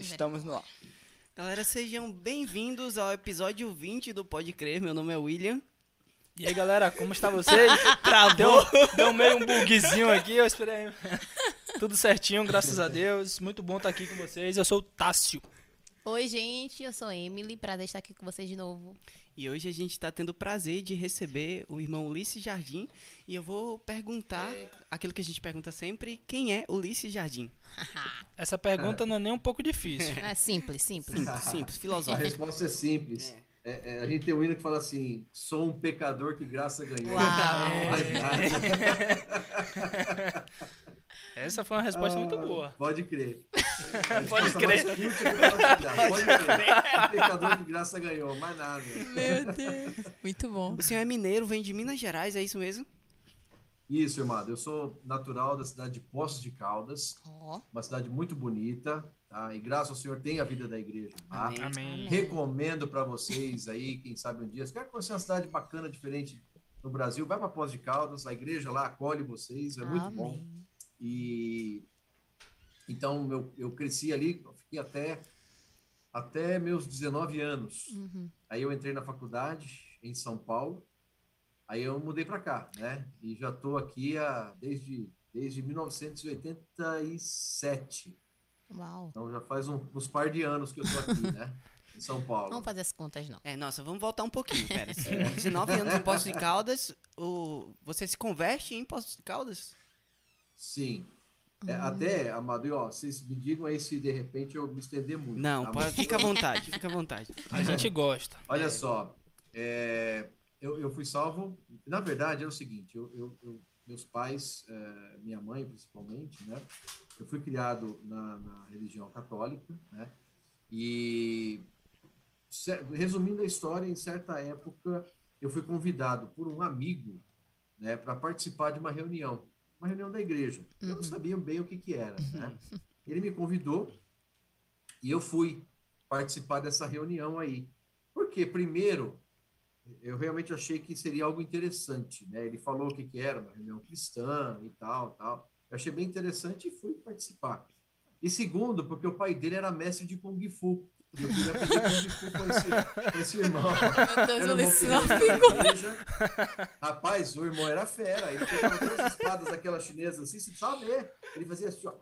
Estamos no ar. Galera, sejam bem-vindos ao episódio 20 do Pode Crer. Meu nome é William. E aí, galera, como está vocês? Travou. Deu, deu meio um bugzinho aqui, eu esperei. Tudo certinho, graças a Deus. Muito bom estar aqui com vocês. Eu sou o Tássio. Oi, gente, eu sou Emily, prazer estar aqui com vocês de novo. E hoje a gente está tendo o prazer de receber o irmão Ulisses Jardim. E eu vou perguntar aquilo que a gente pergunta sempre: quem é Ulisses Jardim? Essa pergunta não é nem um pouco difícil. É simples, simples. Simples, simples, A resposta é simples. É, é, a gente tem um hino que fala assim: sou um pecador que graça ganhou. Uau. Essa foi uma resposta muito Ah, boa. Pode crer. Pode crer. Pode crer. Pecador que graça ganhou, mais nada. Meu Deus. Muito bom. O senhor é mineiro, vem de Minas Gerais, é isso mesmo? Isso, irmão. Eu sou natural da cidade de Poços de Caldas, Ó, uma cidade muito bonita, tá? E graças ao Senhor tem a vida da igreja. Tá? Amém. Amém. Recomendo para vocês aí, quem sabe um dia, se quer conhecer uma cidade bacana, diferente no Brasil, vai para Poços de Caldas, a igreja lá acolhe vocês, é muito bom. E então eu, eu cresci ali, fiquei até até meus 19 anos. Uhum. Aí eu entrei na faculdade em São Paulo. Aí eu mudei para cá, né? E já estou aqui há, desde desde 1987. Uau. Então já faz um- uns par de anos que eu estou aqui, né? Em São Paulo. Vamos fazer as contas, não. É, nossa, vamos voltar um pouquinho, pera. 19 anos em Poços de Caldas, o... você se converte em Poços de Caldas? Sim. É, até, Amado, e, ó, vocês me digam aí se de repente eu me estender muito. Não, tá? pode, fica à vontade, fica à vontade. A gente gosta. Olha só, é, eu, eu fui salvo. Na verdade, é o seguinte: eu, eu- eu- meus pais, é, minha mãe principalmente, né? Eu fui criado na, na religião católica, né? E resumindo a história, em certa época eu fui convidado por um amigo, né, para participar de uma reunião, uma reunião da igreja. Eu não sabia bem o que que era, né? Ele me convidou e eu fui participar dessa reunião aí. Porque, primeiro, eu realmente achei que seria algo interessante, né? Ele falou o que, que era, uma reunião cristã e tal, tal. Eu achei bem interessante e fui participar. E segundo, porque o pai dele era mestre de Kung Fu. E eu queria Kung Fu com esse, com esse irmão. Meu Deus, Eu. Rapaz, o irmão era fera. Ele pegava todas as espadas daquelas chinesas assim, você sabe? Ele fazia assim, ó.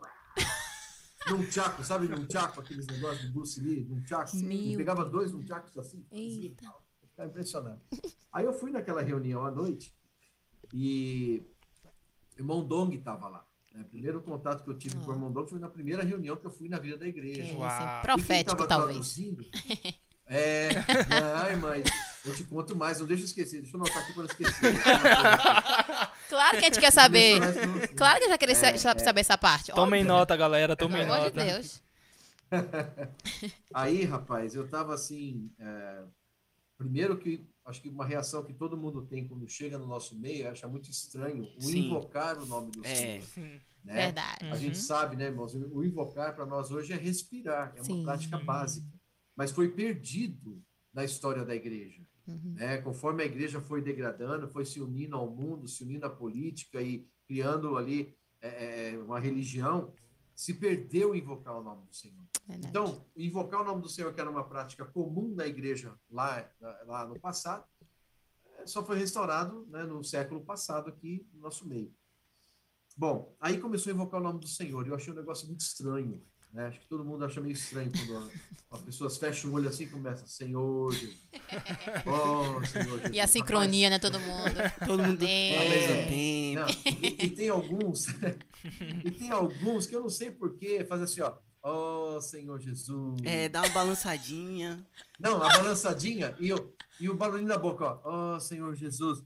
Num tchaco, sabe num tchaco, aqueles negócios do Bruce Lee, num tchaco. Ele pegava dois num tchaco assim. Eita. Ficava impressionado. Aí eu fui naquela reunião à noite e o irmão Dong estava lá. Né? O primeiro contato que eu tive com o irmão Dong foi na primeira reunião que eu fui na vida da igreja. É, Uau. assim, profético, talvez. É, ai, mãe, eu te conto mais, não deixa eu esquecer, deixa eu anotar aqui para não esquecer. Claro que a gente quer saber. Eu. Claro que já querer É, sa- saber essa parte. Tomem óbvio. nota, galera. Tomem Pelo amor nota. de Deus. Aí, rapaz, eu tava assim. é, primeiro que acho que uma reação que todo mundo tem quando chega no nosso meio é achar muito estranho o Sim. invocar o nome do É. Senhor. Né? Verdade. A gente sabe, né, irmãos? O invocar para nós hoje é respirar, é uma Sim. prática básica. Mas foi perdido na história da igreja. Uhum. né? Conforme a igreja foi degradando, foi se unindo ao mundo, se unindo à política e criando ali é, é, uma religião, se perdeu invocar o nome do Senhor. Verdade. Então, invocar o nome do Senhor, que era uma prática comum da igreja lá, lá no passado, eh, só foi restaurado né, no século passado aqui no nosso meio. Bom, aí começou a invocar o nome do Senhor. Eu achei um negócio muito estranho. Né? Acho que todo mundo acha meio estranho quando as pessoas fecham o olho assim e começam, Senhor Jesus. Oh, Senhor Jesus. E a sincronia, né, todo mundo. Todo mundo É. Não, e, e tem alguns, e tem alguns que eu não sei porquê, faz assim, ó. Oh, Senhor Jesus. É, dá uma balançadinha. Não, a balançadinha e o, e o barulhinho na boca, ó. Oh, Senhor Jesus.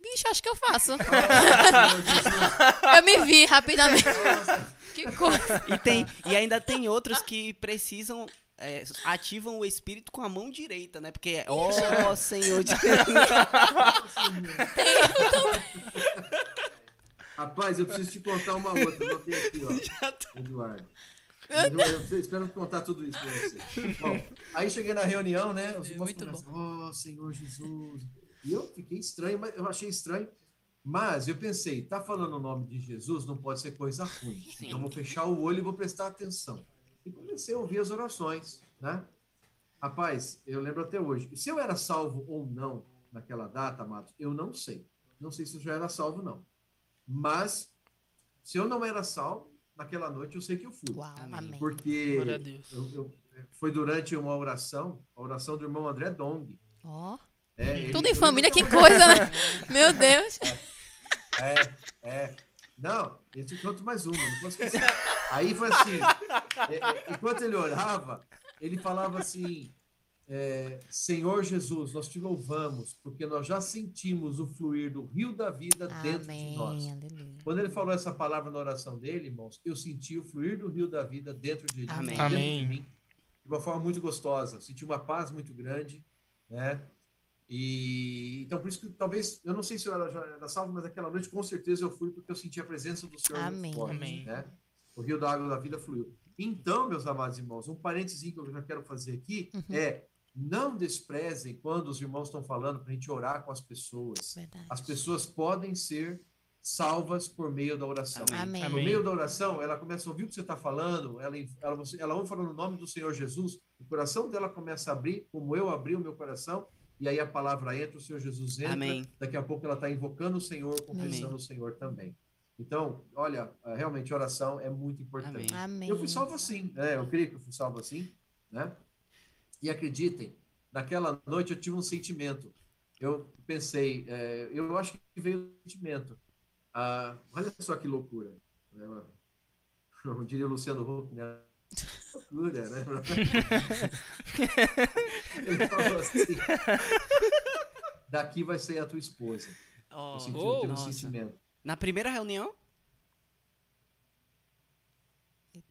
Bicho, acho que eu faço. Oh. Eu me vi rapidamente. Que coisa. E, tem, e ainda tem outros que precisam. é, ativam o espírito com a mão direita, né? Porque é, ó Senhor de Rapaz, eu preciso te contar uma outra. Eu tenho aqui, ó. Eduardo. Eu, eu, eu espero contar tudo isso pra você. Bom, aí cheguei na reunião, né? Os irmãos Muito começam, oh, Senhor Jesus. E eu fiquei estranho, mas eu achei estranho. Mas eu pensei, tá falando o nome de Jesus, não pode ser coisa ruim. Então eu vou fechar o olho e vou prestar atenção. e comecei a ouvir as orações, né? Rapaz, eu lembro até hoje. Se eu era salvo ou não naquela data, amados, eu não sei. Não sei se eu já era salvo, não. Mas, se eu não era salvo, naquela noite eu sei que eu fui. Uau. Porque eu- eu- foi durante uma oração, a oração do irmão André Dong. Ó, É, ele tudo em família, que coisa, né? Meu Deus. É, é. Não, eu te conto mais uma, não posso esquecer. Aí foi assim, é, é, enquanto ele orava, ele falava assim, é, Senhor Jesus, nós te louvamos, porque nós já sentimos o fluir do rio da vida dentro de nós. Amém, aleluia. Quando ele falou essa palavra na oração dele, irmãos, eu senti o fluir do rio da vida dentro de, Amém. dentro de Amém. mim, de uma forma muito gostosa. Eu senti uma paz muito grande, né? E então por isso que talvez eu não sei se eu era, já era salvo, mas aquela noite com certeza eu fui porque eu senti a presença do Senhor muito Amém. forte, Amém. né? O rio da água da vida fluiu. Então, meus amados irmãos, um parênteses que eu já quero fazer aqui Uhum. é não desprezem quando os irmãos estão falando para a gente orar com as pessoas. Verdade. As pessoas podem ser salvas por meio da oração. Amém. Por meio da oração, ela começa a ouvir o que você está falando, ela, ela, ela ouve falando o nome do Senhor Jesus, o coração dela começa a abrir, como eu abri o meu coração, e aí a palavra entra, o Senhor Jesus entra, Amém. daqui a pouco ela está invocando o Senhor, confessando o Senhor também. Então, olha, eh, realmente oração é muito importante. Amém. Amém. Eu fui salvo assim, né? Eu creio que eu fui salvo assim, né? E acreditem, naquela noite eu tive um sentimento. Eu pensei, eh, eu acho que veio um sentimento. Ah, olha só que loucura. Né? Como diria o Luciano Huck, né? Loucura, né? Ele falou assim, daqui vai ser a tua esposa. Ó, Eu senti, Oh, eu um sentimento. Na primeira reunião,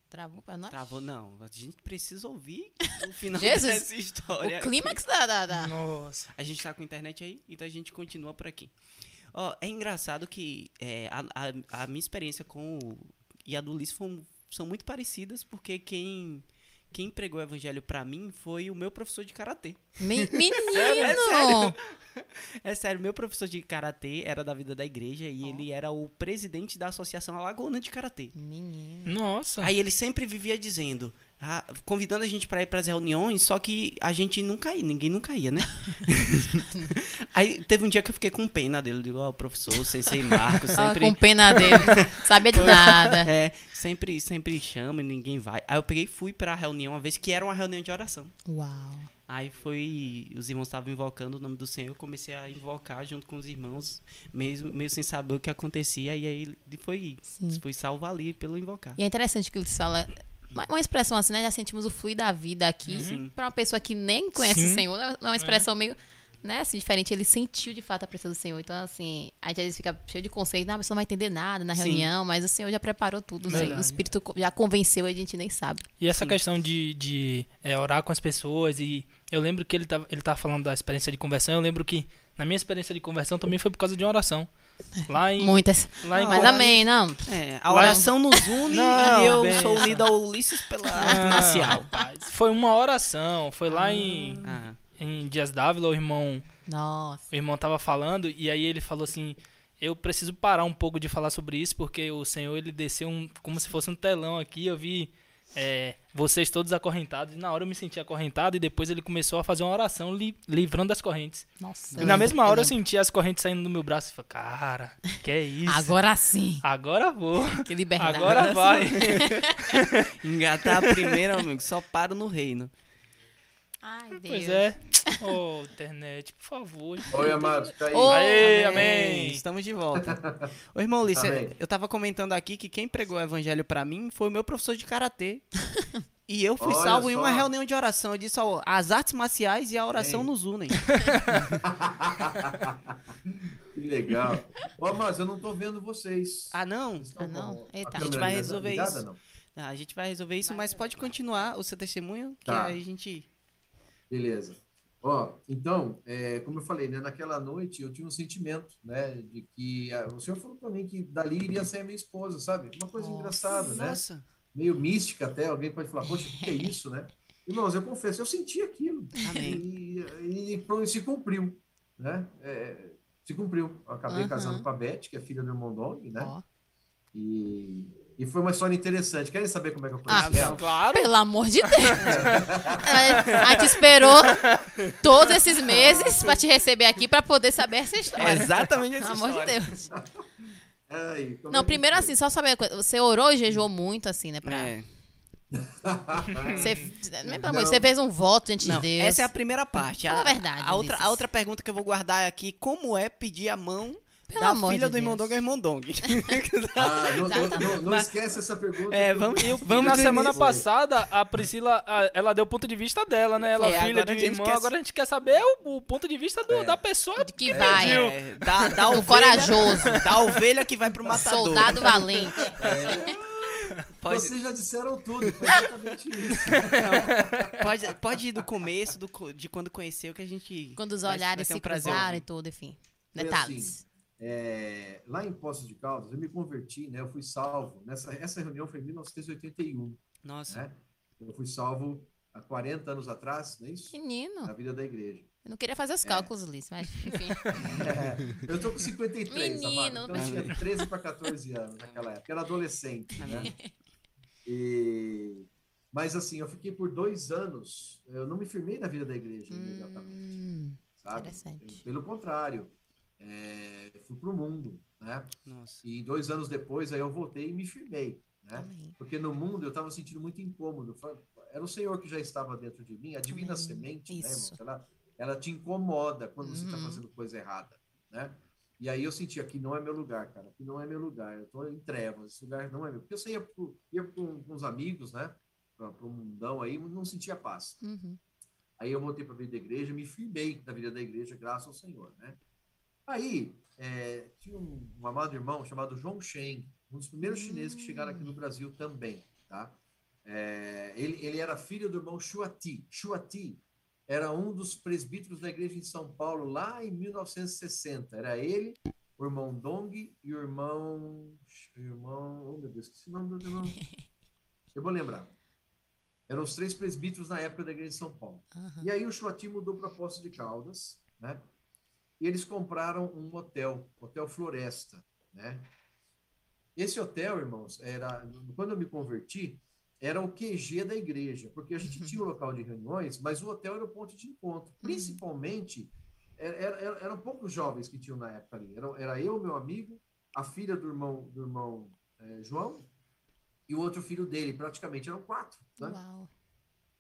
Travou pra nós? travou, não. A gente precisa ouvir o final Jesus, dessa história. O clímax da, da, da- Nossa. A gente tá com internet aí, então a gente continua por aqui. Ó, é engraçado que é, a, a, a minha experiência com o, e a do Ulisses foram- são muito parecidas, porque quem, quem pregou o evangelho pra mim foi o meu professor de karatê. Me- Menino! É sério. É sério, meu professor de karatê era da vida da igreja e ele era o presidente da Associação Alagoana de Karatê. Menino. Nossa. Aí ele sempre vivia dizendo, convidando a gente pra ir pras reuniões, só que a gente nunca ia, ninguém nunca ia, né? Aí teve um dia que eu fiquei com pena dele, eu digo, ó, professor, o Sensei Marcos Ah, sempre com pena dele. Sabia de nada. é, sempre sempre chama e ninguém vai. Aí eu peguei e fui pra reunião uma vez que era uma reunião de oração. Uau. Aí foi, os irmãos estavam invocando o nome do Senhor, eu comecei a invocar junto com os irmãos, mesmo meio sem saber o que acontecia, e aí foi, Sim. foi salvo ali pelo invocar. E é interessante que eles falam. Uma uma expressão assim, né? Já sentimos o fluir da vida aqui. Sim. Pra uma pessoa que nem conhece Sim. o Senhor, é uma expressão meio. Né, assim, diferente, ele sentiu de fato a presença do Senhor. Então, assim, a gente às vezes fica cheio de conceito, ah, a pessoa não vai entender nada na Sim. reunião, mas o Senhor já preparou tudo, o. Espírito já convenceu, a gente nem sabe. E essa Sim. questão de, de é, orar com as pessoas e eu lembro que ele tava, ele tava falando da experiência de conversão, eu lembro que na minha experiência de conversão também foi por causa de uma oração. Lá em... Muitas. Lá em Mas Olha, amém, não. É, a Lá- oração nos une Não, e eu bem, sou unido ao Ulisses pela arte Ah, marcial. foi uma oração, foi lá em, Ah, em Dias Dávila, o irmão, Nossa. o irmão tava falando e aí ele falou assim, eu preciso parar um pouco de falar sobre isso porque o Senhor ele desceu um, como se fosse um telão aqui, eu vi é, vocês todos acorrentados e na hora eu me senti acorrentado e depois ele começou a fazer uma oração li, livrando das correntes. Nossa. E na mesma hora eu senti as correntes saindo do meu braço e falei, cara, que é isso? Agora sim. Agora vou. Que liberdade. Agora vai. engatar a primeira, amigo, só paro no reino. Ai, Deus. Pois é. Ô, internet, por favor. Oi, amados, tá aí. Ô, Aê, amém. amém. Estamos de volta. Ô, irmão Ulisses, Amém. eu tava comentando aqui que quem pregou o evangelho pra mim foi o meu professor de karatê. E eu fui Olha salvo em uma só. reunião de oração. Eu disse, ó, as artes marciais e a oração Ei. nos unem. que legal. Ô, mas eu não tô vendo vocês. Ah, não? Estão Ah, não? Eita. A gente vai resolver ligada, isso. não? Ah, a gente vai resolver isso, mas pode continuar o seu testemunho, que Tá. aí a gente... Beleza. Ó, então, é, como eu falei, né, naquela noite eu tinha um sentimento, né, de que ah, o senhor falou para mim que dali iria ser a minha esposa, sabe? Uma coisa Nossa. engraçada, né? Nossa, Meio mística até. Alguém pode falar, poxa, o que é isso, né? Irmãos, eu confesso, eu senti aquilo. amém. E, e pronto, se cumpriu, né? É, se cumpriu. Eu acabei Aham. casando com a Beth, que é filha do irmão Dong, né? Ó. E, E foi uma história interessante. Querem saber como é que eu Ah, conheci ela? Claro. Pelo amor de Deus. a gente esperou todos esses meses pra te receber aqui pra poder saber essa história. Exatamente essa Pelo amor de. Deus. Ai, é Não, que primeiro assim, só saber uma coisa. Você orou e jejuou muito, assim, né? Pra... É. Você, não, amor. Deus, você fez um voto diante Não, de Deus. essa é a primeira parte. A, a verdade, a outra, a outra pergunta que eu vou guardar aqui, como é pedir a mão Pelo da amor filha de do. Dong ao irmão Dong? Ah, não, não- não- esquece essa pergunta. É, que eu- vamos- Vamos na semana passada, a Priscila, a- ela deu o ponto de vista dela, né? Ela É, é filha de irmão, quer- agora a gente quer saber o, o ponto de vista do- É. da pessoa De que vai. É, da, da O ovelha, corajoso. Da ovelha que vai pro matador. Soldado valente. Pode, Vocês já disseram tudo, foi exatamente isso. pode, pode ir do começo, do, de quando conheceu, que a gente. Quando os vai- vai olhares ter um se prazer. cruzaram e tudo, enfim. Foi Detalhes. É, lá em Poços de Caldas, eu me converti, né? Eu fui salvo. Nessa, essa reunião foi em 1981, Nossa. né? Eu fui salvo há 40 anos atrás, não é isso? Menino, Na vida da igreja. eu não queria fazer os cálculos, Liz, mas enfim. É, eu tô com 53, Menino. Samara, então eu tinha 13 para 14 anos naquela época. Era adolescente, né? E... Mas assim, eu fiquei por dois anos, eu não me firmei na vida da igreja imediatamente, Hum, sabe? interessante. Pelo contrário, é, fui pro mundo, né? Nossa. E dois anos depois, aí eu voltei e me firmei, né? amém. Porque no mundo eu estava sentindo muito incômodo. Era o Senhor que já estava dentro de mim, a divina Amém. semente, né, Isso. irmão? Ela, ela te incomoda quando você está Uhum. fazendo coisa errada, né? E aí eu senti, aqui não é meu lugar, cara, aqui não é meu lugar, eu estou em trevas, esse lugar não é meu. Porque eu saía pro, ia com, os amigos, né, para o mundão aí, não sentia paz. Uhum. Aí eu voltei para a vida da igreja, me firmei na vida da igreja, graças ao Senhor, né? Aí, é, tinha um, um amado irmão chamado João Shen, um dos primeiros chineses que chegaram aqui no Brasil também, tá? É, ele, ele era filho do irmão Xuati. Xuati era um dos presbíteros da igreja em São Paulo lá em 1960. Era ele, o irmão Dong e o irmão... o irmão... Oh, meu Deus, esqueci o nome do irmão. Eu vou lembrar. Eram os três presbíteros na época da igreja de São Paulo. Aham. E aí o Chuati mudou para Poços de Caldas, né? E eles compraram um hotel, Hotel Floresta, né? Esse hotel, irmãos, era quando eu me converti, era o QG da igreja, porque a gente tinha o local de reuniões, mas o hotel era o ponto de encontro. Principalmente, era, era- eram poucos jovens que tinham na época ali. Era, era eu, meu amigo, a filha do irmão, do irmão eh, João e o outro filho dele. Praticamente eram quatro, né? Uau.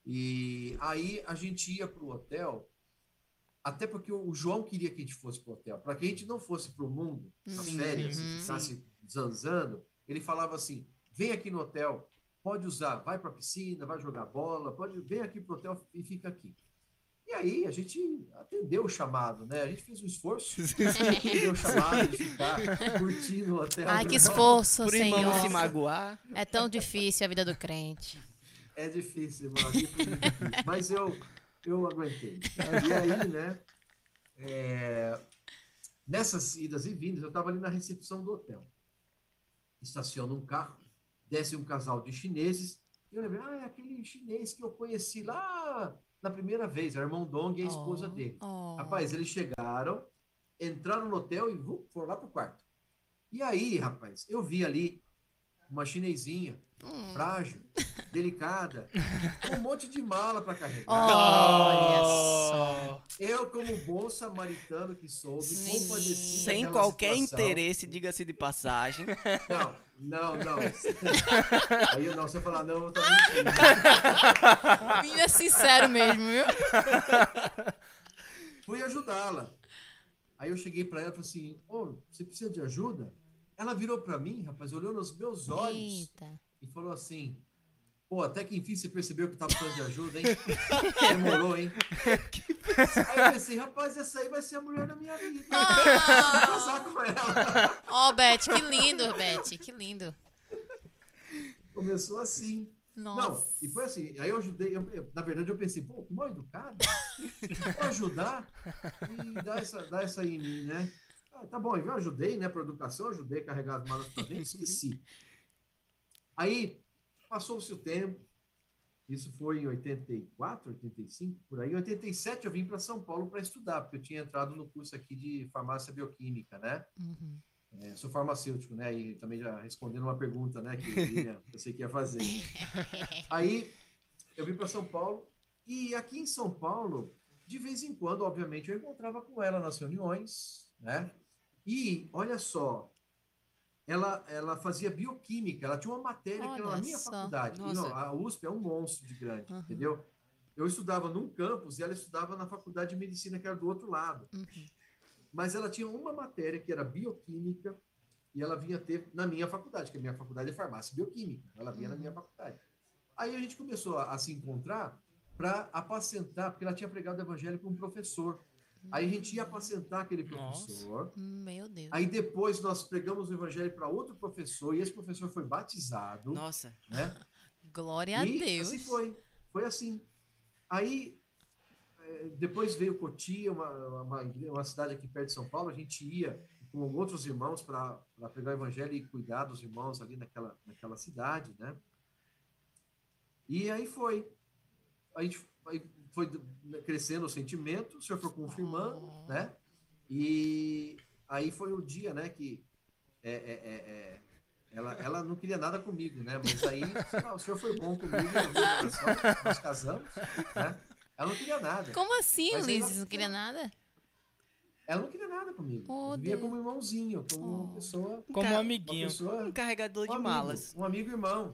E aí a gente ia para o hotel, até porque o João queria que a gente fosse para o hotel, para que a gente não fosse para o mundo, nas Sim, férias, uhum. e ficasse zanzando. Ele falava assim: vem aqui no hotel, pode usar, vai para a piscina, vai jogar bola, pode vem aqui para o hotel e fica aqui. E aí a gente atendeu o chamado, né? A gente fez um esforço, atendeu o chamado de ficar curtindo o hotel. Ai, que irmão. esforço, Por irmão não se Senhor. magoar. É tão difícil a vida do crente. É difícil, irmão. difícil. Mas eu, eu aguentei. E aí, né? é, nessas idas e vindas, eu estava ali na recepção do hotel. Estaciona um carro, desce um casal de chineses. E eu lembrei, ah, é aquele chinês que eu conheci lá na primeira vez, era o irmão Dong e a esposa Oh, dele. oh. Rapaz, eles chegaram, entraram no hotel e vum, foram lá pro quarto. E aí, rapaz, eu vi ali uma chinesinha, Hum. frágil, delicada, com um monte de mala para carregar. Olha só. Eu, como bom samaritano que sou, me Sim. compadeci Sem qualquer situação. interesse, diga-se de passagem. Não, não, não. Aí não, você falar, não, eu tô mentindo. Menino é sincero mesmo, viu? Fui ajudá-la. Aí eu cheguei para ela e falei assim: Ô, você precisa de ajuda? Ela virou para mim, rapaz, olhou nos meus olhos Eita. e falou assim: Pô, até que enfim você percebeu que estava precisando de ajuda, hein? Demorou, hein? Aí eu pensei, rapaz, essa aí vai ser a mulher da minha vida. Vou Ah! casar com ela. Ó, Beth, que lindo, Beth, que lindo. Começou assim. Nossa. Não, e foi assim. Aí eu ajudei. eu- eu- na verdade, eu pensei, pô, que mal educado. Vou ajudar e dar essa, dar essa aí em mim, né? Ah, tá bom, eu ajudei, né, para educação, ajudei a carregar as malas para dentro, esqueci. Aí, passou-se o tempo, isso foi em 84, 85, por aí. Em 87 eu vim para São Paulo para estudar, porque eu tinha entrado no curso aqui de farmácia bioquímica, né? Uhum. É, sou farmacêutico, né? E também já respondendo uma pergunta, né? Que Lilian, eu sei que ia fazer. Aí eu vim para São Paulo e aqui em São Paulo, de vez em quando, obviamente, eu encontrava com ela nas reuniões, né? E olha só, ela, ela fazia bioquímica, ela tinha uma matéria que era na Olha minha só. faculdade. E, não, a USP é um monstro de grande, Uhum. entendeu? Eu estudava num campus e ela estudava na faculdade de medicina, que era do outro lado. Uhum. Mas ela tinha uma matéria que era bioquímica e ela vinha ter na minha faculdade, que a minha faculdade é farmácia e bioquímica. Ela vinha na minha faculdade. Aí a gente começou a, a se encontrar para apacentar, porque ela tinha pregado o evangelho com um professor. Aí a gente ia apacentar aquele Nossa. professor. Meu Deus. Aí depois nós pregamos o evangelho para outro professor e esse professor foi batizado, Nossa. né? Glória a e Deus. assim foi. Foi assim. Aí eh, depois veio Cotia, uma, uma, uma cidade aqui perto de São Paulo. A gente ia com outros irmãos para pregar o evangelho e cuidar dos irmãos ali naquela, naquela cidade, né? E aí foi. A gente aí foi crescendo o sentimento, o senhor foi confirmando, Oh. né? E aí foi o dia, né, que é, é, é, é, ela, ela não queria nada comigo, né? Mas aí, ah, o senhor foi bom comigo, nós casamos, né? Ela não queria nada. Como assim, Mas Ulisses? ela- Não queria nada? Ela não queria nada comigo. Oh, eu via como irmãozinho, como uma Oh. pessoa, Como um uma amiguinho. pessoa Um carregador um de amigo, malas. Um amigo irmão.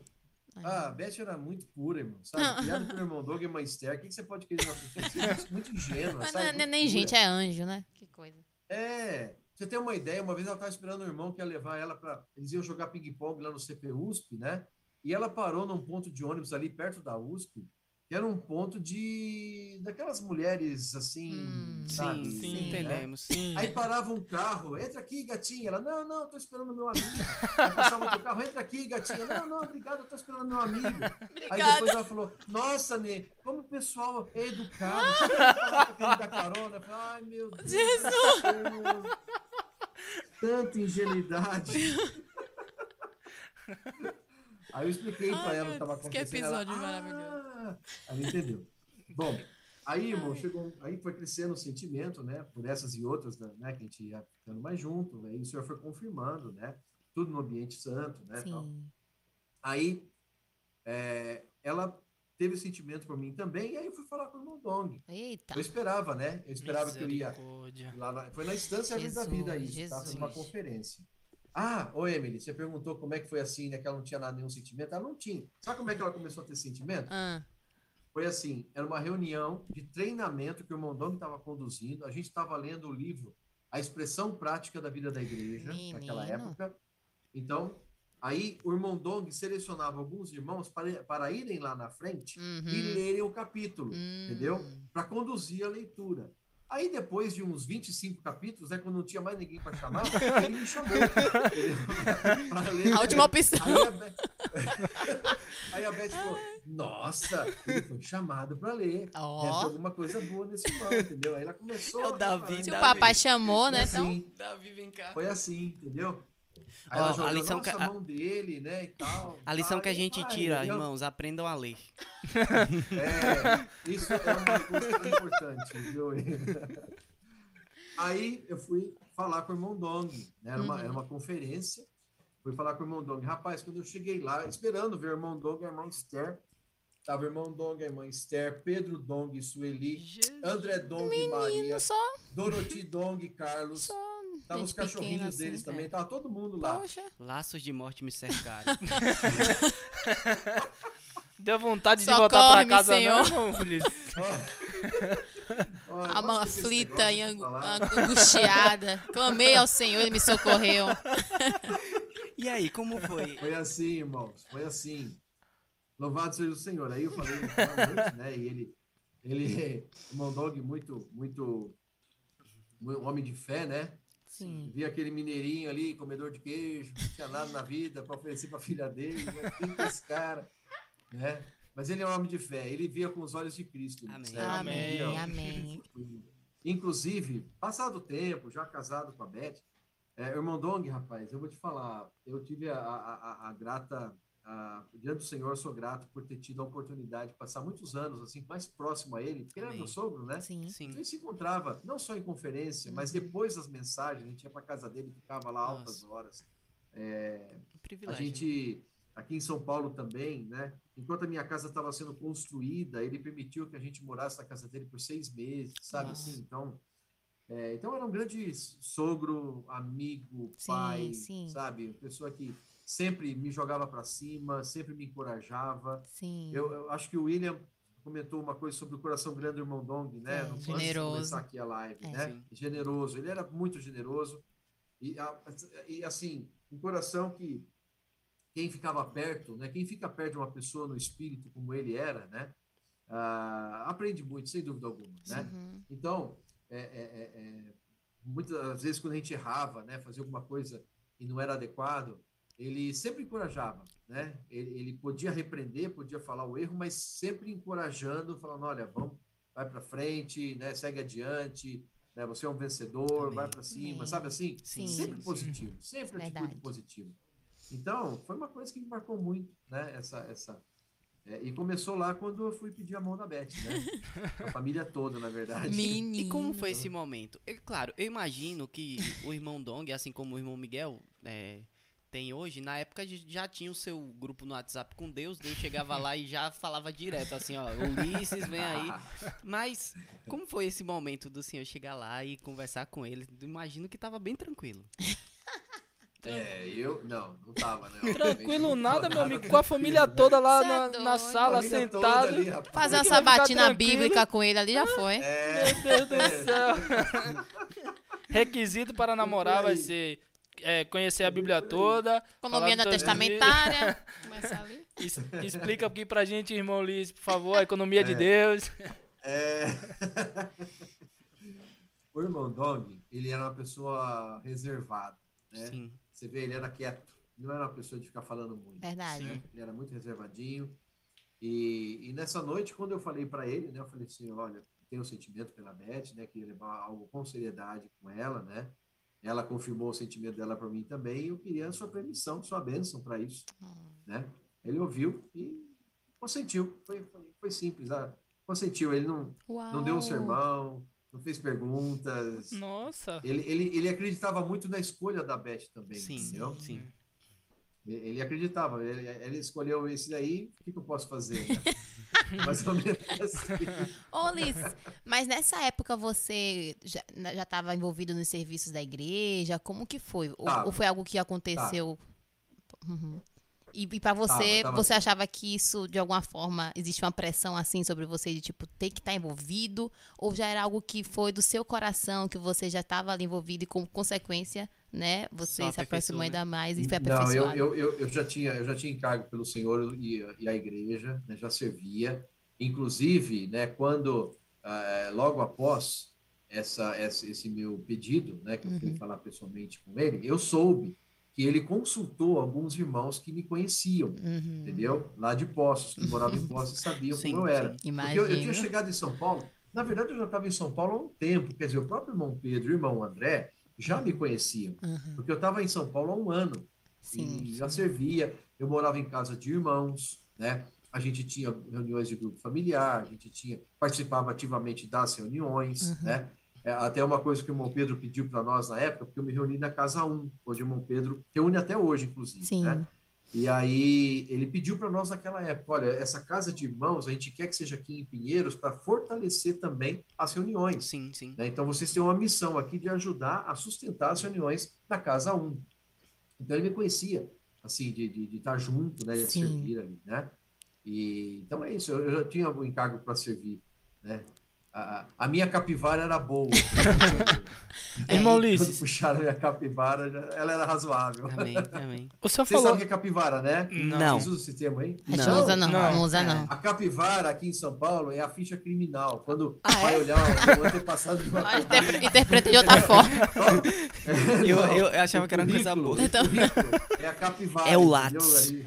Ah, a. Beth era muito pura, irmão. Sabe? Criada pelo irmão Doug e mãe Esther. O que que você pode querer de uma pessoa? Você é muito, ingênua, Mas sabe? não é Muito nem pura. gente, é anjo, né? Que coisa. É, você tem uma ideia, uma vez ela estava esperando o irmão que ia levar ela para. Eles iam jogar ping-pong lá no CP USP, né? E ela parou num ponto de ônibus ali perto da USP, que era um ponto de. daquelas mulheres assim, Hum, sabe? Sim, sim, Sim, entendemos. Sim. Aí parava um carro, entra aqui, gatinha. Ela, não, não, tô esperando meu amigo. Aí passava outro carro, entra aqui, gatinha. Não, não, obrigado, eu tô esperando meu amigo. Aí depois ela falou, nossa, Nê, como o pessoal é educado. Dá carona? Ai, meu Deus. Jesus! Tanta ingenuidade. Aí eu expliquei Ai, ela o que estava Deus, que acontecendo. ela, episódio "Ah!" maravilhoso. Aí ela entendeu. Bom, aí, irmão, chegou, aí foi crescendo o sentimento, né? Por essas e outras, né? Que a gente ia ficando mais junto. Aí o senhor foi confirmando, né? Tudo no ambiente santo, né? Aí é, ela teve sentimento por mim também, e aí eu fui falar com o irmão Dong. Eita. Eu esperava, né? Eu esperava que eu ia lá na- foi na Instância Vida da Jesus, Vida isso, estava Jesus. numa conferência. Ah, ô Emily, você perguntou como é que foi assim, né? Que ela não tinha nada, nenhum sentimento. Ela não tinha. Sabe como é que ela começou a ter sentimento? Ah, Foi assim, era uma reunião de treinamento que o irmão Dong estava conduzindo. A gente estava lendo o livro A Expressão Prática da Vida da Igreja, naquela Menino. época. Então, aí o irmão Dong selecionava alguns irmãos para, para irem lá na frente uhum. e lerem o capítulo, Hum. entendeu? Para conduzir a leitura. Aí, depois de uns 25 capítulos, né, quando não tinha mais ninguém para chamar, ele me chamou. ler. A última opção. Aí a, Beth... Aí a Beth falou: Nossa, ele foi chamado para ler. Deve ter alguma coisa boa nesse irmão, entendeu? Aí ela começou. É o a Davi, falar. Se o papai chamou, né? Então. assim, Davi, vem cá. foi assim, entendeu? Aí ela a lição que- a mão dele, né, e tal. A lição que a gente vai, tira, entendeu? irmãos, aprendam a ler. É, isso é uma coisa importante, viu? Aí eu fui falar com o irmão Dong, né? Era uma, Uhum. era uma conferência. Fui falar com o irmão Dong. Rapaz, quando eu cheguei lá, esperando ver o irmão Dong e a irmã Esther, tava o irmão Dong, a irmã Esther, Pedro Dong Sueli, André Dong e Maria, Menino, só, Dorothy Dong Carlos. só. Tava gente os cachorrinhos pequena deles assim, também, é. tava todo mundo lá. Poxa. Laços de morte me cercaram. Deu vontade de Socorre-me, voltar pra casa, Senhor. não, Ulisses? Mão aflita e de angustiada. Clamei ao Senhor, ele me socorreu. E aí, como foi? Foi assim, irmãos, foi assim. Louvado seja o Senhor. Aí eu falei né? E ele, ele, o Mondog, muito, muito, um homem de fé, né? Sim. Via aquele mineirinho ali, comedor de queijo, não tinha nada na vida para oferecer para a filha dele. Né? Quem é esse cara? Né? Mas ele é um homem de fé, ele via com os olhos de Cristo. Amém. certo? Amém, amém. Inclusive, passado o tempo, já casado com a Beth, é, irmão Dong, rapaz, eu vou te falar, eu tive a, a, a- a grata ah, diante do Senhor, sou grato por ter tido a oportunidade de passar muitos anos assim mais próximo a Ele, porque ele era meu sogro, né? Sim. Sim. A gente se encontrava não só em conferência, mas Uhum. depois das mensagens, a gente ia para casa dele, ficava lá altas horas. É, Um a privilégio. né? gente aqui em São Paulo também, né? Enquanto a minha casa estava sendo construída, ele permitiu que a gente morasse na casa dele por seis meses, sabe Nossa. assim? Então, é, então era um grande sogro, amigo, Sim, pai, sim. sabe? Pessoa que sempre me jogava para cima, sempre me encorajava. Sim. Eu, eu acho que o William comentou uma coisa sobre o coração grande do irmão Dong, né? É, no- generoso. começar aqui a live, É. né? Sim. Generoso. Ele era muito generoso. E, a- e, assim, um coração que quem ficava perto, né? Quem fica perto de uma pessoa no espírito como ele era, né? ah, aprende muito, sem dúvida alguma, né? Uhum. Então, é, é, é, é, muitas vezes quando a gente errava, né, fazia alguma coisa e não era adequado, ele sempre encorajava, né? Ele, ele podia repreender, podia falar o erro, mas sempre encorajando, falando, olha, vamos, vai para frente, né? Segue adiante, né? Você é um vencedor, Amém. vai para cima, Amém. sabe assim? Sim. Sempre sim. positivo, sempre atitude Verdade. positiva. Então, foi uma coisa que me marcou muito, né? Essa, essa, é, e começou lá quando eu fui pedir a mão da Beth, né? A família toda, na verdade. Menino. E como foi esse momento? Eu- claro, eu imagino que o irmão Dong, assim como o irmão Miguel é, tem hoje, na época já tinha o seu grupo no WhatsApp com Deus, Deus chegava lá e já falava direto, assim, ó, Ulisses, vem aí. Mas como foi esse momento do senhor chegar lá e conversar com ele? Imagino que tava bem tranquilo. É, eu não, não tava, né? Tranquilo nada, meu amigo, com a família toda lá Cê é na, na sala, sentado. ali, rapaz. Fazer uma é sabatina bíblica com ele ali já foi. É, Meu Deus do céu. Requisito para namorar vai ser é, conhecer a Bíblia toda. Economia teu testamentária. Es- Explica aqui pra gente, irmão Luiz, por favor, a economia de É. Deus. é... o irmão Dong, ele era uma pessoa reservada, né? Sim. Você vê, ele era quieto, não era uma pessoa de ficar falando muito. Verdade. né? Ele era muito reservadinho. E, e nessa noite, quando eu falei para ele, né, eu falei assim, olha, tenho um sentimento pela Beth, né, queria levar algo com seriedade com ela, né? Ela confirmou o sentimento dela para mim também, e eu queria a sua permissão, sua bênção para isso, né? Ele ouviu e consentiu. Foi, foi, foi simples, ah, consentiu. Ele não, Uau. não deu um sermão, não fez perguntas. Nossa. Ele, ele, ele acreditava muito na escolha da Beth também, Sim, entendeu? sim. Ele ele acreditava, ele, ele escolheu esse daí, o que, que eu posso fazer? né? Mais ou menos assim. Ô, Liz, mas nessa época você já estava envolvido nos serviços da igreja? Como que foi? Ou, ou foi algo que aconteceu? Uhum. E, e para você, Tava, tava. você achava que isso, de alguma forma, existe uma pressão assim sobre você, de tipo, ter que estar envolvido? Ou já era algo que foi do seu coração, que você já estava ali envolvido e, como consequência, né, você Só se aproximou né? ainda mais e foi Não, eu, aperfeiçoado? eu, eu, eu já tinha eu já tinha encargo pelo Senhor e, e a igreja, né, já servia. Inclusive, né, quando ah, logo após essa, essa, esse meu pedido, né, que eu fui Uhum. falar pessoalmente com ele, eu soube que ele consultou alguns irmãos que me conheciam, Uhum. entendeu? Lá de Poços, que moravam em Poços e sabiam Sim, como eu era. sim. Porque eu, eu tinha chegado em São Paulo. Na verdade, eu já estava em São Paulo há um tempo. Quer dizer, o próprio irmão Pedro e o irmão André já me conheciam. Uhum. Porque eu estava em São Paulo há um ano. Sim. E já servia. Eu morava em casa de irmãos, né? A gente tinha reuniões de grupo familiar, a gente tinha participava ativamente das reuniões, Uhum. né? É, até uma coisa que o irmão Pedro pediu para nós na época, porque eu me reuni na casa 1, onde o irmão Pedro reúne até hoje, inclusive, Sim. né? E aí ele pediu para nós naquela época, olha, essa casa de irmãos, a gente quer que seja aqui em Pinheiros para fortalecer também as reuniões. Sim, sim. né? Então vocês têm uma missão aqui de ajudar a sustentar as reuniões na casa 1. Então ele me conhecia, assim, de, de, de estar junto, né, de Sim. servir ali, né? E então é isso, eu já tinha o encargo para servir, né? A, a minha capivara era boa. Irmão Quando puxaram a minha capivara, ela era razoável. Amém, amém. o senhor Vocês sabem o falou. que é capivara, né? Não. Vocês usam esse termo aí? Não, não usa não, não. não usa É. não. A capivara aqui em São Paulo é a ficha criminal. Quando Ah, vai é? olhar o, o antepassado de uma Ah, interpre- Interpreta de outra forma. Eu, eu achava o que era uma coisa boa. Então- o É a capivara. É o. Aí,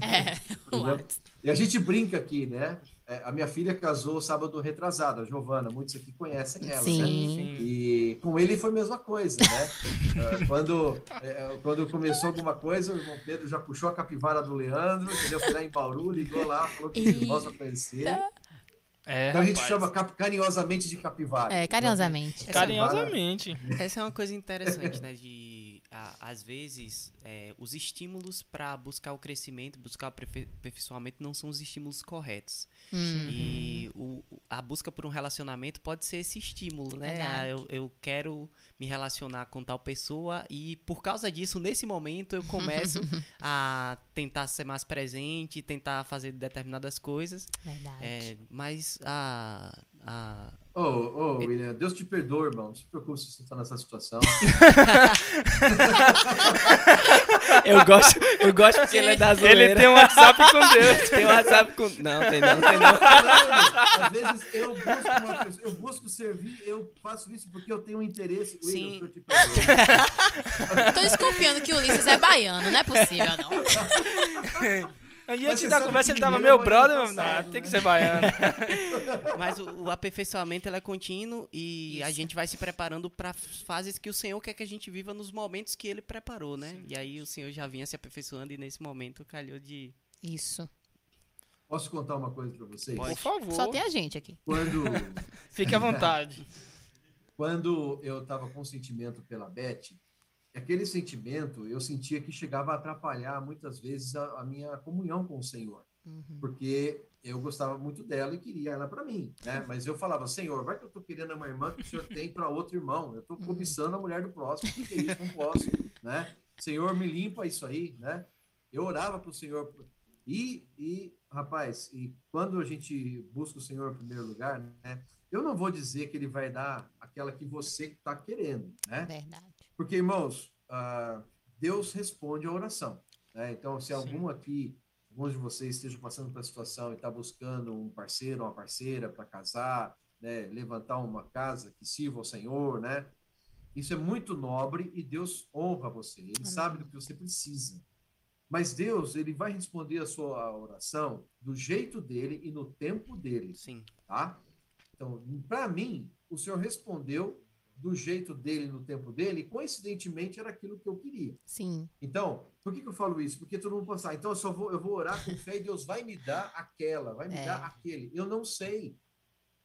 É, Entendeu? E a gente brinca aqui, né? É, a minha filha casou sábado retrasado, a Giovana, muitos aqui conhecem ela, Sim. né? Sim. E com ele foi a mesma coisa, né? Ah, quando, é, quando começou alguma coisa, o irmão Pedro já puxou a capivara do Leandro, entendeu? Foi lá em Bauru, ligou lá, falou que Eita. nós a conhecer. É, Então a gente rapaz. chama carinhosamente de capivara. É, carinhosamente. Carinhosamente. Essa é uma coisa interessante, né? De, às vezes, é, os estímulos para buscar o crescimento, buscar o aperfei- aperfeiçoamento não são os estímulos corretos. Hum. E o- a busca por um relacionamento pode ser esse estímulo, né? Ah, eu, eu quero me relacionar com tal pessoa e por causa disso, nesse momento, eu começo a tentar ser mais presente, tentar fazer determinadas coisas. Verdade. É, mas a, a, Ô, ô, William, Deus te perdoe, irmão. Não se preocupe se você está nessa situação. Eu gosto, eu gosto porque ele é da Ele tem um WhatsApp com Deus. Tem WhatsApp com. Não, tem não, tem não. Às vezes eu busco uma pessoa, eu busco servir, eu faço isso porque eu tenho um interesse. William, Sim. perdoe. Tô desconfiando que o Ulisses é baiano, não é possível, não. E Mas antes da conversa ele tava, meu é brother, mais não, passado, tem que né? ser baiano. Mas o, o aperfeiçoamento é contínuo e a Isso. gente vai se preparando para fases que o Senhor quer que a gente viva nos momentos que ele preparou, né? E aí o Senhor já vinha se aperfeiçoando e nesse momento calhou de. Isso. Posso contar uma coisa para vocês? Por favor. Só tem a gente aqui. Quando, Fique à vontade. quando eu estava com sentimento pela Beth, aquele sentimento eu sentia que chegava a atrapalhar muitas vezes a, a minha comunhão com o Senhor, Uhum. porque eu gostava muito dela e queria ela para mim, né? Mas eu falava, Senhor, vai que eu estou querendo uma irmã que o Senhor tem para outro irmão, eu estou cobiçando a mulher do próximo, o que que é isso? Não posso, né? Senhor, me limpa isso aí, né? Eu orava para o Senhor e, e rapaz, e quando a gente busca o Senhor em primeiro lugar, né? Eu não vou dizer que ele vai dar aquela que você está querendo, né? Verdade. Porque, irmãos, ah, Deus responde a oração. Né? Então, se algum aqui, alguns de vocês estejam passando por essa situação e está buscando um parceiro, uma parceira para casar, né? levantar uma casa que sirva ao Senhor, né? Isso é muito nobre e Deus honra você. Ele Amém. sabe do que você precisa. Mas Deus, ele vai responder a sua oração do jeito dele e no tempo dele Sim. tá? Então, para mim, o senhor respondeu do jeito dele, no tempo dele, e coincidentemente era aquilo que eu queria. Sim. Então, por que, que eu falo isso? Porque todo mundo pensa, ah, então eu só vou, eu vou orar com fé e Deus vai me dar aquela, vai me É. dar aquele. Eu não sei.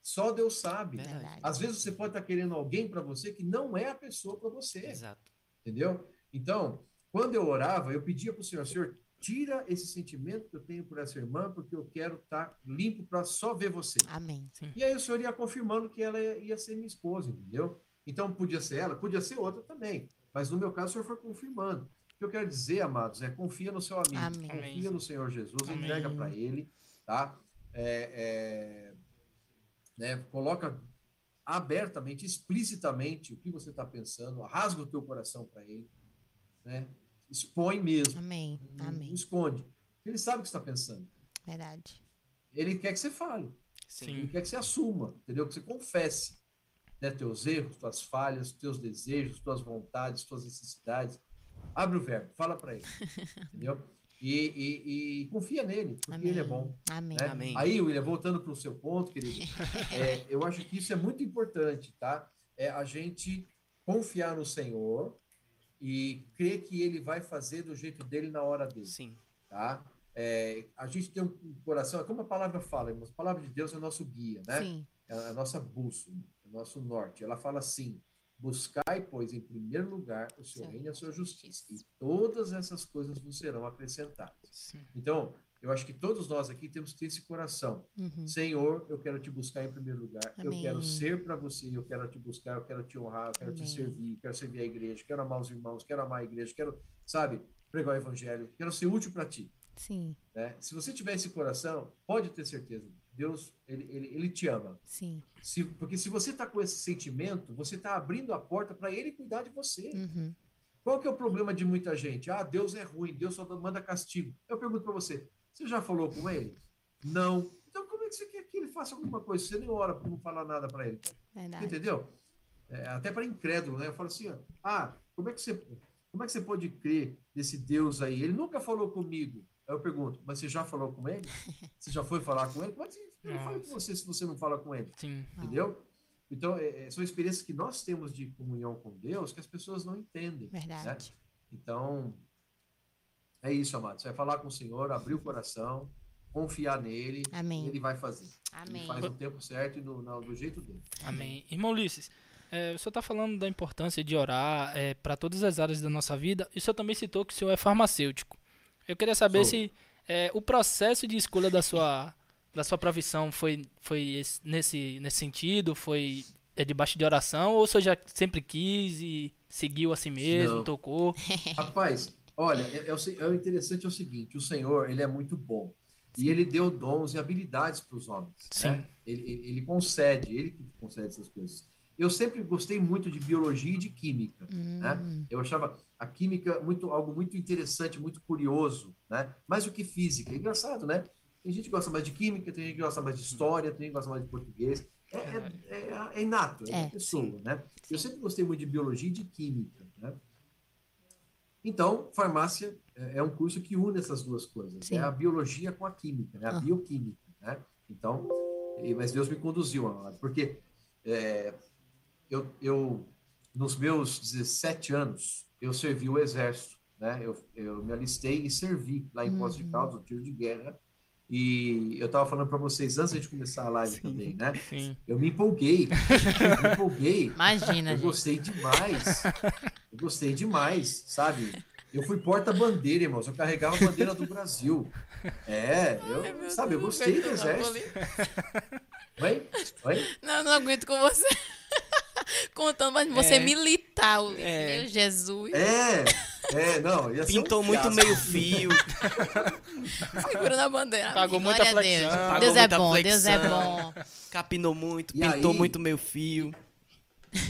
Só Deus sabe. Verdade. Às vezes você pode estar querendo alguém para você que não é a pessoa para você, Exato. entendeu? Então, quando eu orava, eu pedia para o Senhor, Senhor, tira esse sentimento que eu tenho por essa irmã, porque eu quero estar limpo para só ver você. Amém. E aí o senhor ia confirmando que ela ia ser minha esposa, entendeu? Então podia ser ela, podia ser outra também. Mas no meu caso, o senhor foi confirmando. O que eu quero dizer, amados, é confia no seu amigo, Amém. confia no Senhor Jesus, Amém. entrega para ele, tá? É, é, né, coloca abertamente, explicitamente o que você está pensando, rasga o teu coração para ele, né? Expõe mesmo, Amém. não Amém. esconde. Ele sabe o que está pensando. Verdade. Ele quer que você fale. Sim. Ele quer que você assuma, entendeu? Que você confesse né, teus erros, tuas falhas, teus desejos, tuas vontades, tuas necessidades. Abre o verbo, fala para ele, entendeu? E, e- e confia nele, porque Amém. ele é bom. Amém. né? Amém. Aí, William, voltando para o seu ponto, querido, é, eu acho que isso é muito importante, tá? É a gente confiar no Senhor e crer que ele vai fazer do jeito dele na hora dele Sim. tá? É, a gente tem um coração, é como a palavra fala, irmãos, a palavra de Deus é o nosso guia, né? Sim. É a nossa bússola, nosso norte. Ela fala assim: buscai, pois, em primeiro lugar o seu Sim. reino e a sua justiça, e todas essas coisas vos serão acrescentadas. Sim. Então, eu acho que todos nós aqui temos que ter esse coração. Uhum. Senhor, eu quero te buscar em primeiro lugar. Eu Amém. quero ser para você, eu quero te buscar, eu quero te honrar, eu quero te Amém. servir, quero servir a igreja, quero amar os irmãos, quero amar a igreja, quero, sabe, pregar o evangelho, quero ser útil para ti. Sim. né? Se você tiver esse coração, pode ter certeza, Deus, ele, ele, ele te ama. Sim. Se, porque se você está com esse sentimento, você está abrindo a porta para ele cuidar de você. Uhum. Qual que é o problema de muita gente? Ah, Deus é ruim, Deus só manda castigo. Eu pergunto para você, você já falou com ele? Não. Então como é que você quer que ele faça alguma coisa? Você nem ora para não falar nada para ele. Verdade. Entendeu? É, até para incrédulo, né? Eu falo assim, ó, ah, como é que você, como é que você pode crer nesse Deus aí? Ele nunca falou comigo. Aí eu pergunto, mas você já falou com ele? Você já foi falar com ele? Mas ele fala com você se você não fala com ele, Sim. entendeu? Então, é, é, são experiências que nós temos de comunhão com Deus que as pessoas não entendem. né? Verdade. Então, é isso, amado. Você vai falar com o Senhor, abrir o coração, confiar nele, Amém. ele vai fazer. Amém. Ele faz no tempo certo e no, no- do jeito dele. Amém. Irmão Ulisses, é, o senhor está falando da importância de orar para todas as áreas da nossa vida, e o senhor também citou que o senhor é farmacêutico. Eu queria saber Sou. se é, o processo de escolha da sua, da sua profissão foi, foi esse- nesse, nesse sentido, foi é, debaixo de oração, ou o senhor já sempre quis e seguiu a si mesmo, Não. tocou? Rapaz, olha, é, é o, é o interessante é o seguinte, o Senhor, ele é muito bom. E ele deu dons e habilidades para os homens. Sim. Né? Ele, ele, ele concede, ele que concede essas coisas. Eu sempre gostei muito de biologia e de química. Né? Hum, Eu achava a química muito algo muito interessante, muito curioso, né? Mais do que física. É engraçado, né? Tem gente que gosta mais de química, tem gente que gosta mais de história, tem gente que gosta mais de português. É, é, é- é inato, é, É, pessoa, né? Eu Sim. sempre gostei muito de biologia e de química, né? Então, farmácia é é um curso que une essas duas coisas. Sim. É a biologia com a química, né? A Ah. bioquímica, né? Então, mas Deus me conduziu, porque é, eu, eu, nos meus 17 anos, eu servi o exército, né? Eu, eu me alistei e servi lá em Poços de Uhum. Caldas, no tiro de guerra. E eu estava falando para vocês antes de começar a live Sim. também, né? Sim. Eu me empolguei, eu me empolguei. Imagina, Eu gente. gostei demais. Eu gostei demais, sabe? Eu fui porta-bandeira, irmãos. Eu carregava a bandeira do Brasil. É, eu, sabe, eu gostei do exército. Oi? Oi? Não, não aguento com você. Contando, mas você É. militar, Ulisses. É. Meu Jesus. É, é, não. ia ser um Pintou muito meio fio. Segurando a bandeira. Pagou Glória muita a Deus. flexão. Pagou Deus é bom, Deus é flexão. bom. Capinou muito, E pintou aí? muito meio fio.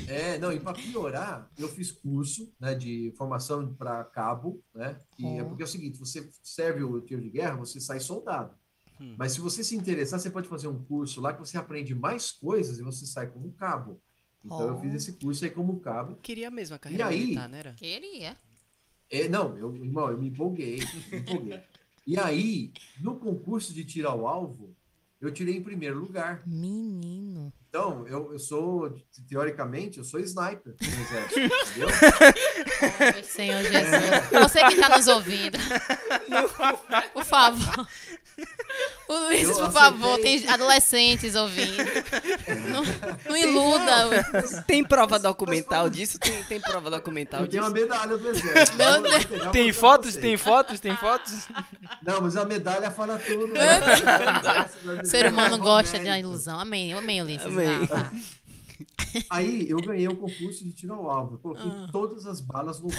É, não, e para piorar, eu fiz curso né, de formação para cabo, né? E é porque é o seguinte: você serve o tiro de guerra, você sai soldado. Hum. Mas se você se interessar, você pode fazer um curso lá que você aprende mais coisas e você sai como cabo. Então eu Oh. fiz esse curso aí como cabo. Queria mesmo a carreira E aí? militar, né? Era? Queria. É, não, eu, irmão, eu me empolguei, me empolguei. E aí, no concurso de tirar o alvo, eu tirei em primeiro lugar. Menino. Então, eu, eu sou, teoricamente, eu sou sniper no exército, entendeu? Ai, Senhor Jesus. Você que está nos ouvindo. Por favor. O Luiz, Eu por favor, tem adolescentes ouvindo. Não, não iluda. Tem prova documental disso? Tem, tem prova documental Eu tenho uma disso? medalha do exército. Meu Deus. Tem fotos? Tem fotos? Tem fotos? Não, mas a medalha fala tudo. né? O ser humano gosta de uma ilusão. Amém, amém, Ulisses. Amém. Vá. Aí eu ganhei o concurso de tiro ao alvo. Eu coloquei Ah. todas as balas no,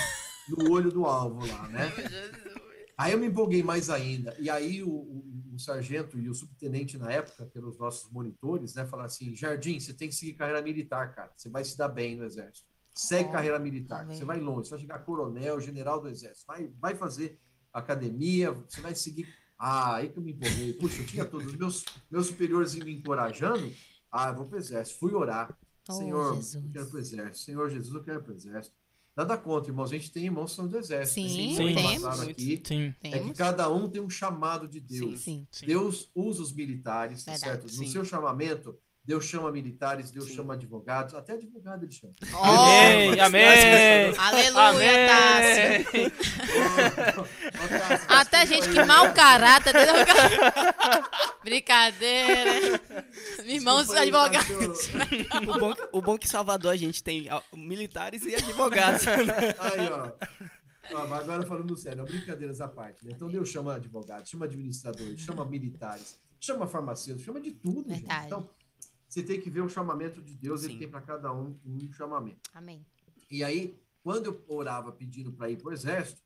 no olho do alvo lá, né? Aí eu me empolguei mais ainda. E aí o- o sargento e o subtenente na época, pelos nossos monitores, né, falaram assim: Jardim, você tem que seguir carreira militar, cara. Você vai se dar bem no exército. Segue Ó, carreira militar. tá vendo? Você vai longe. Você vai chegar coronel, general do exército. Vai, vai fazer academia. Você vai seguir. Ah, aí que eu me empolguei. Puxa, eu tinha todos os meus, meus superiores me encorajando. Ah, eu vou pro exército. Fui orar. Oh, Senhor, Jesus. eu quero pro exército. Senhor Jesus, eu quero pro exército. Nada contra, irmãos. A gente tem irmãos que são do exército. Sim, Sim. temos. aqui. Sim. É que cada um tem um chamado de Deus. Sim. Sim. Deus usa os militares, tá Verdade. certo? No seu chamamento, Deus chama militares, Deus Sim. chama advogados, até advogado ele chama. Amém, Oh, amém. aleluia, Tássio. Amém. Ô, Cássio, Até gente que mau caráter. entendeu? Brincadeira. Irmãos advogados. O bom, o bom que em Salvador a gente tem militares e advogados. Aí, ó. Mas Agora falando sério, brincadeiras à parte. Né? Então Deus chama advogados, chama administradores, chama militares, chama farmacêuticos, chama de tudo. Então, você tem que ver o chamamento de Deus, ele Sim. tem para cada um um chamamento. Amém. E aí, quando eu orava pedindo para ir para o exército,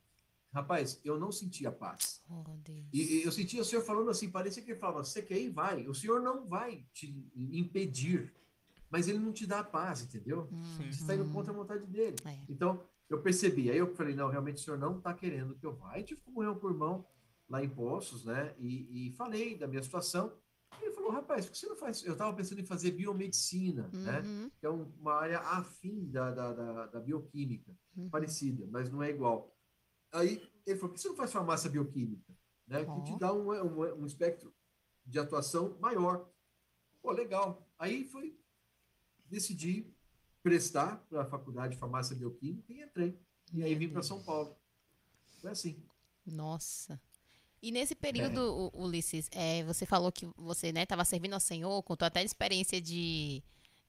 rapaz, eu não sentia paz. Oh, Deus. E, e eu sentia o Senhor falando assim, parecia que ele falava, você quer ir? Vai. O Senhor não vai te impedir, mas ele não te dá a paz, entendeu? Você está indo contra a vontade dele. É. Então, eu percebi. Aí eu falei, não, realmente o senhor não está querendo que eu vá. Aí tive comunhão com o irmão lá em Poços, né? E, e falei da minha situação. Ele falou, rapaz, por que você não faz? Eu estava pensando em fazer biomedicina, né? Uhum. Que é um- uma área afim da, da, da, da bioquímica, Uhum. parecida, mas não é igual. Aí ele falou, por que você não faz farmácia bioquímica? né? Que te dá um, um, um espectro de atuação maior. Pô, legal. Aí foi, decidi prestar para a faculdade de farmácia bioquímica e entrei. E aí vim para São Paulo. Foi assim. Nossa. E nesse período, U- Ulisses, é, você falou que você estava servindo ao Senhor, contou até a experiência de,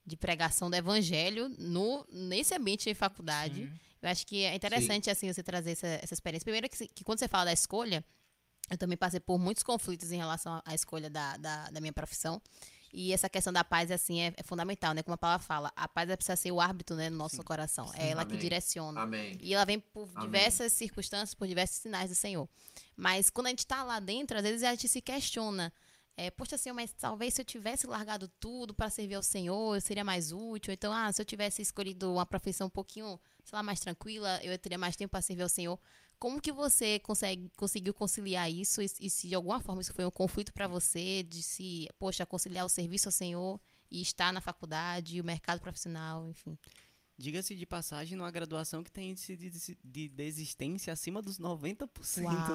de pregação do evangelho no, nesse ambiente de faculdade. Sim. Eu acho que é interessante, assim, você trazer essa, essa experiência. Primeiro, que, que quando você fala da escolha, eu também passei por muitos conflitos em relação à- à escolha da, da, da minha profissão. E essa questão da paz, assim, é, é fundamental, né? Como a palavra fala, a paz precisa ser o árbitro, né, no nosso Sim. coração. Sim, é ela que amém. direciona. Amém. E ela vem por Amém. diversas circunstâncias, por diversos sinais do Senhor. Mas quando a gente está lá dentro, às vezes a gente se questiona. É, Poxa, Senhor, mas talvez se eu tivesse largado tudo para servir ao Senhor, eu seria mais útil. Então, ah, se eu tivesse escolhido uma profissão um pouquinho, sei lá, mais tranquila, eu teria mais tempo para servir ao Senhor. Como que você consegue, conseguiu conciliar isso? E, e se de alguma forma isso foi um conflito para você, de se, poxa, conciliar o serviço ao Senhor e estar na faculdade, o mercado profissional, enfim. Diga-se de passagem, numa graduação que tem índice de, de desistência acima dos 90%.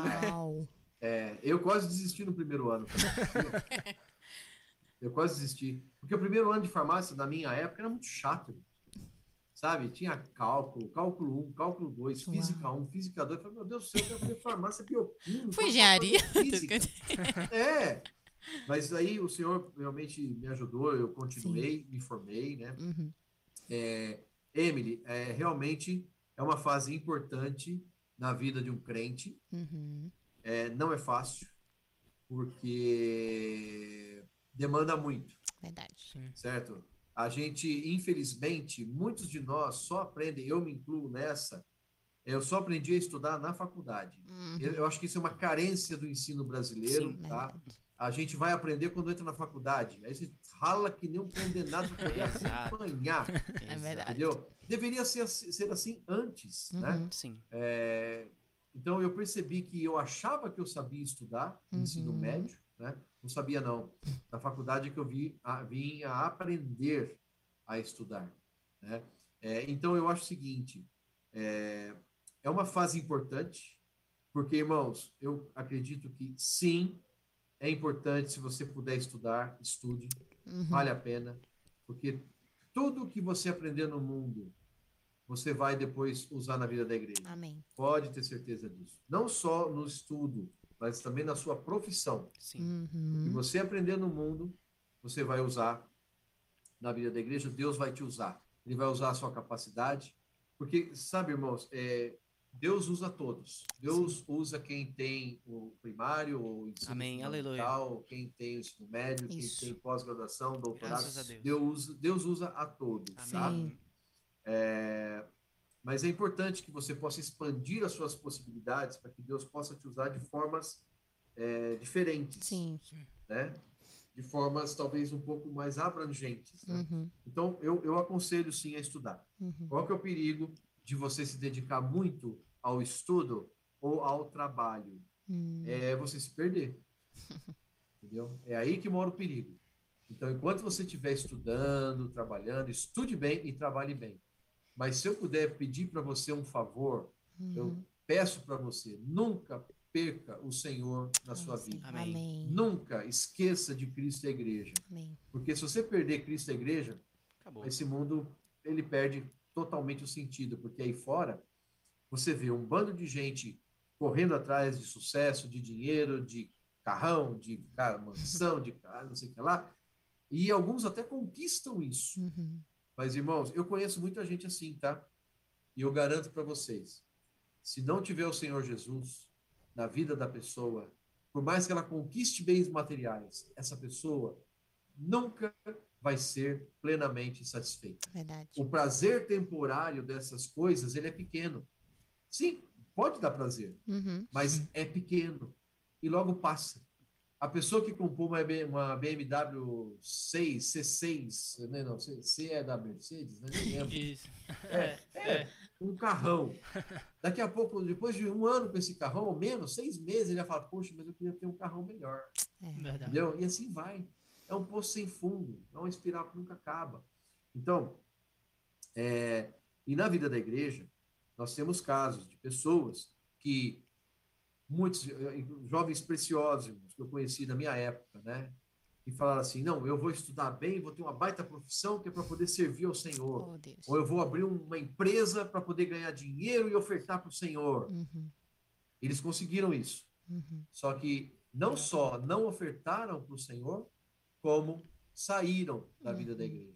né? Uau! É, eu quase desisti no primeiro ano. eu quase desisti. Porque o primeiro ano de farmácia, na minha época, era muito chato. Sabe? Tinha cálculo, cálculo 1, cálculo 2, Uau. física 1, física 2. Eu falei, meu Deus do céu, eu quero fazer farmácia bioquímica. Foi engenharia. É. Mas aí o senhor realmente me ajudou, eu continuei, me formei, né? Uhum. É, Emily, é, realmente é uma fase importante na vida de um crente. Uhum. É, não é fácil, porque demanda muito, Verdade. Sim. certo? A gente, infelizmente, muitos de nós só aprendem, eu me incluo nessa, eu só aprendi a estudar na faculdade. Uhum. Eu, eu acho que isso é uma carência do ensino brasileiro, Sim, tá? verdade. A gente vai aprender quando entra na faculdade. Aí você rala que nem um condenado para poder Exato. acompanhar, É verdade. entendeu? Deveria ser, assim- ser assim antes, né? Uhum. Sim. É, então eu percebi que eu achava que eu sabia estudar Uhum. ensino médio, né? Não sabia não. Na faculdade que eu vi, a, vim a aprender a estudar, né? É, então eu acho o seguinte, é, é uma fase importante, porque irmãos, eu acredito que sim, é importante se você puder estudar, estude, Uhum. vale a pena, porque tudo que você aprender no mundo, você vai depois usar na vida da igreja. Amém. Pode ter certeza disso. Não só no estudo, mas também na sua profissão. Sim. O que Uhum. você aprender no mundo, você vai usar na vida da igreja. Deus vai te usar. Ele vai usar a sua capacidade. Porque, sabe, irmãos, é, Deus usa todos. Deus usa quem tem o primário, o ensino Amém, fundamental, quem tem o ensino médio, Isso. quem tem pós-graduação, doutorado. Deus. Deus, usa- Deus usa a todos, Amém. sabe? Sim. É, mas é importante que você possa expandir as suas possibilidades para que Deus possa te usar de formas é, diferentes, Sim. né? De formas talvez um pouco mais abrangentes. né? Uhum. Então, eu, eu aconselho sim a estudar. Uhum. Qual que é o perigo de você se dedicar muito ao estudo ou ao trabalho? Uhum. É você se perder. Entendeu? É aí que mora o perigo. Então, enquanto você estiver estudando, trabalhando, estude bem e trabalhe bem. Mas se eu puder pedir para você um favor, eu Uhum. peço para você, nunca perca o Senhor na sua vida. Amém. Nunca esqueça de Cristo e a igreja. Amém. Porque se você perder Cristo e a igreja, Acabou. esse mundo ele perde totalmente o sentido, porque aí fora você vê um bando de gente correndo atrás de sucesso, de dinheiro, de carrão, de mansão, de cara, não sei o que lá, e alguns até conquistam isso. Uhum. Mas irmãos, eu conheço muita gente assim, tá? E eu garanto para vocês, se não tiver o Senhor Jesus na vida da pessoa, por mais que ela conquiste bens materiais, essa pessoa nunca vai ser plenamente satisfeita. Verdade. O prazer temporário dessas coisas, ele é pequeno. Sim, pode dar prazer, Uhum. mas é pequeno e logo passa. A pessoa que comprou uma BMW 6, C6, né, não, C, C é da Mercedes, né, nem lembro, Isso. É, é, um carrão. Daqui a pouco, depois de um ano com esse carrão, ou menos, seis meses, ele vai falar, poxa, mas eu queria ter um carrão melhor. Verdade. Entendeu? E assim vai. É um poço sem fundo, é uma espiral que nunca acaba. Então, é, e na vida da igreja, nós temos casos de pessoas que muitos eh, jovens preciosos que eu conheci na minha época, né? E falaram assim: não, eu vou estudar bem, vou ter uma baita profissão que é para poder servir ao Senhor. Oh. Ou eu vou abrir uma empresa para poder ganhar dinheiro e ofertar para o Senhor. Uhum, Eles conseguiram isso. uhum. Só que não só não ofertaram para o Senhor, como saíram da vida da igreja.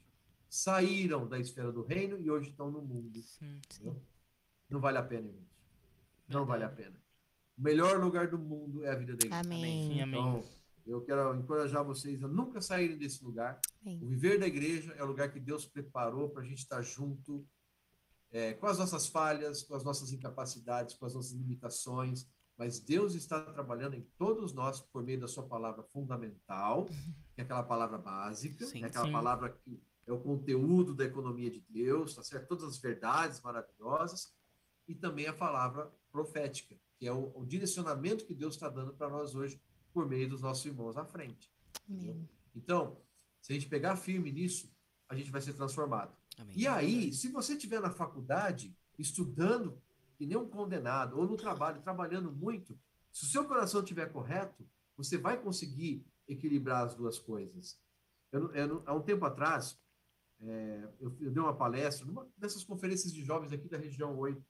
Saíram da esfera do reino e hoje estão no mundo. Sim. entendeu? Não vale a pena, irmãos. Não vale a pena. O melhor lugar do mundo é a vida da igreja. Amém. Sim, amém. Então, eu quero encorajar vocês a nunca saírem desse lugar. Amém. O viver da igreja é o lugar que Deus preparou para a gente estar junto, é, com as nossas falhas, com as nossas incapacidades, com as nossas limitações. Mas Deus está trabalhando em todos nós por meio da sua palavra fundamental, que é aquela palavra básica, Sim, é aquela sim. palavra que é o conteúdo da economia de Deus, tá certo? Todas as verdades maravilhosas, e também a palavra profética, que é o, o direcionamento que Deus está dando para nós hoje por meio dos nossos irmãos à frente. Então, se a gente pegar firme nisso, a gente vai ser transformado. Amém. E aí, se você estiver na faculdade, estudando, que nem um condenado, ou no trabalho, trabalhando muito, se o seu coração estiver correto, você vai conseguir equilibrar as duas coisas. Eu, eu há um tempo atrás, é, eu, eu dei uma palestra, numa dessas conferências de jovens aqui da região 8.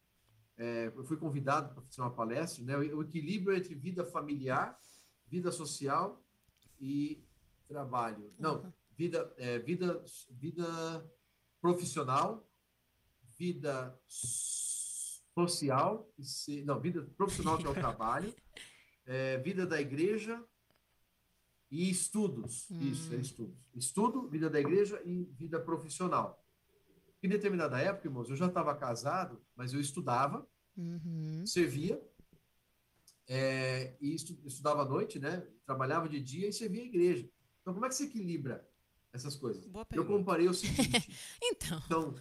É, eu fui convidado para fazer uma palestra, né, o, equilíbrio entre vida familiar, vida social e trabalho. Não, vida, é, vida, vida profissional, vida social, se- não, vida profissional que é o trabalho, é, vida da igreja e estudos. Isso, é estudos. Estudo, vida da igreja e vida profissional. Em determinada época, irmãos, eu já estava casado, mas eu estudava, Uhum. servia, é, e estu- estudava à noite, né? Trabalhava de dia e servia a igreja. Então, como é que se equilibra essas coisas? Boa Eu comparei o seguinte. Então, Então,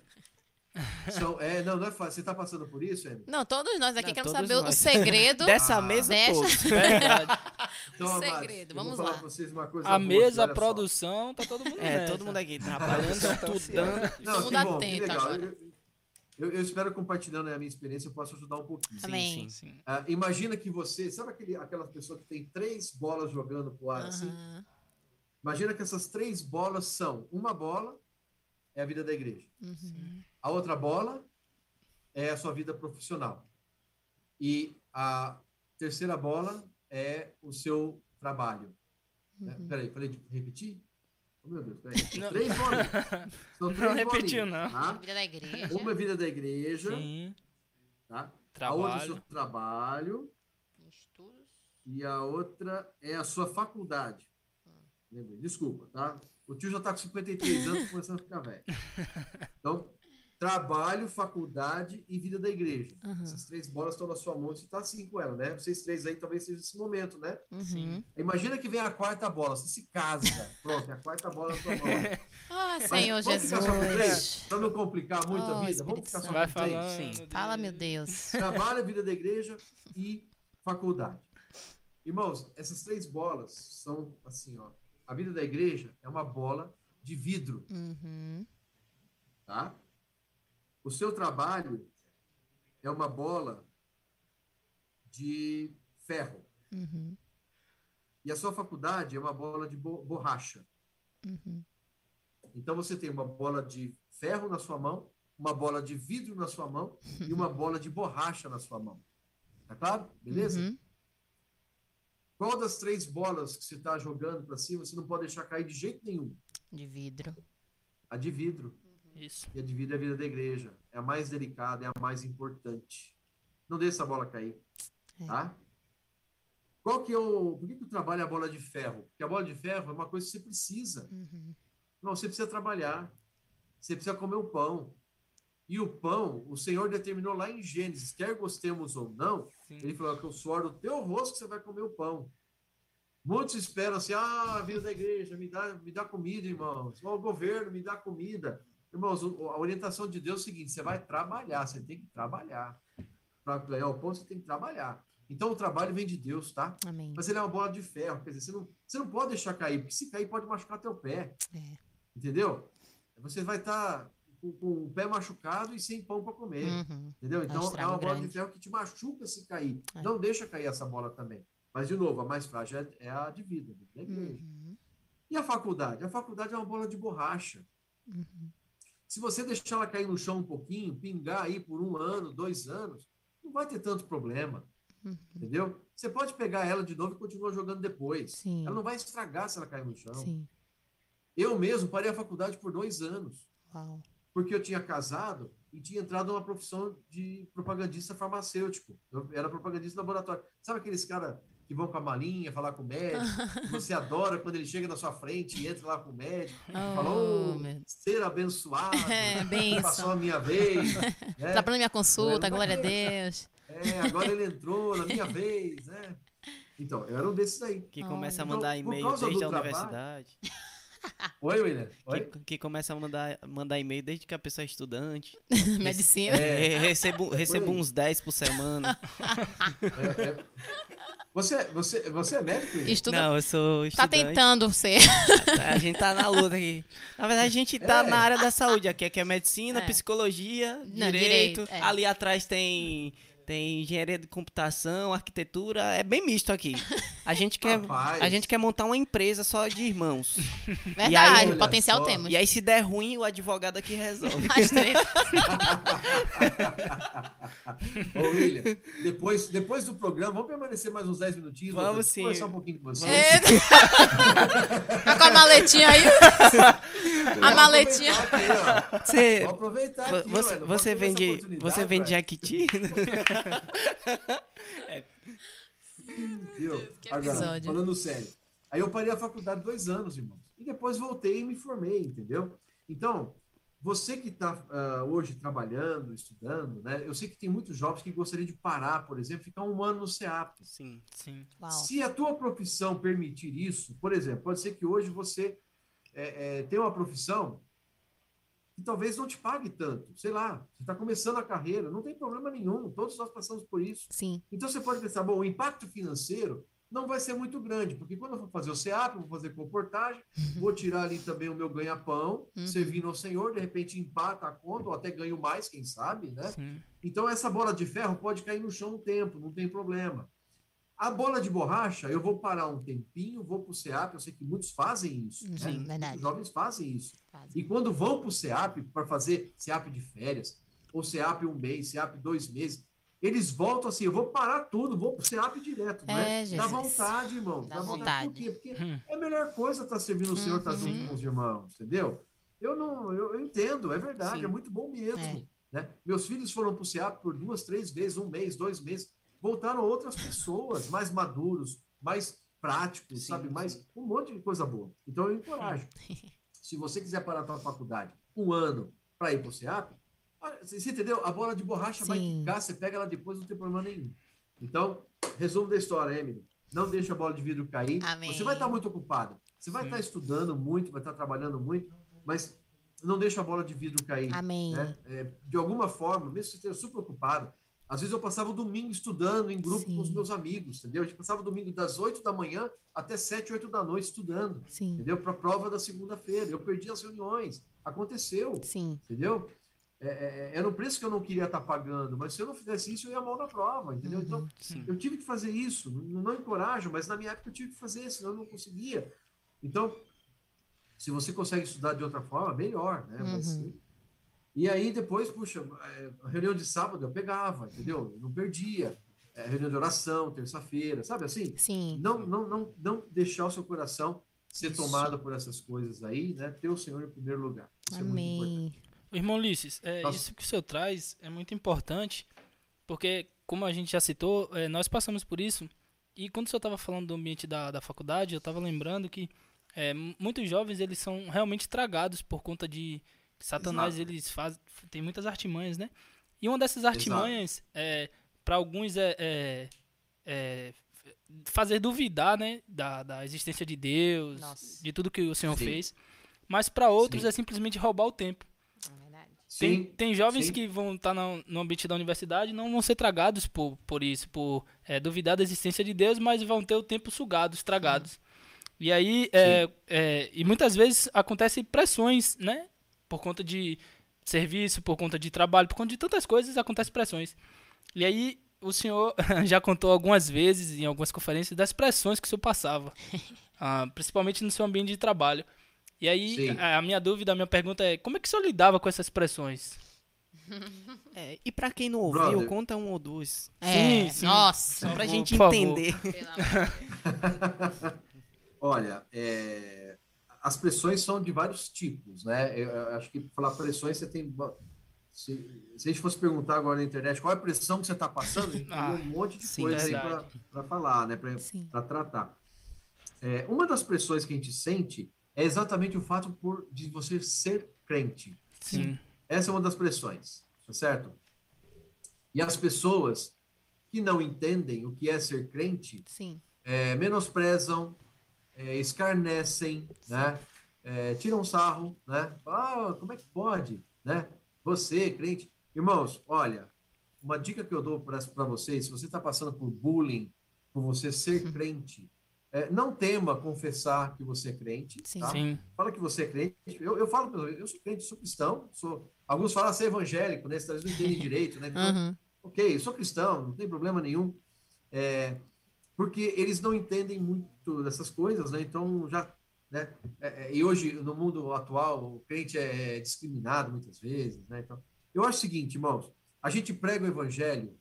são, é, não, não é fácil. Você está passando por isso, Amy? não, todos nós aqui Não, queremos saber o nós. segredo. Dessa Ah. mesa Dessa-. Então, Segredo, amados, eu vamos vou falar lá. pra vocês uma coisa A boa mesa, a só. produção, tá todo mundo É, nessa. todo mundo aqui trabalhando, Estudando. estudando. Não, Todo que mundo bom, que atento legal. agora. Eu, eu, eu espero que compartilhando a minha experiência eu possa ajudar um pouquinho. Amém. sim. Sim. Ah, imagina que você, sabe aquele, aquela pessoa que tem três bolas jogando pro ar assim? Imagina que essas três bolas são, uma bola é a vida da igreja, Uhum. A outra bola é a sua vida profissional e a terceira bola é o seu trabalho. Né? Uhum. Peraí, falei de repetir? Oh, meu Deus, peraí. Não. três bolinhas. São três Não repetiu, bolinhas, não. tá? Vida da igreja. Uma é vida da igreja, Sim. tá? A outra é o seu Trabalho. trabalho Estudos. e a outra é a sua faculdade. Lembrei, desculpa, tá? O tio já está com 53 anos, começando a ficar velho. Então, trabalho, faculdade e vida da igreja. Uhum. Essas três bolas estão na sua mão, você está assim com ela, né? Vocês três aí talvez seja esse momento, né? Uhum. Imagina que vem a quarta bola, você se casa, pronto, é a quarta bola na sua mão. Ah, Mas Senhor vamos ficar só com três? Para não complicar muito Oh, a vida, vamos ficar só com três? Sim. Fala, meu Deus. Trabalho, vida da igreja e faculdade. Irmãos, essas três bolas são assim, ó. A vida da igreja é uma bola de vidro, Uhum. tá? O seu trabalho é uma bola de ferro. Uhum. E a sua faculdade é uma bola de bo- borracha. Uhum. Então você tem uma bola de ferro na sua mão, uma bola de vidro na sua mão e uma bola de borracha na sua mão. Tá claro? Beleza? Uhum. Qual das três bolas que você está jogando para cima você não pode deixar cair de jeito nenhum? De vidro. A de vidro. Isso. E a de vidro é a vida da igreja. É a mais delicada, é a mais importante. Não deixe essa bola cair. É. Tá? Qual que é o. Por que, trabalho é a bola de ferro? Porque a bola de ferro é uma coisa que você precisa. Uhum. Não, você precisa trabalhar. Você precisa comer o pão. E o pão, o Senhor determinou lá em Gênesis, quer gostemos ou não, Sim. ele falou que o suor do teu rosto que você vai comer o pão. Muitos esperam assim, ah, vida da igreja, me dá, me dá comida, irmãos. O governo, me dá comida. Irmãos, a orientação de Deus é o seguinte, você vai trabalhar, você tem que trabalhar. Para ganhar o pão, você tem que trabalhar. Então, o trabalho vem de Deus, tá? Amém. Mas ele é uma bola de ferro, quer dizer, você não, você não pode deixar cair, porque se cair pode machucar teu pé. É. Entendeu? Você vai estar com, com o pé machucado e sem pão para comer. Uhum. Entendeu? Então, é estrago uma bola grande. de ferro que te machuca se cair. É. Não deixa cair essa bola também. Mas, de novo, a mais frágil é, é a de vida, da igreja. Uhum. E a faculdade? A faculdade é uma bola de borracha. Uhum. Se você deixar ela cair no chão um pouquinho, pingar aí por um ano, dois anos, não vai ter tanto problema. Uhum. Entendeu? Você pode pegar ela de novo e continuar jogando depois. Sim. Ela não vai estragar se ela cair no chão. Sim. Eu mesmo parei a faculdade por dois anos, Uau. porque eu tinha casado e tinha entrado numa profissão de propagandista farmacêutico. Eu era propagandista de laboratório. Sabe aqueles caras que vão com a malinha falar com o médico? você adora quando ele chega na sua frente e entra lá com o médico. Fala, Oh, "Ô, meu Deus. ser abençoado. É, benção. Passou a minha vez. né? Tá pra minha consulta, glória a conheço. Deus. É, agora ele entrou na minha vez, né? Então, eu era um desses aí. Que Ah. começa a Então, mandar por e-mail desde a trabalho- universidade. Oi, William. Oi? Que, que começa a mandar, mandar e-mail desde que a pessoa é estudante. Medicina. É, Re- Recebo, recebo uns 10 por semana. é, é. Você, você, você é médico? William? Estuda. Não, eu sou tá estudante. tentando ser. A gente tá na luta aqui. Na verdade, a gente tá É. na área da saúde aqui, que é medicina, É. psicologia, Não, direito. direito, é. Ali atrás tem, tem engenharia de computação, arquitetura. É bem misto aqui. A gente quer, Rapaz. a gente quer montar uma empresa só de irmãos. Verdade, aí, potencial só. temos. E aí, se der ruim, o advogado aqui resolve. As. Ô, William, depois, depois do programa, vamos permanecer mais uns 10 minutinhos? Vamos doutor? sim. Conversar um pouquinho com você. É. Tá com a maletinha aí? A Vamos maletinha. aproveitar aqui, ó. Você, Vamos aproveitar aqui, você, você vende, você vende. Jequiti? Viu? Agora, falando sério. Aí eu parei a faculdade dois anos, irmãos. E depois voltei e me formei, entendeu? Então, você que está hoje trabalhando, estudando, né? Eu sei que tem muitos jovens que gostariam de parar, por exemplo, ficar um ano no CEAP. Sim. Sim. Uau. Se a tua profissão permitir isso, por exemplo, pode ser que hoje você é, é, tenha uma profissão que talvez não te pague tanto. Sei lá, você está começando a carreira, não tem problema nenhum, todos nós passamos por isso. Sim. Então você pode pensar, bom, o impacto financeiro não vai ser muito grande, porque quando eu for fazer o CEAP, vou fazer comportagem, vou tirar ali também o meu ganha-pão, Uhum. servindo ao Senhor, de repente empata a conta, ou até ganho mais, quem sabe, né? Sim. Então essa bola de ferro pode cair no chão um tempo, não tem problema. A bola de borracha, eu vou parar um tempinho, vou para o CEAP, eu sei que muitos fazem isso. né? Sim, verdade. Muitos jovens fazem isso. Faz. E quando vão para o CEAP, para fazer CEAP de férias, ou CEAP um mês, CEAP dois meses, eles voltam assim, eu vou parar tudo, vou para o CEAP direto. É, né? Dá Jesus. vontade, irmão. Dá Dá, vontade. Por vontade. quê? Porque Hum. é a melhor coisa estar servindo o Senhor, estar Uhum. junto com os irmãos, entendeu? Eu não, eu, eu entendo, é verdade, Sim. é muito bom mesmo. É. Né? Meus filhos foram para o CEAP por duas, três vezes, um mês, dois meses. Voltaram outras pessoas mais maduros, mais práticos, Sim, sabe? sim. Mais um monte de coisa boa. Então eu encorajo. Se você quiser parar a sua faculdade um ano para ir para o CEAP, ah, você entendeu? A bola de borracha vai Sim. ficar, você pega ela depois, não tem problema nenhum. Então, resumo da história, Emily. Não deixa a bola de vidro cair. Amém. Você vai estar muito ocupado. Você vai estar estudando muito, vai estar trabalhando muito, mas não deixa a bola de vidro cair Amém. né? É, de alguma forma, mesmo que você esteja super ocupado, às vezes eu passava o domingo estudando em grupo com os Sim. meus amigos, entendeu? A gente passava o domingo das 8 da manhã até 7, 8 da noite estudando, Sim. entendeu? Para a prova da segunda-feira. Eu perdi as reuniões. Aconteceu, Sim. entendeu? É, é, era um preço que eu não queria estar pagando, mas se eu não fizesse isso, eu ia mal na prova, entendeu? Então, Uhum. Sim. eu tive que fazer isso. Não, não encorajo, mas na minha época eu tive que fazer, senão eu não conseguia. Então, se você consegue estudar de outra forma, melhor, né? Mas, Uhum. E aí depois, puxa, é, a reunião de sábado eu pegava, entendeu? Eu não perdia. É, reunião de oração, terça-feira, sabe assim? Sim. Não, não, não, não deixar o seu coração ser Isso. tomado por essas coisas aí, né? Ter o Senhor em primeiro lugar. Isso é muito importante. Amém. Irmão Ulisses, é, Nossa. isso que o senhor traz é muito importante, porque, como a gente já citou, é, nós passamos por isso, e quando o senhor estava falando do ambiente da, da faculdade, eu estava lembrando que é, muitos jovens eles são realmente tragados por conta de Satanás, Exato. eles fazem, tem muitas artimanhas, né? E uma dessas artimanhas, é, para alguns, é, é- é fazer duvidar, né, da, da existência de Deus, Nossa. de tudo que o Senhor Sim. fez, mas para outros Sim. é simplesmente roubar o tempo. É verdade. Tem, Sim, tem jovens sim. que vão estar no, no ambiente da universidade e não vão ser tragados por, por isso, por é, duvidar da existência de Deus, mas vão ter o tempo sugado, estragados. E aí, é, é, e muitas vezes acontecem pressões, né? Por conta de serviço, por conta de trabalho, por conta de tantas coisas, acontecem pressões. E aí o senhor já contou algumas vezes, em algumas conferências, das pressões que o senhor passava, ah, principalmente no seu ambiente de trabalho. E aí, Sim. a a minha dúvida, a minha pergunta é, como é que o senhor lidava com essas pressões? É, e pra quem não ouviu, Brother. conta um ou dois. É, Sim, sim. nossa. Só pra gente entender. Olha, é, as pressões são de vários tipos, né? Eu, acho que para falar pressões você tem. Se, se a gente fosse perguntar agora na internet qual é a pressão que você está passando, a gente Ah, teria um monte de sim, coisa aí para falar, né? Para tratar. É, uma das pressões que a gente sente é exatamente o fato por, de você ser crente. Sim. Essa é uma das pressões, tá certo? E as pessoas que não entendem o que é ser crente Sim. é, menosprezam, é, escarnecem, né? É, tiram sarro, né? Ah, como é que pode, né? Você, crente. Irmãos, olha, uma dica que eu dou para vocês, se você está passando por bullying, por você ser crente, é, não tema confessar que você é crente, Sim. tá? Sim. Fala que você é crente. Eu, eu falo, eu sou crente, sou cristão, sou... Alguns falam ser evangélico, né? Vocês não entendem direito, né? Então, Uhum. ok, eu sou cristão, não tem problema nenhum, é, porque eles não entendem muito dessas coisas, né? Então já, né? É, é, e hoje no mundo atual o crente é discriminado muitas vezes, né? Então, eu acho o seguinte, irmãos, a gente prega o evangelho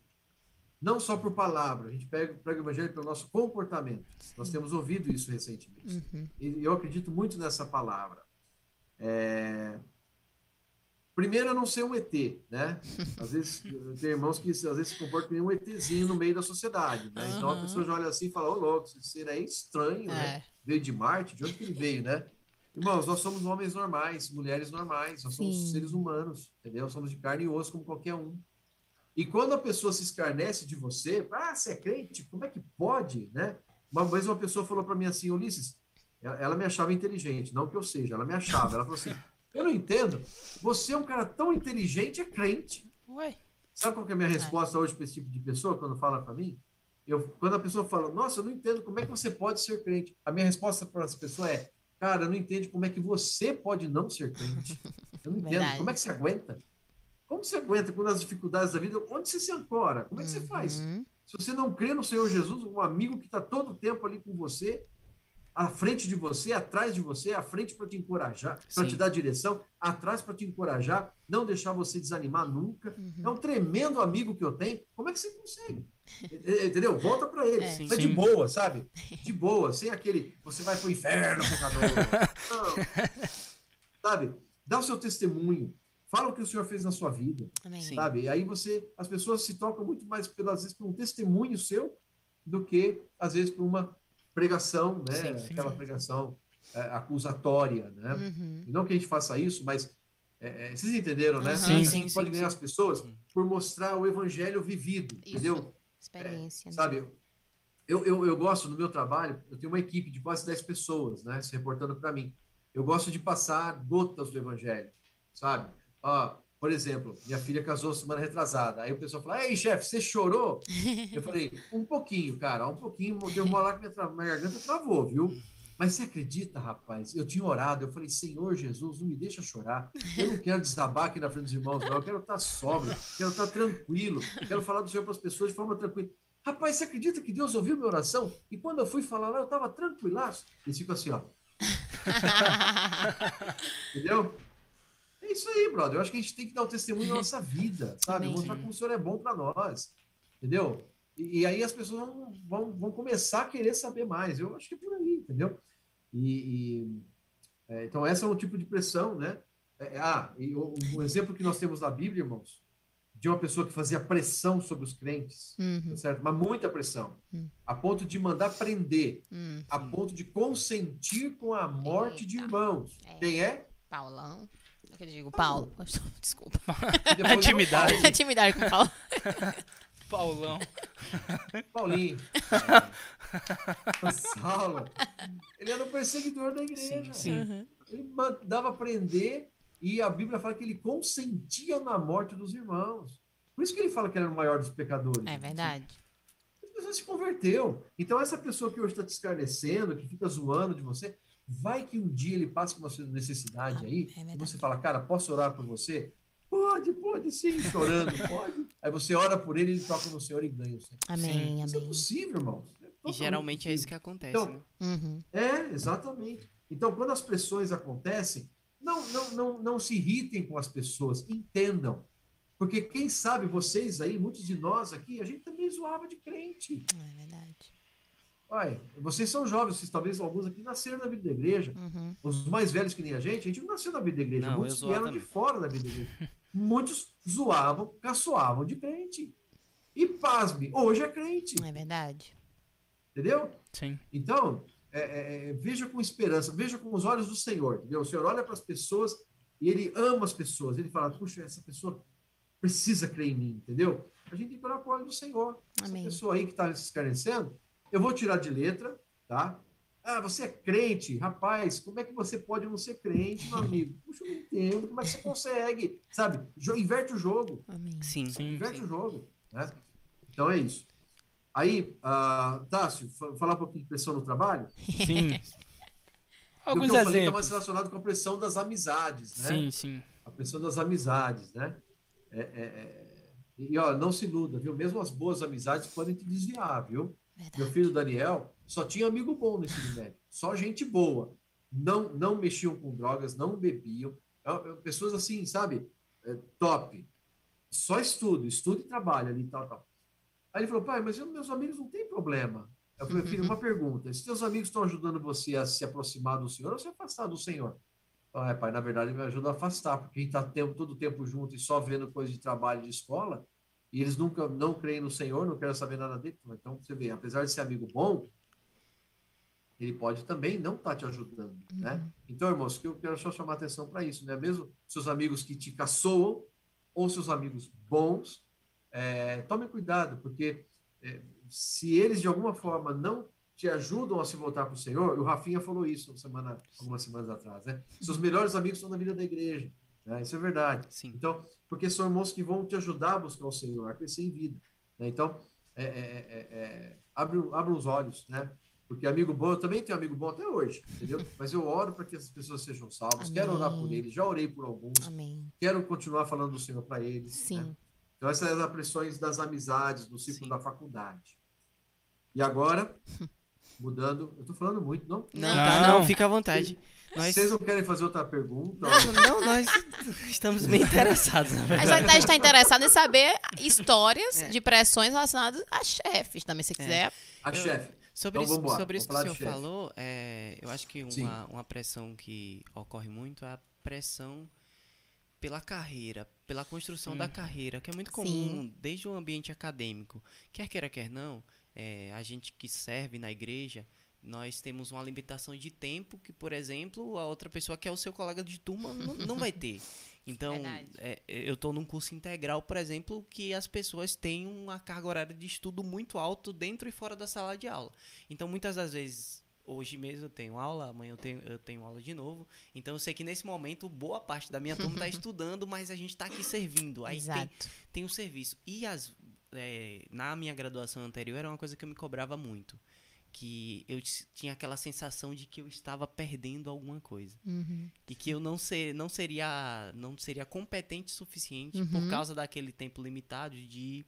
não só por palavra, a gente prega, prega o evangelho pelo nosso comportamento. Nós temos ouvido isso recentemente. Uhum. E eu acredito muito nessa palavra. É, Primeiro, eu não ser um ET, né? Às vezes, tem irmãos que às vezes se comportam como um ETzinho no meio da sociedade, né? Então, a pessoa já olha assim e fala, ô louco, esse ser aí é estranho, né? É. Veio de Marte, de onde que ele veio, né? Irmãos, nós somos homens normais, mulheres normais, nós somos Sim. seres humanos, entendeu? Somos de carne e osso como qualquer um. E quando a pessoa se escarnece de você, ah, você é crente, como é que pode, né? Uma vez uma pessoa falou para mim assim, Ulisses, ela me achava inteligente, não que eu seja, ela me achava. Ela falou assim, eu não entendo, você é um cara tão inteligente, é crente. Ué. Sabe qual que é a minha resposta hoje para esse tipo de pessoa, quando fala para mim? Eu, quando a pessoa fala, nossa, eu não entendo como é que você pode ser crente. A minha resposta para essa pessoa é, cara, não entende como é que você pode não ser crente. Eu não entendo. Verdade. Como é que você aguenta? Como você aguenta quando as dificuldades da vida, onde você se ancora? Como é que você faz? Uhum. Se você não crê no Senhor Jesus, um amigo que está todo o tempo ali com você, à frente de você, atrás de você, à frente para te encorajar, para te dar direção, atrás para te encorajar, não deixar você desanimar nunca. Uhum. É um tremendo amigo que eu tenho. Como é que você consegue? E- Entendeu? Volta para ele. É. Mas de Sim. boa, sabe? De boa, sem aquele você vai pro inferno, pecador. Não. Sabe? Dá o seu testemunho. Fala o que o Senhor fez na sua vida Amém. Sabe? E aí você, as pessoas se tocam muito mais pelas vezes por um testemunho seu do que às vezes por uma pregação, né? Sim, sim. Aquela pregação é, acusatória, né? Uhum. Não que a gente faça isso, mas é, é, vocês entenderam, né? Aham. Sim, sim, pode sim, ganhar sim. as pessoas por mostrar o evangelho vivido, Isso. entendeu? Experiência. né? Sabe? Eu, eu, eu gosto no meu trabalho, eu tenho uma equipe de quase 10 pessoas, né? Se reportando para mim. Eu gosto de passar gotas do evangelho, sabe? Ó, por exemplo, minha filha casou semana retrasada. Aí o pessoal fala: Ei, chefe, você chorou? Eu falei: Um pouquinho, cara, um pouquinho. Deu uma lá que minha, minha garganta travou, viu? Mas você acredita, rapaz? Eu tinha orado, eu falei: Senhor Jesus, não me deixa chorar. Eu não quero desabar aqui na frente dos irmãos, não. Eu quero estar sóbrio, quero estar tranquilo, quero falar do Senhor para as pessoas de forma tranquila. Rapaz, você acredita que Deus ouviu minha oração? E quando eu fui falar lá, eu estava tranquilaço. Eles ficam assim, ó. Entendeu? É isso aí, brother. Eu acho que a gente tem que dar o testemunho da nossa vida, sabe? Amém. Mostrar como o Senhor é bom para nós. Entendeu? E, e aí as pessoas vão, vão, vão começar a querer saber mais. Eu acho que é por aí, entendeu? E, e, é, então, essa é um tipo de pressão, né? É, ah, e o- um exemplo que nós temos na Bíblia, irmãos, de uma pessoa que fazia pressão sobre os crentes, Uhum. tá certo? Mas muita pressão, Hum. a ponto de mandar prender, Hum. a ponto de consentir com a morte de Eita. irmãos. É. Quem é? Paulão. É que eu digo Paulo. Desculpa. Intimidade. Intimidade com o Paulo. Paulão. o Paulinho. Saulo. Ele era o perseguidor da igreja. Sim. Uhum. Ele mandava prender e a Bíblia fala que ele consentia na morte dos irmãos. Por isso que ele fala que ele era o maior dos pecadores. É verdade. A pessoa se converteu. Então, essa pessoa que hoje está te escarnecendo, que fica zoando de você, vai que um dia ele passa por uma necessidade Ah, aí, é e você fala, cara, posso orar por você? Pode, pode sim, chorando, pode. Aí você ora por ele, ele toca no Senhor e ganha o Senhor. Amém, Isso é amém. possível, irmão. E geralmente é isso que acontece, Então, né? Uhum. É, exatamente. Então, quando as pressões acontecem, não, não, não, não se irritem com as pessoas, entendam. Porque quem sabe vocês aí, muitos de nós aqui, a gente também zoava de crente. É verdade. Uai, vocês são jovens, vocês talvez alguns aqui nasceram na vida da igreja. Uhum. Os mais velhos que nem a gente, a gente não nasceu na vida da igreja. Não, Muitos vieram de fora da vida da igreja. Muitos zoavam, caçoavam de crente. E pasme, hoje é crente, É verdade. entendeu? Sim. Então, é, é, é, veja com esperança, veja com os olhos do Senhor, entendeu? O Senhor olha para as pessoas e ele ama as pessoas. Ele fala, puxa, essa pessoa precisa crer em mim, entendeu? A gente tem que olhar para o olho do Senhor. Amém. Essa pessoa aí que está se escarnecendo, eu vou tirar de letra, tá? Ah, você é crente? Rapaz, como é que você pode não ser crente, meu amigo? Puxa, eu não entendo. Como é que você consegue? Sabe? Inverte o jogo. Amém. Sim. Sim. Inverte sim. o jogo. Né? Então é isso. Aí, ah, Tássio, fa- falar um pouquinho de pressão no trabalho. Sim. O Alguns que eu falei está mais exemplos. relacionado com a pressão das amizades, né? Sim, sim. A pressão das amizades, né? É, é, é, E, ó, não se iluda, viu? Mesmo as boas amizades podem te desviar, viu? Meu Verdade. filho Daniel só tinha amigo bom no ensino médio, só gente boa. Não, não mexiam com drogas, não bebiam. É, é, Pessoas assim, sabe? É, top. Só estudo, estudo e trabalho ali, tal, tal. Aí ele falou, pai, mas eu, meus amigos não tem problema. Eu falei, filho, uma pergunta. Se teus amigos estão ajudando você a se aproximar do Senhor ou se afastar do Senhor? Ah, pai, na verdade, me ajuda a afastar, porque a gente está tempo, todo o tempo junto e só vendo coisa de trabalho de escola, e eles nunca não creem no Senhor, não querem saber nada dele. Então, você vê, apesar de ser amigo bom, ele pode também não estar te ajudando, né? Então, irmãos, que eu quero só chamar atenção para isso, né? Mesmo seus amigos que te caçoam, ou seus amigos bons, é, tome cuidado, porque é, se eles de alguma forma não te ajudam a se voltar para o Senhor, o Rafinha falou isso uma semana, algumas semanas atrás, né? Seus melhores amigos estão na vida da igreja, né? Isso é verdade. Sim. Então, porque são irmãos que vão te ajudar a buscar o Senhor, a crescer em vida. né? Então, é, é, é, é, abre, abre os olhos, né? Porque amigo bom, eu também tenho amigo bom até hoje, entendeu? Mas eu oro para que as pessoas sejam salvas, quero orar por Amém. eles, já orei por alguns, Amém. quero continuar falando do Senhor para eles. Sim. né? Então, essas são as pressões das amizades, do ciclo Sim. da faculdade. E agora, mudando, eu estou falando muito, não? Não, Não. tá, não, fica à vontade. Nós, Vocês não querem fazer outra pergunta? não, não, nós estamos bem interessados, na A verdade. gente está interessado em saber histórias É. de pressões relacionadas a chefes também, se quiser. A Eu- chefe. Sobre Então, isso, sobre isso que o senhor falou, é, eu acho que Sim. uma, uma pressão que ocorre muito é a pressão pela carreira, pela construção da carreira, que é muito comum desde o ambiente acadêmico. Quer queira, quer não, é, a gente que serve na igreja, nós temos uma limitação de tempo que, por exemplo, a outra pessoa que é o seu colega de turma não, não vai ter. Então, é, eu estou num curso integral, por exemplo, que as pessoas têm uma carga horária de estudo muito alto dentro e fora da sala de aula. Então, muitas das vezes, hoje mesmo eu tenho aula, amanhã eu tenho, eu tenho aula de novo. Então, eu sei que nesse momento, boa parte da minha turma está estudando, mas a gente está aqui servindo. Aí tem, Exato. tem o serviço. E as, é, na minha graduação anterior era uma coisa que eu me cobrava muito. Que eu tinha aquela sensação de que eu estava perdendo alguma coisa Uhum. e que eu não, ser, não seria não seria competente o suficiente Uhum. por causa daquele tempo limitado de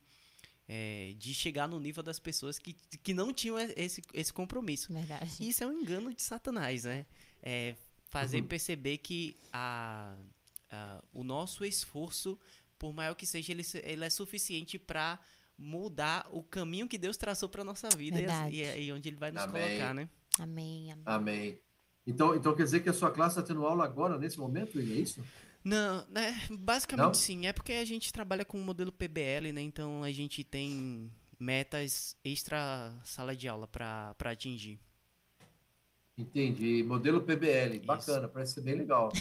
é, de chegar no nível das pessoas que, que não tinham esse, esse compromisso. Verdade. Isso é um engano de Satanás, né? É fazer Uhum. perceber que a, a- o nosso esforço, por maior que seja, ele, ele é suficiente para mudar o caminho que Deus traçou para nossa vida e, as- Verdade. e, e onde Ele vai nos Amém. colocar, né? Amém, amém. Amém. Então, então quer dizer que a sua classe está tendo aula agora, nesse momento, é isso? Não, né? Basicamente Não? sim. É porque a gente trabalha com o modelo PBL, né? Então a gente tem metas extra sala de aula para atingir. Entendi. Modelo PBL. Isso. Bacana, parece ser bem legal.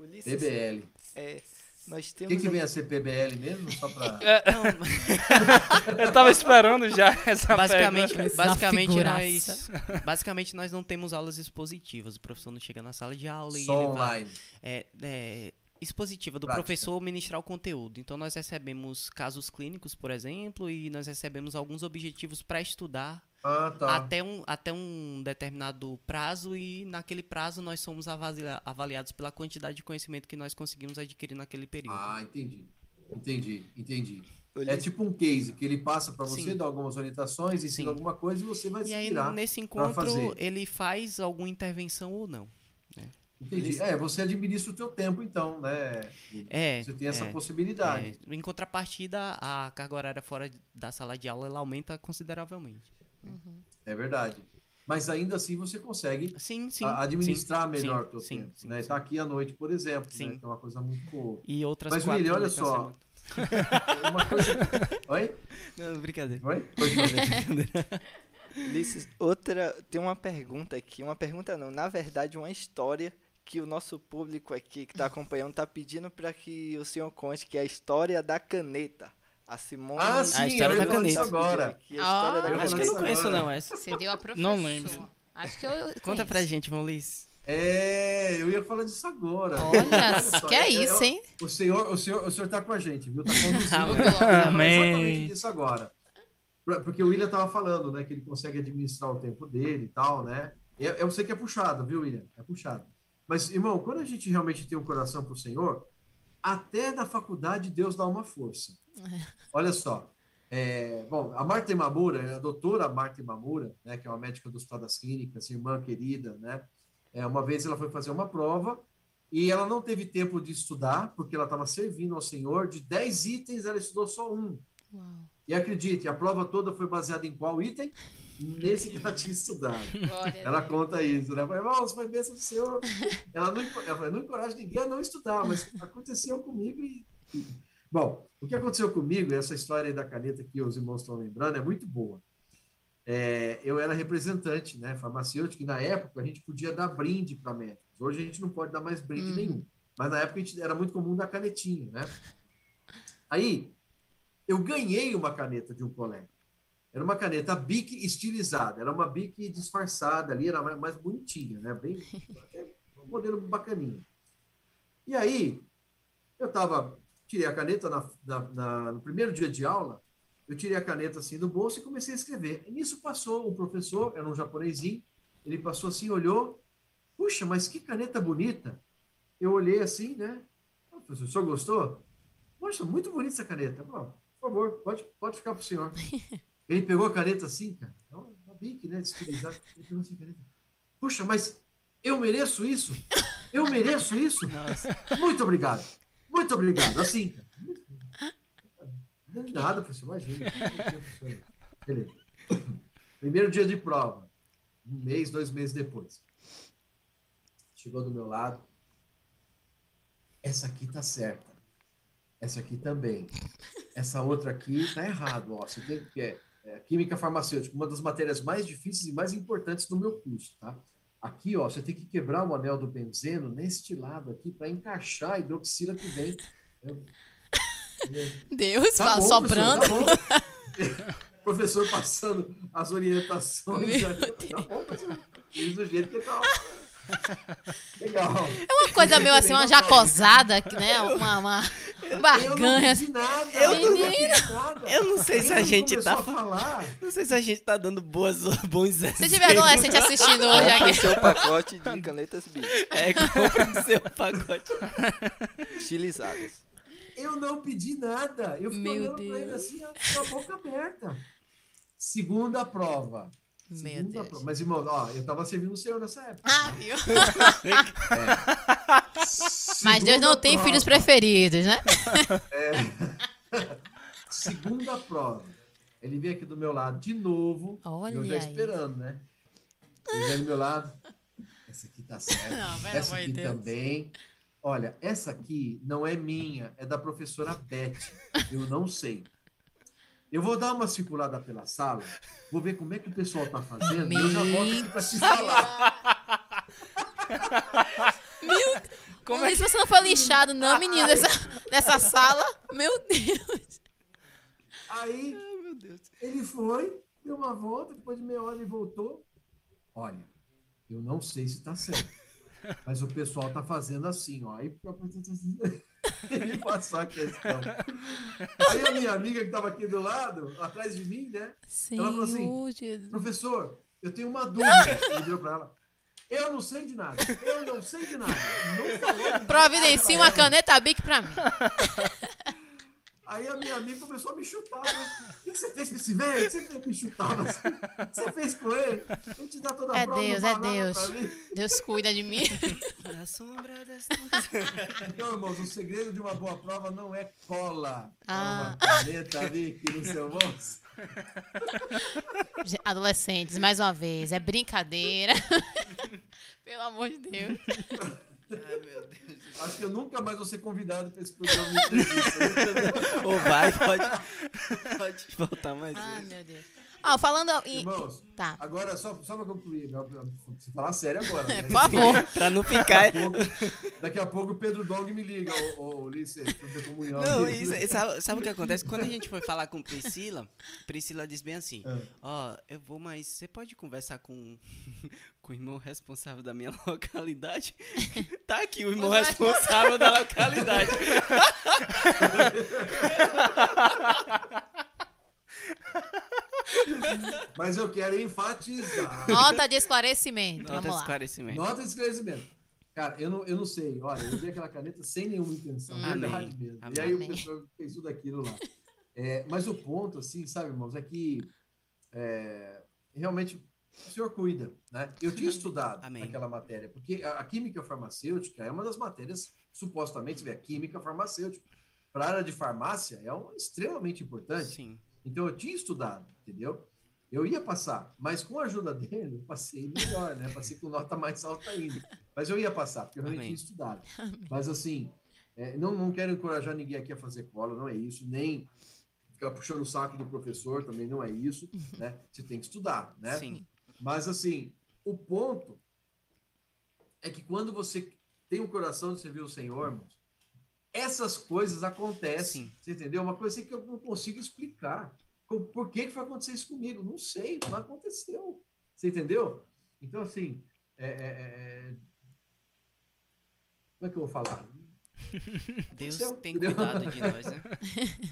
Ulisses, PBL. é, nós O temos. que, que vem a ser PBL mesmo? Só para. Não, Eu tava esperando já essa basicamente, pergunta. basicamente nós, basicamente nós não temos aulas expositivas. O professor não chega na sala de aula e Só ele vai, online. é, é, expositiva do Prática. professor ministrar o conteúdo. Então nós recebemos casos clínicos, por exemplo, e nós recebemos alguns objetivos para estudar Ah, tá. até, um, até um determinado prazo e naquele prazo nós somos avalia- avaliados pela quantidade de conhecimento que nós conseguimos adquirir naquele período. Ah, entendi. Entendi, entendi. É tipo um case que ele passa para você, Sim. dá algumas orientações, ensina Sim. alguma coisa e você vai se e aí, virar. nesse encontro, fazer. ele faz alguma intervenção ou não. Entendi. É, você administra o teu tempo, então, né? É, Você tem essa é, possibilidade. É, em contrapartida, a carga horária fora da sala de aula ela aumenta consideravelmente. É, verdade. Mas ainda assim você consegue Sim, sim. administrar sim, melhor sim, o teu sim, tempo. sim, né? sim. Tá aqui à noite, por exemplo, Sim. né? que é uma coisa muito boa. E outras Mas, William, olha só. Uma coisa... Oi? Não, brincadeira. Oi? Pode falar. Ulisses, outra, tem uma pergunta aqui, uma pergunta não, na verdade uma história que o nosso público aqui que está acompanhando está pedindo para que o senhor conte, que é a história da caneta. A Simone. Ah, sim, história eu da ia falar disso caneta. agora. Aqui, a história da Ah, Eu Acho que eu não conheço agora. não essa. Você deu a professor. Não lembro. Acho que eu. Conta conheço. pra gente, Maurício. É, eu ia falar disso agora. Olha, só, que é eu- isso, hein? O senhor, o senhor, o senhor tá com a gente, viu? Tá conduzindo. Amém. Eu falar Amém. Exatamente disso agora. Porque o William tava falando, né, que ele consegue administrar o tempo dele e tal, né? É- Eu sei que é puxado, viu, William? É puxado. Mas, irmão, quando a gente realmente tem um coração pro Senhor, até na faculdade Deus dá uma força. Olha só. É, bom, a Marta Imamura, a doutora Marta Imamura, né, que é uma médica do Hospital das Clínicas, irmã querida, né? É, uma vez ela foi fazer uma prova e ela não teve tempo de estudar, porque ela estava servindo ao Senhor. De 10 itens, ela estudou só um. Uau. E acredite, a prova toda foi baseada em qual item? Nesse que ela tinha estudado. Glória Ela conta isso, né? Falei, Irmãos, foi bênção do Senhor. Ela não, ela não encoraja ninguém a não estudar, mas aconteceu comigo e... e- Bom, o que aconteceu comigo, essa história da caneta que os irmãos estão lembrando, é muito boa. É, eu era representante, né, farmacêutico, e na época a gente podia dar brinde para médicos. Hoje a gente não pode dar mais brinde Uhum. nenhum. Mas na época a gente, era muito comum dar canetinha, né? Aí, eu ganhei uma caneta de um colega. Era uma caneta Bic estilizada, era uma Bic disfarçada ali, era mais, bonitinha, né? Bem, um modelo bacaninha. E aí, eu tava, tirei a caneta na, na- na- no primeiro dia de aula, eu tirei a caneta assim do bolso e comecei a escrever. E nisso passou o professor, era um japonesinho, ele passou assim, olhou, puxa, mas que caneta bonita. Eu olhei assim, né? "Ah, Professor, o senhor gostou? Poxa, muito bonita essa caneta. Bom, por favor, pode, pode ficar para o senhor. Ele pegou a caneta assim, cara, é uma bique, né? Estilizada. Ele pegou assim a caneta. Puxa, mas eu mereço isso? Eu mereço isso? Nossa. Muito obrigado. Muito obrigado. Assim, cara. Não é nada, professor, imagina. Beleza. Primeiro dia de prova. Um mês, dois meses depois. Chegou do meu lado. Essa aqui tá certa. Essa aqui também. Essa outra aqui tá errado. Ó. Você tem que é, química farmacêutica, uma das matérias mais difíceis e mais importantes do meu curso, tá? Aqui, ó, você tem que quebrar o anel do benzeno neste lado aqui para encaixar a hidroxila que vem. Eu- Deus, Tá bom. Professor, tá professor passando as orientações. Meu ali. Tá bom, do jeito que tá. Legal. É uma coisa meio assim, uma jacosada, que, né? Uma, uma Eu barganha. não pedi nada. Eu não não-. Eu não sei se a gente tá a falar. Não sei se a gente tá dando boas, bons Se tiver adolescente assistindo hoje Compre aqui. seu pacote de canetas Bic É, compra o seu pacote. estilizadas. Eu não pedi nada. Eu fiquei Meu olhando pra ele Deus. assim, com a boca aberta. Segunda prova. Meu Segunda Deus. prova. Mas, irmão, ó, eu tava servindo o senhor nessa época. Ah, viu? Mas Segunda Deus não tem prova. filhos preferidos, né? Segunda prova. Ele veio aqui do meu lado de novo. Olha eu já aí. esperando, né? Ele veio do meu lado. Essa aqui tá certa. Não, essa aqui Deus. também. Olha, essa aqui não é minha, é da professora Beth. Eu não sei. Eu vou dar uma circulada pela sala, vou ver como é que o pessoal tá fazendo, e eu já volto aqui para te falar. Como é se você não foi lixado, não, menino, nessa, nessa sala, meu Deus. Aí, ele foi, deu uma volta, depois de meia hora ele voltou. Olha, eu não sei se tá certo, mas o pessoal tá fazendo assim, ó. Aí, me passar a questão. Aí a minha amiga que estava aqui do lado, atrás de mim, né? Ela falou assim, Jesus. Professor, eu tenho uma dúvida. Ele virou para ela. Eu não sei de nada. Eu não sei de nada. Não falou de Providencie uma caneta Bic pra mim. Aí a minha amiga começou a me chutar. Né? O que você fez com esse velho? O que você fez me chutar? O que você fez com ele? Ele te dá toda a É prova, Deus, é Deus. pra mim. Deus cuida de mim. Na sombra das Então, irmãos, o segredo de uma boa prova não é cola. É Ah. uma caneta ali aqui no seu bolso. Adolescentes, mais uma vez, é brincadeira. Pelo amor de Deus. Ai, meu Deus. Acho que eu nunca mais vou ser convidado para esse programa entrevista. Ou vai, pode, pode voltar mais Ai, vezes. meu Deus. Ó, falando em... Irmãos, Tá, agora, só, só para concluir, né? se falar sério agora. Né? por favor. Pra não ficar. Daqui a pouco, daqui a pouco o Pedro Dog me liga, ô, Ulisses, pra ter comunhão. Não, isso, sabe, sabe o que acontece? Quando a gente foi falar com Priscila, Priscila diz bem assim: Ah. Ó, eu vou, mas você pode conversar com, com o irmão responsável da minha localidade? Tá aqui o irmão responsável da localidade. Mas eu quero enfatizar. Nota de esclarecimento. Nota de Vamos lá. esclarecimento. Nota de esclarecimento. Cara, eu não, eu não sei. Olha, eu usei aquela caneta sem nenhuma intenção. Amém. Verdade mesmo. Amém. E aí o pessoal fez tudo aquilo lá. É, mas o ponto, assim, sabe, irmãos, é que é, realmente o senhor cuida, né? Eu tinha estudado Amém. aquela matéria, porque a, a química farmacêutica é uma das matérias, supostamente, a química farmacêutica. Para a área de farmácia, é um, extremamente importante. Sim. Então eu tinha estudado, entendeu? Eu ia passar, mas com a ajuda dele, eu passei melhor, né? Passei com nota mais alta ainda. Mas eu ia passar, porque eu realmente Amém. tinha estudado. Mas assim, é, não, não quero encorajar ninguém aqui a fazer cola, não é isso, nem ficar puxando o saco do professor, também não é isso, né? Você tem que estudar, né? Sim. Mas assim, o ponto é que quando você tem um coração de servir o Senhor, irmãos, essas coisas acontecem. Sim. Você entendeu? Uma coisa assim que eu não consigo explicar. Por que, que foi acontecer isso comigo? Não sei, mas aconteceu. Você entendeu? Então, assim, é, é, é, como é que eu vou falar? Deus tem Entendeu? cuidado de nós, né?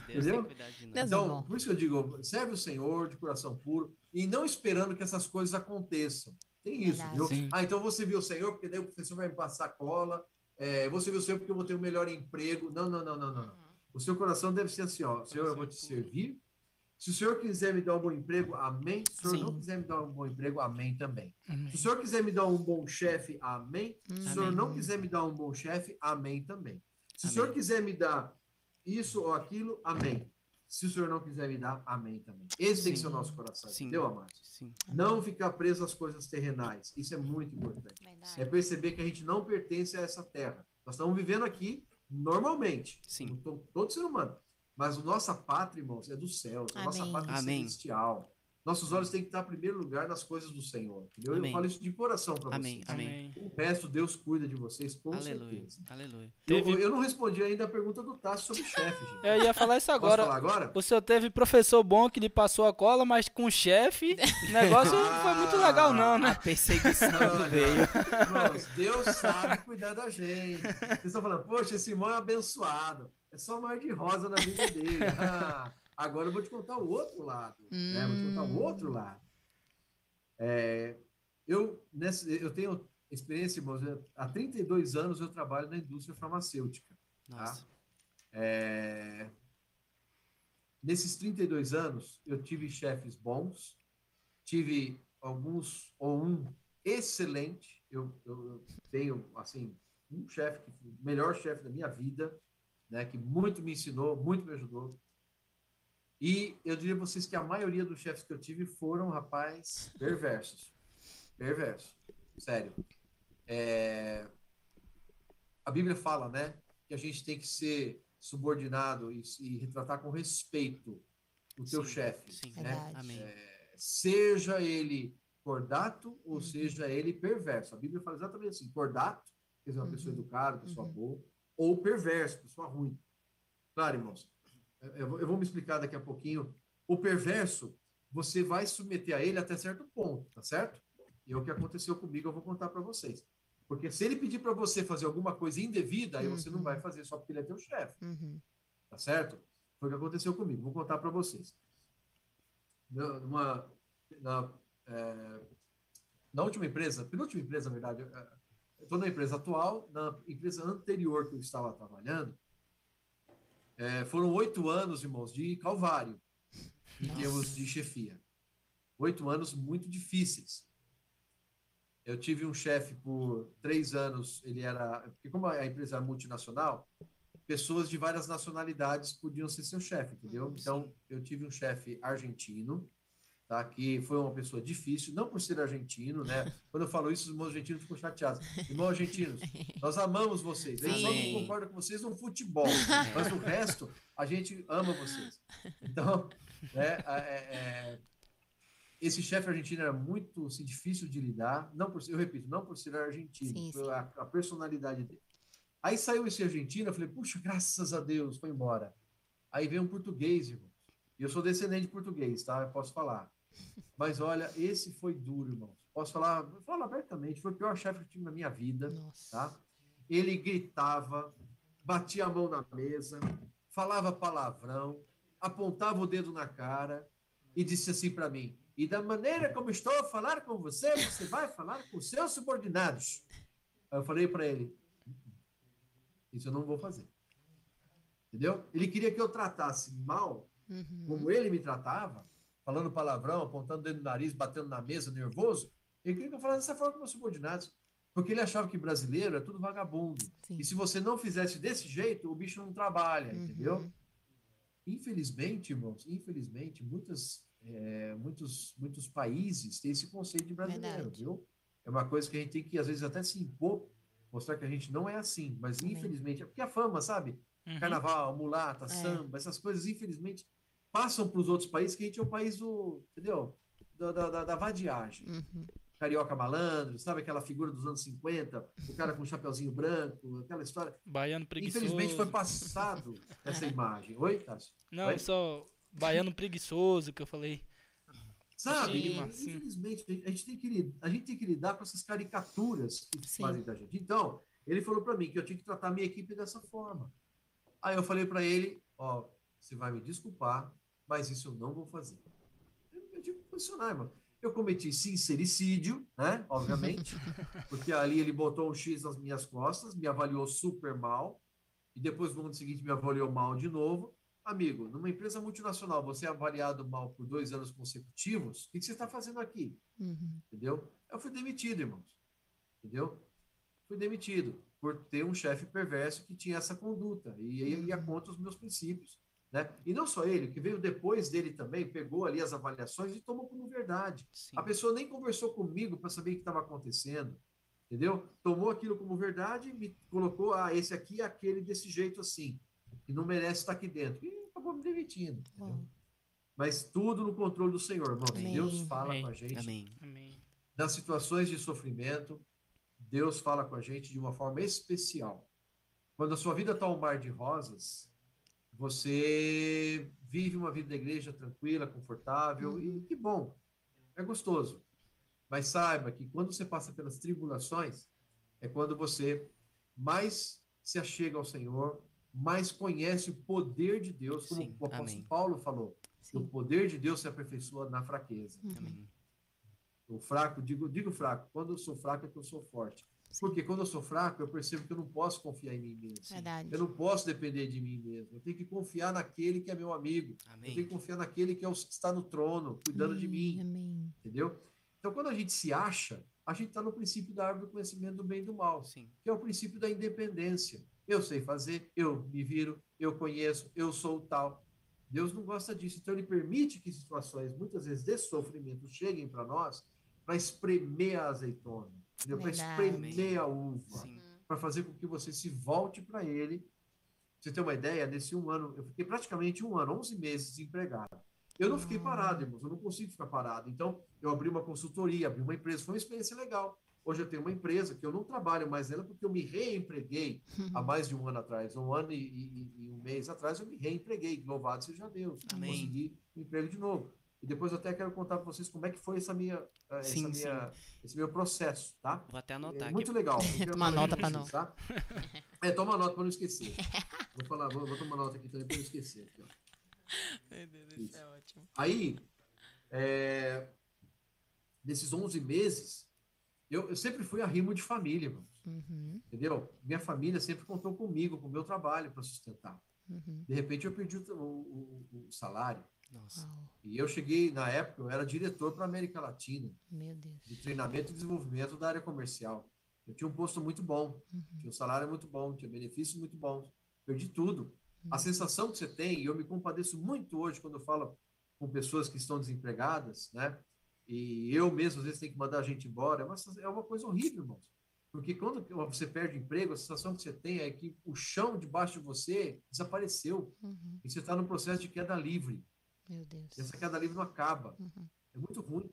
Deus tem cuidado de nós. É Então, por isso que eu digo, serve o Senhor de coração puro e não esperando que essas coisas aconteçam. Tem isso, Verdade. viu? Sim. Ah, então você viu o Senhor, porque daí o professor vai me passar cola. É, você viu o Senhor porque eu vou ter um melhor emprego. Não, não, não, não, não. não. O seu coração deve ser assim, ó. Senhor, eu vou te servir. Se o Senhor quiser me dar um bom emprego, amém. Se o Senhor Sim. não quiser me dar um bom emprego, amém também. Amém. Se o Senhor quiser me dar um bom chefe, amém. Se o Senhor não quiser me dar um bom chefe, amém também. Se o Amém. Senhor quiser me dar isso ou aquilo, amém. Se o Senhor não quiser me dar, amém também. Esse tem que Sim. ser o nosso coração, Sim. entendeu, amado? Sim. Não ficar preso às coisas terrenais. Isso é muito importante. Verdade. É perceber que a gente não pertence a essa terra. Nós estamos vivendo aqui normalmente, Sim. todo ser humano. Mas a nossa pátria, irmãos, é do céu. A nossa Amém. pátria é Amém. celestial. Nossos olhos têm que estar em primeiro lugar nas coisas do Senhor. Entendeu? Eu falo isso de coração para Amém. vocês. Amém. O resto, Deus cuida de vocês, com Aleluia. certeza. Aleluia. Eu, Teve- eu não respondi ainda a pergunta do Tasso sobre chefe, gente. Eu ia falar isso Posso agora. falar agora? O senhor teve professor bom que lhe passou a cola, mas com chefe, o negócio não foi muito legal, não, A né? perseguição Olha, veio. Deus sabe cuidar da gente. Vocês estão falando, poxa, esse irmão é abençoado. É só mar de rosa na vida dele. Ah, agora eu vou te contar o outro lado. né? Vou te contar o outro lado. É, eu, nessa, eu tenho experiência, irmãos, há 32 anos eu trabalho na indústria farmacêutica. Nossa. É, Nesses 32 anos, eu tive chefes bons, tive alguns, ou um excelente. Eu, eu tenho, assim, um chefe, que foi o melhor chefe da minha vida, né, que muito me ensinou, muito me ajudou. E eu diria a vocês que a maioria dos chefes que eu tive foram, rapaz, perversos. Perversos. Sério. É, A Bíblia fala, né, que a gente tem que ser subordinado e, e retratar com respeito o teu Sim, chefe. Sim. né? Verdade. Amém. Seja ele cordato ou seja ele perverso. A Bíblia fala exatamente assim: cordato, quer dizer, uma pessoa educada, pessoa boa, ou perverso, pessoa ruim. Claro, irmãos, eu vou, eu vou me explicar daqui a pouquinho. O perverso, você vai submeter a ele até certo ponto, tá certo? E é o que aconteceu comigo, eu vou contar para vocês. Porque se ele pedir para você fazer alguma coisa indevida, aí você não Uhum. vai fazer só porque ele é teu chefe, Uhum. tá certo? Foi o que aconteceu comigo. Vou contar para vocês. Na- Numa, na, é, na última empresa, penúltima empresa, na verdade, é, eu estou na empresa atual, na empresa anterior que eu estava trabalhando, é, foram oito anos, irmãos, de calvário, em Nossa. termos de chefia. Oito anos muito difíceis. Eu tive um chefe por três anos, ele era. Porque, como a empresa era multinacional, pessoas de várias nacionalidades podiam ser seu chefe, entendeu? Então, eu tive um chefe argentino, tá? que foi uma pessoa difícil, não por ser argentino, né? Quando eu falo isso, os irmãos argentinos ficam chateados. Irmãos argentinos, nós amamos vocês. A gente só não concorda com vocês no futebol, mas o resto, a gente ama vocês. Então, né, é, é, esse chefe argentino era muito assim, difícil de lidar, não por eu repito, não por ser argentino, Sim, sim. a, a personalidade dele. Aí saiu esse argentino, eu falei, puxa, graças a Deus, foi embora. Aí veio um português, irmão. E eu sou descendente de português, tá? Eu posso falar. Mas olha, esse foi duro, irmão. Posso falar, falar abertamente, foi o pior chefe que eu tive na minha vida Nossa. tá? Ele gritava, batia a mão na mesa, falava palavrão, apontava o dedo na cara e disse assim para mim: "E da maneira como estou a falar com você, você vai falar com seus subordinados". Aí eu falei para ele: "Isso eu não vou fazer". Entendeu? Ele queria que eu tratasse mal Uhum. como ele me tratava, falando palavrão, apontando o dedo no nariz, batendo na mesa, nervoso, ele queria que eu falasse dessa forma com meus subordinados. Porque ele achava que brasileiro é tudo vagabundo. Sim. E se você não fizesse desse jeito, o bicho não trabalha, Uhum. entendeu? Infelizmente, irmãos, infelizmente, muitas, é, muitos, muitos países têm esse conceito de brasileiro, Verdade. viu? É uma coisa que a gente tem que, às vezes, até se impor, mostrar que a gente não é assim. Mas, infelizmente, é porque a fama, sabe? Uhum. carnaval, mulata, É. samba, essas coisas, infelizmente, passam para os outros países, que a gente é o país do, entendeu? Da, da, da- da vadiagem. Uhum. Carioca malandro, sabe aquela figura dos anos 50, o cara com um chapeuzinho branco, aquela história. Baiano preguiçoso. Infelizmente foi passado essa imagem. Oi, Tássio? Não, Oi? só baiano preguiçoso que eu falei. Sabe? Sim, sim. Infelizmente, a gente, tem que, li- a gente tem que lidar com essas caricaturas que Sim. fazem da gente. Então, ele falou para mim que eu tinha que tratar a minha equipe dessa forma. Aí eu falei para ele, ó, você vai me desculpar, mas isso eu não vou fazer. Eu, que posicionar, irmão. Eu cometi sincericídio, né? Obviamente, porque ali ele botou um X nas minhas costas, me avaliou super mal, e depois no ano seguinte me avaliou mal de novo. Amigo, numa empresa multinacional, você é avaliado mal por dois anos consecutivos, o que, que você está fazendo aqui? Uhum. Entendeu? Eu fui demitido, irmãos. Entendeu? Fui demitido por ter um chefe perverso que tinha essa conduta e aí ia contra os meus princípios. Né? E não só ele, que veio depois dele também, pegou ali as avaliações e tomou como verdade. Sim. A pessoa nem conversou comigo para saber o que estava acontecendo. Entendeu? Tomou aquilo como verdade e me colocou, ah, esse aqui é aquele desse jeito assim, que não merece estar aqui dentro. E acabou me demitindo. entendeu? Bom. Mas tudo no controle do Senhor, irmão. Amém. Deus fala Amém. com a gente Amém. Amém. nas situações de sofrimento, Deus fala com a gente de uma forma especial. Quando a sua vida está um mar de rosas, você vive uma vida da igreja tranquila, confortável, e que bom, é gostoso. Mas saiba que quando você passa pelas tribulações, é quando você mais se achega ao Senhor, mais conhece o poder de Deus, como Sim, o apóstolo amém. Paulo falou. que O Sim. poder de Deus se aperfeiçoa na fraqueza. Uhum. Amém. O fraco, digo, digo fraco, quando eu sou fraco é que eu sou forte. Porque quando eu sou fraco, eu percebo que eu não posso confiar em mim mesmo. Verdade. Eu não posso depender de mim mesmo. Eu tenho que confiar naquele que é meu amigo. Eu tenho que Amém. confiar naquele que é o que está no trono, cuidando de mim. Amém. Entendeu? Então, quando a gente se acha, a gente está no princípio da árvore do conhecimento do bem e do mal, Sim. que é o princípio da independência. Eu sei fazer, eu me viro, eu conheço, eu sou o tal. Deus não gosta disso. Então, ele permite que situações, muitas vezes, de sofrimento cheguem para nós para espremer a azeitona, para espremer a uva para fazer com que você se volte para ele. Você tem uma ideia? Nesse um ano, eu fiquei praticamente um ano, 11 meses desempregado. Eu não fiquei parado, irmãos, eu não consigo ficar parado. Então, eu abri uma consultoria, abri uma empresa, foi uma experiência legal. Hoje eu tenho uma empresa que eu não trabalho mais nela porque eu me reempreguei há mais de um ano atrás. Um ano e, e- e um mês atrás eu me reempreguei. Louvado seja Deus. Amém. Consegui um emprego de novo. E depois eu até quero contar para vocês como é que foi essa minha, eh, essa Sim, minha, esse meu processo, tá? Vou até É anotar muito aqui. legal. Toma nota pra não. Tá? É, toma nota para não esquecer. Vou falar, vou, vou tomar nota aqui também para não esquecer. aqui. Meu Deus, Isso. é ótimo. Aí, é, nesses 11 meses, eu, eu sempre fui arrimo de família, irmãos, Uhum, entendeu? Minha família sempre contou comigo, com o meu trabalho para sustentar. uhum. De repente, eu perdi o- o- o salário. Nossa. Uau, E eu cheguei, na época, eu era diretor para a América Latina, meu Deus. de treinamento e desenvolvimento da área comercial. Eu tinha um posto muito bom, Uhum. tinha um salário muito bom, tinha benefícios muito bons. Perdi tudo. A sensação que você tem, e eu me compadeço muito hoje quando eu falo com pessoas que estão desempregadas, né? E eu mesmo, às vezes, tenho que mandar a gente embora. É uma, é uma coisa horrível, irmãos. Porque quando você perde o emprego, a sensação que você tem é que o chão debaixo de você desapareceu. Uhum, E você está no processo de queda livre. Meu Deus. E essa queda livre não acaba. Uhum. É muito ruim,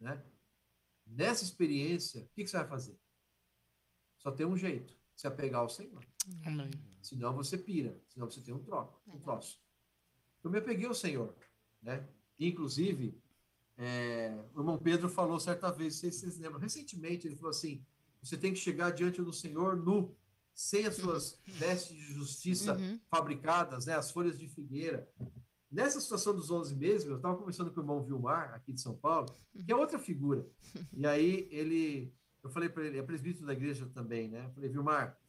né? Nessa experiência, o que, que você vai fazer? Só tem um jeito, se apegar ao Senhor. Amém. Senão você pira, senão você tem um troco, um troço. Eu me apeguei ao Senhor, né? Inclusive, é, o irmão Pedro falou certa vez, não sei se vocês lembram, recentemente ele falou assim, você tem que chegar diante do Senhor nu, sem as suas vestes de justiça Uhum. fabricadas, né, as folhas de figueira. Nessa situação dos 11 meses, eu estava conversando com o irmão Vilmar, aqui de São Paulo, que é outra figura. E aí ele, eu falei para ele, é presbítero da igreja também, né? Eu falei, Vilmar,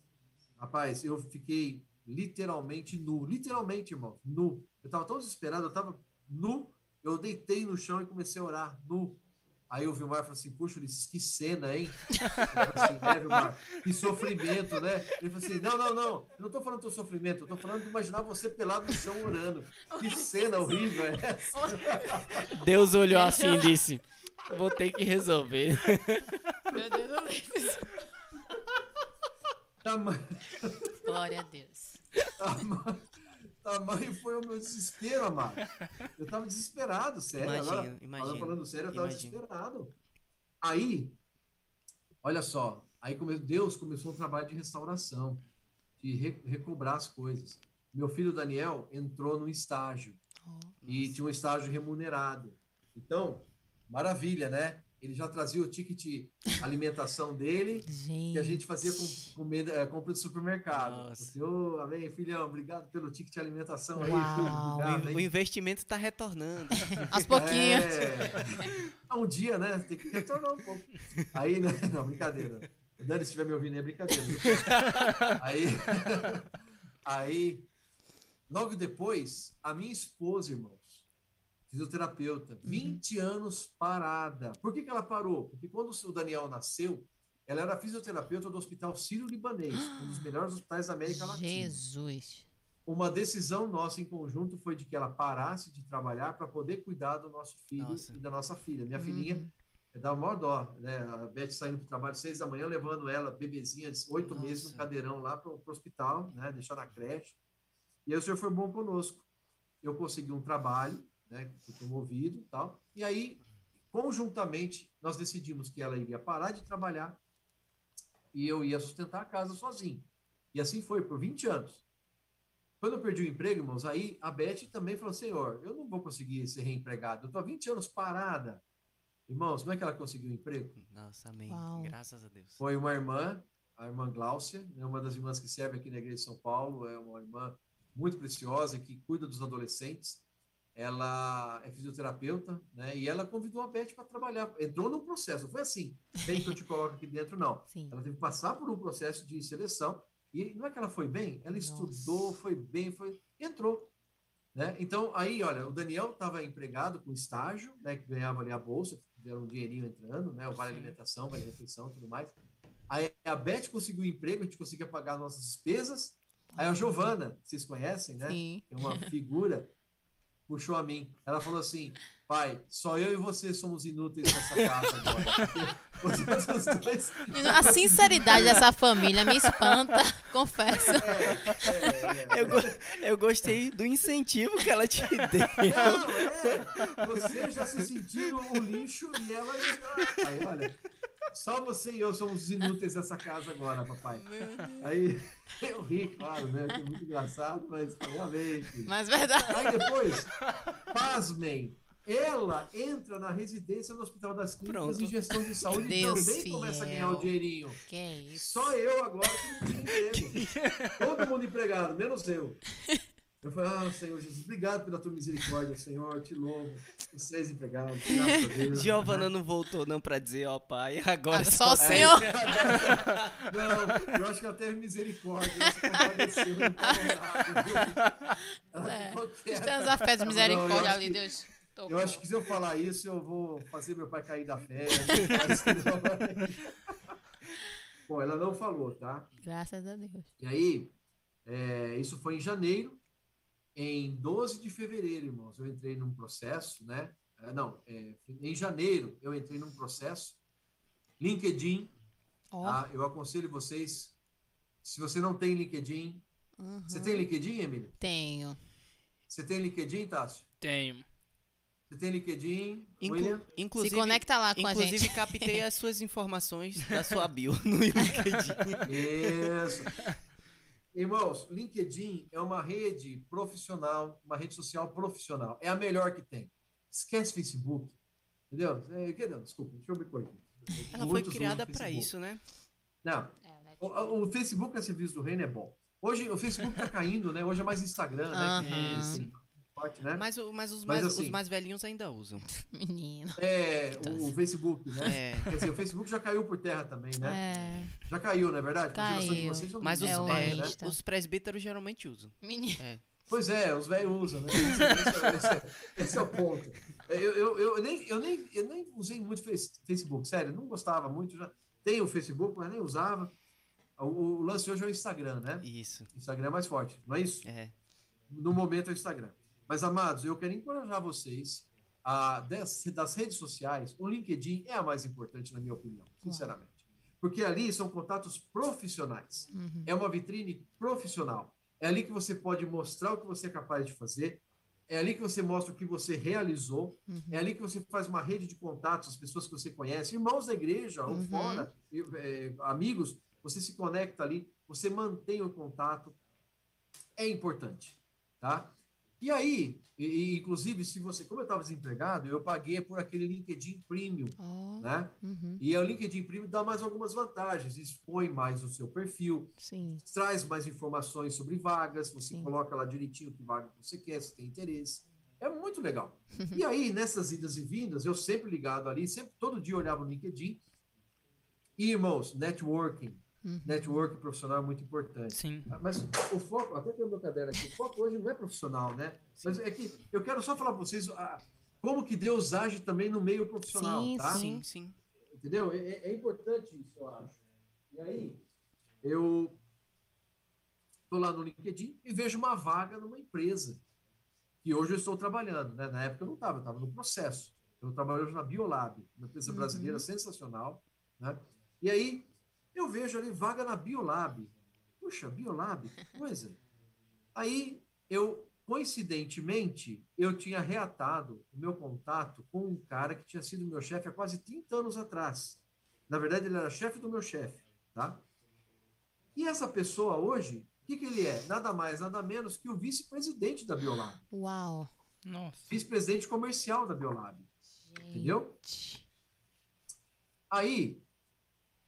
rapaz, eu fiquei literalmente nu, literalmente, irmão, nu. Eu estava tão desesperado, eu estava nu, eu deitei no chão e comecei a orar, nu. Aí o Vilmar falou assim, puxa, Ulisses, que cena, hein? Assim, é, Vilmar, que sofrimento, né? Ele falou assim, não, não, não, eu não estou falando do teu sofrimento, eu estou falando de imaginar você pelado no chão orando. Que cena horrível é essa? Deus olhou assim e disse: Vou ter que resolver. Meu Deus, Ulisses. Glória a Deus. tamanho, tamanho foi o meu desespero, amado. Eu estava desesperado, sério. Imagino, Agora, Falando, sério, eu estava imagino. desesperado. Aí, olha só, aí come- Deus começou um trabalho de restauração, de re- recobrar as coisas. Meu filho Daniel entrou no estágio Oh, e tinha um estágio remunerado. Então, maravilha, né? Ele já trazia o ticket alimentação dele, gente. que a gente fazia com, comida, eh, compra do supermercado. Nossa. Assim, "Ô, amém, filhão, obrigado pelo ticket de alimentação aí, obrigado, in- hein?" o investimento está retornando. Aos pouquinhos. É. Um dia, né? Tem que retornar um pouco. Aí, né? Não, brincadeira. O Dani, se estiver me ouvindo, é brincadeira. Aí, aí, logo depois, a minha esposa, irmãos, fisioterapeuta, 20 anos parada. Por que, que ela parou? Porque quando o Daniel nasceu, ela era fisioterapeuta do Hospital Sírio-Libanês, um dos melhores hospitais da América Latina Jesus. uma decisão nossa em conjunto foi de que ela parasse de trabalhar para poder cuidar do nosso filho Nossa. e da nossa filha. Minha Uhum. filhinha é da maior dó, né? A Beth saindo para o trabalho às seis da manhã, levando ela, bebezinha de oito Nossa. meses, no cadeirão lá para o hospital, né? Deixar na creche. E aí o senhor foi bom conosco. Eu consegui um trabalho, né? Fui promovido e tal. E aí, conjuntamente, nós decidimos que ela iria parar de trabalhar e eu ia sustentar a casa sozinho. E assim foi por 20 anos. Quando eu perdi o emprego, irmãos, aí a Beth também falou: Senhor, eu não vou conseguir ser reempregado. Eu estou há 20 anos parada. Irmãos, como é que ela conseguiu o emprego? Nossa, amém. Uau. Graças a Deus. Foi uma irmã, a irmã Gláucia, é uma das irmãs que serve aqui na Igreja de São Paulo, é uma irmã muito preciosa que cuida dos adolescentes. Ela é fisioterapeuta, né? E ela convidou a Beth para trabalhar. Entrou num processo, não foi assim, bem que eu te coloco aqui dentro, não. Sim. Ela teve que passar por um processo de seleção. E não é que ela foi bem, ela Nossa. estudou, foi bem, foi entrou. Né? Então, aí, olha, o Daniel estava empregado com estágio, né, que ganhava ali a bolsa, deram um dinheirinho entrando, né, o vale alimentação, vale refeição, tudo mais. Aí a Beth conseguiu um emprego, a gente conseguia pagar as nossas despesas. Aí a Giovana, vocês conhecem, né? Sim. é uma figura, puxou a mim. Ela falou assim: pai, só eu e você somos inúteis nessa casa agora. Dois. A sinceridade dessa família me espanta, confesso. É, é, Eu, go- eu gostei do incentivo que ela te deu. Não, é. Você já se sentiu o lixo e ela. Aí, olha. Só você e eu somos inúteis nessa casa agora, papai. Aí eu ri, claro, né? Foi muito engraçado, mas filho. Mas verdade. Aí depois, pasmem, ela entra na residência no Hospital das Clínicas Pronto. em gestão de saúde e Deus também começa a ganhar fiel. o dinheirinho. Que é isso? Só eu agora que não tinha emprego. Todo mundo empregado, menos eu. Eu falei, ah, Senhor Jesus, obrigado pela tua misericórdia, Senhor, te louvo. Vocês empregados, graças a Deus. Giovana não voltou não pra dizer, ó pai, agora Ah, só o Senhor. Não, eu acho que ela teve misericórdia. Ela se compadeceu, não? Ela É. de Não, eu misericórdia acho ali, que- Deus. Tocou. Eu acho que se eu falar isso, eu vou fazer meu pai cair da fé. não não. Bom, ela não falou, tá? Graças a Deus. E aí, é, isso foi em janeiro. Em 12 de fevereiro, irmãos, eu entrei num processo, né? É, não, é, em janeiro eu entrei num processo. LinkedIn, Ó. tá? Eu aconselho vocês, se você não tem LinkedIn, uhum. você tem LinkedIn, Emília? Tenho. Você tem LinkedIn, Tássio? Tenho. Você tem LinkedIn, Inclu- William? inclusive, Se conecta lá com a inclusive gente. captei as suas informações da sua bio no LinkedIn. Isso. Irmãos, LinkedIn é uma rede profissional, uma rede social profissional. É a melhor que tem. Esquece Facebook. Entendeu? É, desculpa, deixa eu me corrigir. Ela foi Muitos usam criada para isso, né? Não, É, né? o, o Facebook a serviço do reino é bom. Hoje o Facebook está caindo, né? Hoje é mais Instagram, né? Que é assim, né? Mas, mas, os, Mas mais, assim- os mais velhinhos ainda usam. Menino. É, o, o Facebook, né? É. Quer dizer, o Facebook já caiu por terra também, né? É. Já caiu, não é verdade? Caiu. vocês Mas os, É é, né? Insta. os presbíteros geralmente usam. Menino. Pois é, os velhos usam, né? Esse, esse- esse- esse é o ponto. Eu, eu, eu, nem, eu, nem, eu nem usei muito face- Facebook, sério, não gostava muito. Já tenho o Facebook, mas nem usava. O, o lance hoje é o Instagram, né? Isso. O Instagram é mais forte, não é isso? É. No momento é o Instagram. Mas, amados, eu quero encorajar vocês a, das, das redes sociais, o LinkedIn é a mais importante, na minha opinião, sinceramente. Porque ali são contatos profissionais. Uhum. É uma vitrine profissional. É ali que você pode mostrar o que você é capaz de fazer. É ali que você mostra o que você realizou. Uhum. É ali que você faz uma rede de contatos, as pessoas que você conhece, irmãos da igreja ou Uhum. fora, e, é, amigos. Você se conecta ali, você mantém o contato. É importante, tá? E aí, e- inclusive, se você, como eu estava desempregado, eu paguei por aquele LinkedIn Premium, Ó. né? Uhum. E o LinkedIn Premium dá mais algumas vantagens, expõe mais o seu perfil, Sim. traz mais informações sobre vagas, você Sim. coloca lá direitinho que vaga que você quer, se tem interesse. É muito legal. E aí, nessas idas e vindas, eu sempre ligado ali, sempre todo dia eu olhava no LinkedIn. E, irmãos, networking. Uhum. Networking profissional é muito importante. Sim. Mas o foco, até tem o meu caderno aqui, o foco hoje não é profissional, né? Mas é que eu quero só falar para vocês ah, como que Deus age também no meio profissional, Sim, tá? Sim, sim. Entendeu? É, é- é importante isso, eu acho. E aí, eu estou lá no LinkedIn e vejo uma vaga numa empresa que hoje eu estou trabalhando. Né? Na época eu não estava, eu estava no processo. Eu trabalho hoje na Biolab, uma empresa Uhum. brasileira sensacional. Né? E aí, eu vejo ali vaga na Biolab. Puxa, Biolab, que coisa. Aí, eu, coincidentemente, eu tinha reatado o meu contato com um cara que tinha sido meu chefe há quase 30 anos atrás. Na verdade, ele era chefe do meu chefe, tá? E essa pessoa hoje, o que, que ele é? Nada mais, nada menos que o vice-presidente da Biolab. Uau. Nossa. Vice-presidente comercial da Biolab. Entendeu? Aí,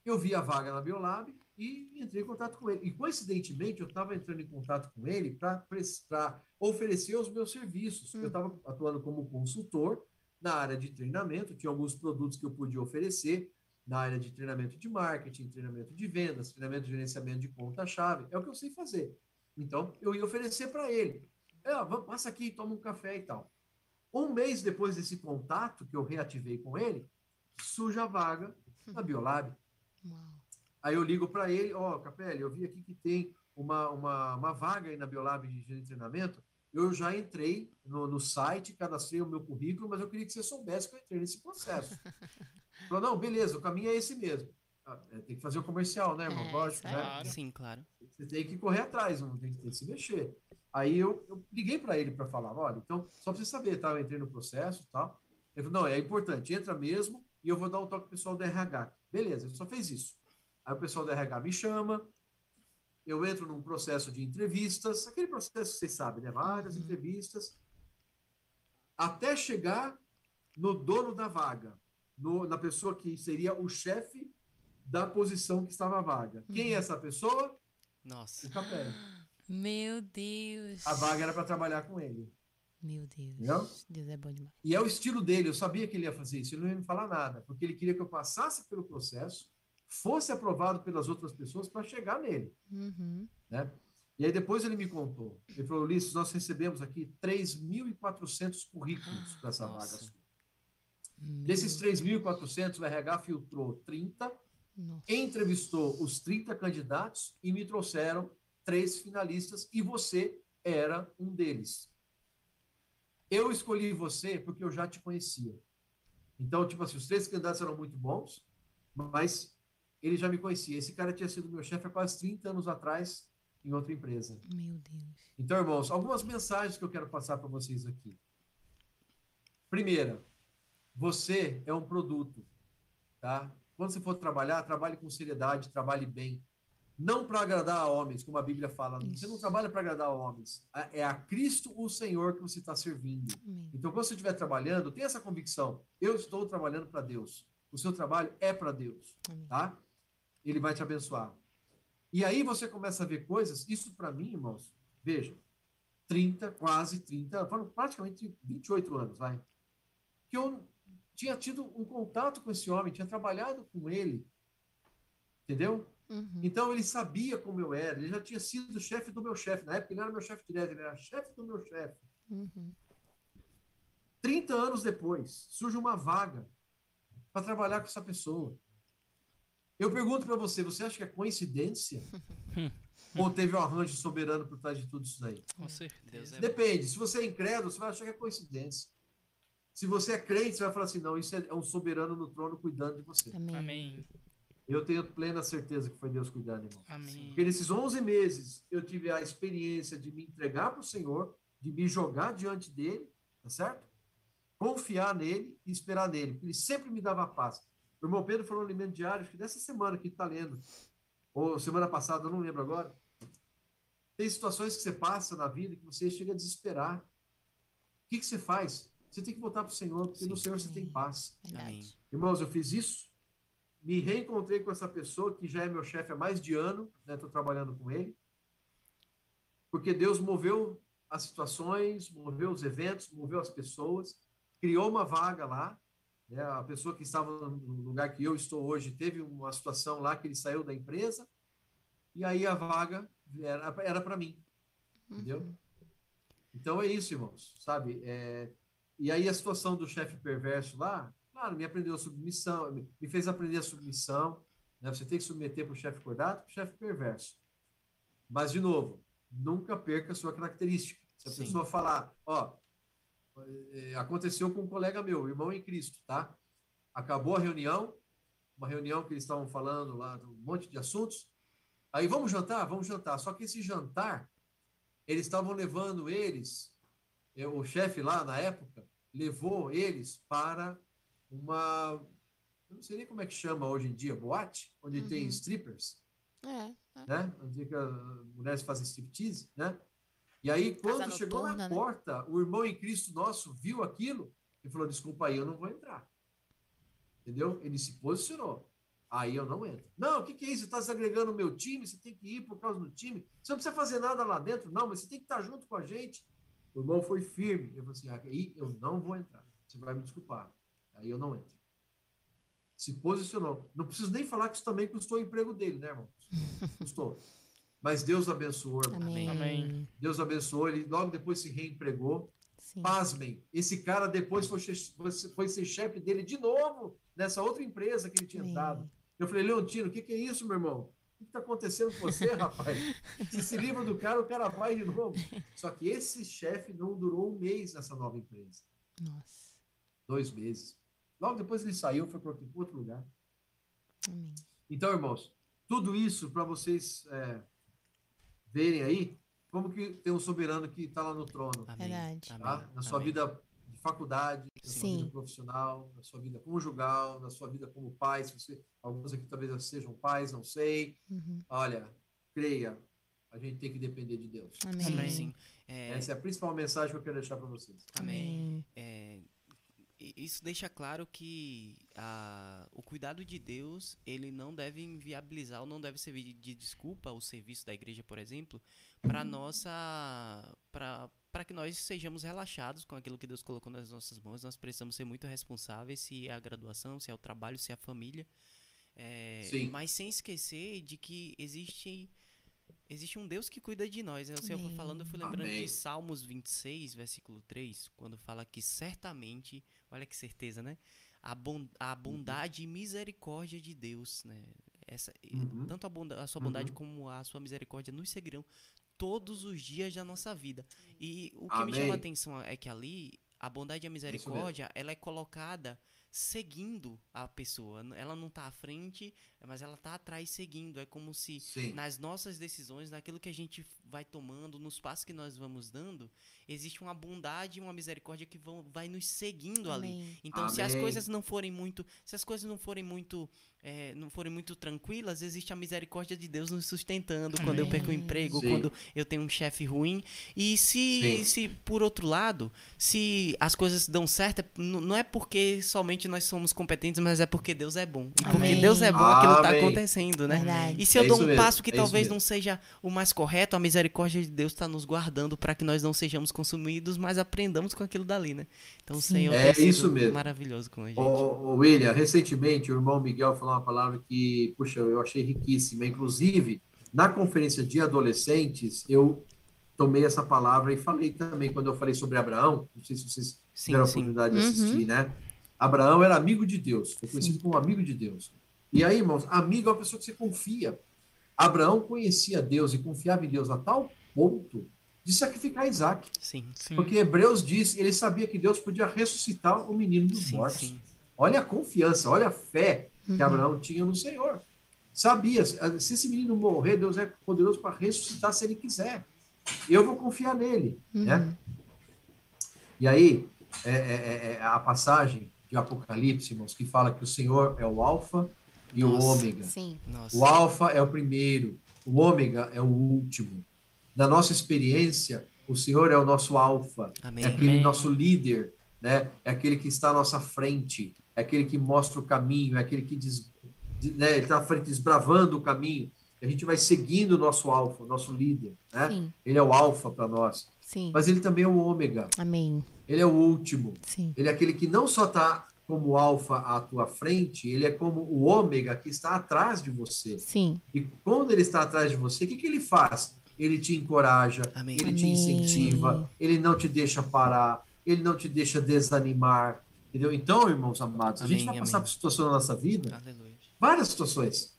eu vi a vaga na Biolab e entrei em contato com ele. E, coincidentemente, eu estava entrando em contato com ele para oferecer os meus serviços. Eu estava atuando como consultor na área de treinamento, tinha alguns produtos que eu podia oferecer na área de treinamento de marketing, treinamento de vendas, treinamento de gerenciamento de conta-chave. É o que eu sei fazer. Então, eu ia oferecer para ele. É, passa aqui, toma um café e tal. Um mês depois desse contato que eu reativei com ele, surge a vaga na Biolab. Uau. Aí eu ligo para ele, ó, Capelli, eu vi aqui que tem uma, uma, uma vaga aí na Biolab de treinamento. Eu já entrei no, no site, cadastrei o meu currículo, mas eu queria que você soubesse que eu entrei nesse processo. Falou, não, beleza, o caminho é esse mesmo. Ah, é, tem que fazer o comercial, né, irmão? É, Lógico, né? Claro. Sim, claro. Você tem que correr atrás, não tem que, tem que se mexer. Aí eu, eu liguei para ele para falar, olha, então, só para você saber, tá? Eu entrei no processo e tal. Ele falou, não, é importante, entra mesmo e eu vou dar um toque pessoal do RH. Beleza, ele só fez isso. Aí o pessoal do RH me chama, eu entro num processo de entrevistas, aquele processo que vocês sabem, né? Várias Uhum. entrevistas, até chegar no dono da vaga, no, na pessoa que seria o chefe da posição que estava vaga. Quem é essa pessoa? Nossa. O Capelli. Meu Deus. A vaga era para trabalhar com ele. Meu Deus. Entendeu? Deus é bom demais. E é o estilo dele, eu sabia que ele ia fazer isso, ele não ia me falar nada, porque ele queria que eu passasse pelo processo, fosse aprovado pelas outras pessoas para chegar nele, Uhum. né? E aí depois ele me contou, ele falou, Ulisses, nós recebemos aqui 3.400 currículos para essa vaga Nossa. sua. Meu Desses 3.400, o RH filtrou 30, Nossa. entrevistou os 30 candidatos e me trouxeram três finalistas e você era um deles. Eu escolhi você porque eu já te conhecia. Então, tipo assim, os três candidatos eram muito bons, mas ele já me conhecia. Esse cara tinha sido meu chefe há quase 30 anos atrás em outra empresa. Meu Deus. Então, irmãos, algumas mensagens que eu quero passar para vocês aqui. Primeira, você é um produto, tá? Quando você for trabalhar, trabalhe com seriedade, trabalhe bem. Não para agradar a homens, como a Bíblia fala. Você não trabalha para agradar a homens. É a Cristo o Senhor que você está servindo. Amém. Então, quando você estiver trabalhando, tenha essa convicção. Eu estou trabalhando para Deus. O seu trabalho é para Deus, Amém. tá? Ele vai te abençoar. E aí você começa a ver coisas. Isso para mim, irmãos, veja, 30, quase 30, foram praticamente 28 anos, vai. Que eu tinha tido um contato com esse homem, tinha trabalhado com ele, entendeu? Uhum. Então ele sabia como eu era, ele já tinha sido chefe do meu chefe. Na época ele não era meu chefe direto, ele era chefe do meu chefe. Uhum. 30 anos depois, surge uma vaga para trabalhar com essa pessoa. Eu pergunto para você, você acha que é coincidência? Ou teve um arranjo soberano por trás de tudo isso daí? Com certeza. é Depende. Se você é incrédulo, você vai achar que é coincidência. Se você é crente, você vai falar assim: não, isso é é um soberano no trono cuidando de você. Amém. Amém. Eu tenho plena certeza que foi Deus cuidando, irmão. Amém. Porque nesses 11 meses eu tive a experiência de me entregar para o Senhor, de me jogar diante dele, tá certo? Confiar nele e esperar nele, porque ele sempre me dava paz. O irmão Pedro falou no alimento diário, acho que dessa semana que está lendo, ou semana passada, eu não lembro agora. Tem situações que você passa na vida que você chega a desesperar. O que, que você faz? Você tem que voltar para o Senhor, porque no Senhor você tem paz. Verdade. Irmãos, eu fiz isso, me reencontrei com essa pessoa que já é meu chefe há mais de ano, estou trabalhando com ele, porque Deus moveu as situações, moveu os eventos, moveu as pessoas, criou uma vaga lá. Né? A pessoa que estava no lugar que eu estou hoje teve uma situação lá que ele saiu da empresa, e aí a vaga era, para mim, entendeu? Então é isso, irmãos, sabe? É, e aí a situação do chefe perverso lá, claro, me aprendeu a submissão, me fez aprender a submissão, né? Você tem que submeter para o chefe cordato, para o chefe perverso. Mas, de novo, nunca perca a sua característica. Se a Sim. pessoa falar, ó, é, aconteceu com um colega meu, irmão em Cristo, tá? Acabou a reunião, uma reunião que eles estavam falando lá, um monte de assuntos. Aí, vamos jantar? Vamos jantar. Só que esse jantar, eles estavam levando eles, eh, o chefe lá na época, levou eles para uma, eu não sei nem como é que chama hoje em dia, boate, onde tem Uhum. strippers, É. né? Onde mulheres fazem striptease, né? E aí, quando Casa chegou na noturna, né? porta, o irmão em Cristo nosso viu aquilo e falou: Desculpa aí, eu não vou entrar. Entendeu? Ele se posicionou. Aí eu não entro. Não, o que, que é isso? Você está desagregando o meu time, você tem que ir por causa do time. Você não precisa fazer nada lá dentro, não, mas você tem que estar junto com a gente. O irmão foi firme. Eu falei assim: aí eu não vou entrar. Você vai me desculpar. Aí eu não entro. Se posicionou. Não preciso nem falar que isso também custou o emprego dele, né, irmão? Custou. Mas Deus abençoou, irmão. Amém. Amém. Deus abençoou. Ele logo depois se reempregou. Sim. Pasmem, esse cara depois foi, foi- ser chefe dele de novo nessa outra empresa que ele tinha Amém. entrado. Eu falei, Leontino, o que, que é isso, meu irmão? O que está acontecendo com você, rapaz? Você se livra do cara, o cara vai de novo. Só que esse chefe não durou um mês nessa nova empresa. Nossa. Dois meses. Logo depois ele saiu, foi para outro lugar. Amém. Então, irmãos, tudo isso para vocês é, verem aí como que tem um soberano que está lá no trono. Amém. Tá? Na sua Amém. vida de faculdade, na sua Sim. vida profissional, na sua vida conjugal, na sua vida como pai, se você, alguns aqui talvez sejam pais, não sei. Uhum. Olha, creia, a gente tem que depender de Deus. Amém. Sim, sim. É, Essa é a principal mensagem que eu quero deixar para vocês. amém. É, isso deixa claro que a, o cuidado de Deus, ele não deve inviabilizar ou não deve servir de, de desculpa o serviço da igreja, por exemplo, para nossa para para que nós sejamos relaxados com aquilo que Deus colocou nas nossas mãos. Nós precisamos ser muito responsáveis se é a graduação, se é o trabalho, se é a família. É, mas sem esquecer de que existe existe um Deus que cuida de nós. Né? O Senhor foi Amém. falando, eu fui lembrando Amém. de Salmos 26, versículo 3, quando fala que certamente, olha que certeza, né? A, bon a bondade e misericórdia de Deus, né? Essa, Uhum. Tanto a, bonda- a sua bondade Uhum. como a sua misericórdia nos seguirão todos os dias da nossa vida. E o que me Amém. chama a atenção é que ali a bondade e a misericórdia, ela é colocada seguindo a pessoa. Ela não está à frente, mas ela está atrás seguindo. É como se Sim. nas nossas decisões, naquilo que a gente vai tomando, nos passos que nós vamos dando, existe uma bondade e uma misericórdia que vão, vai nos seguindo ali. Amém. Então, se as Amém. coisas não forem muito, se as coisas não forem muito, é, não forem muito tranquilas, existe a misericórdia de Deus nos sustentando. Quando eu Amém. perco o emprego, Sim. quando eu tenho um chefe ruim. E se, Sim. se por outro lado, se as coisas dão certo, é- não é porque somente nós somos competentes, mas é porque Deus é bom. Porque Amém. Deus é bom, aquilo está Amém. acontecendo, né? Verdade. E se eu É dou um mesmo, passo que é talvez não seja o mais correto, a misericórdia de Deus está nos guardando para que nós não sejamos consumidos, mas aprendamos com aquilo dali, né? Então o Sim. Senhor É tem isso sido mesmo. maravilhoso com a gente. Ô, ô, William, recentemente o irmão Miguel falou uma palavra que, puxa, eu achei riquíssima. Inclusive, na conferência de adolescentes, eu tomei essa palavra e falei também quando eu falei sobre Abraão. Não sei se vocês Sim, tiveram a sim. oportunidade de Uhum. assistir, né? Abraão era amigo de Deus, foi conhecido como amigo de Deus. E aí, irmãos, amigo é uma pessoa que você confia. Abraão conhecia Deus e confiava em Deus a tal ponto de sacrificar Isaac. Sim, Sim. Porque Hebreus diz, ele sabia que Deus podia ressuscitar o menino dos sim, mortos. sim. Olha a confiança, olha a fé que Uhum. Abraão tinha no Senhor. Sabia, se esse menino morrer, Deus é poderoso para ressuscitar se ele quiser. Eu vou confiar nele. Né? Uhum. E aí, é, é, é a passagem de Apocalipse, irmãos, que fala que o Senhor é o Alfa e o Nossa. Ômega. Sim. Nossa. O Alfa é o primeiro, o Ômega é o último. Na nossa experiência, o Senhor é o nosso Alfa, Amém. é aquele Amém. nosso líder, né? É aquele que está à nossa frente, é aquele que mostra o caminho, é aquele que diz, né? Ele está à frente desbravando o caminho. A gente vai seguindo o nosso Alfa, o nosso líder, né? Sim. Ele é o Alfa para nós, Sim. mas ele também é o Ômega. Amém. Ele é o último. Sim. Ele é aquele que não só está como alfa à tua frente, ele é como o ômega que está atrás de você. Sim. E quando ele está atrás de você, o que, que ele faz? Ele te encoraja, Amém. ele te Amém. incentiva, ele não te deixa parar, ele não te deixa desanimar. Entendeu? Então, irmãos amados, a gente Amém, vai passar amém. por situações na nossa vida, Aleluia. várias situações.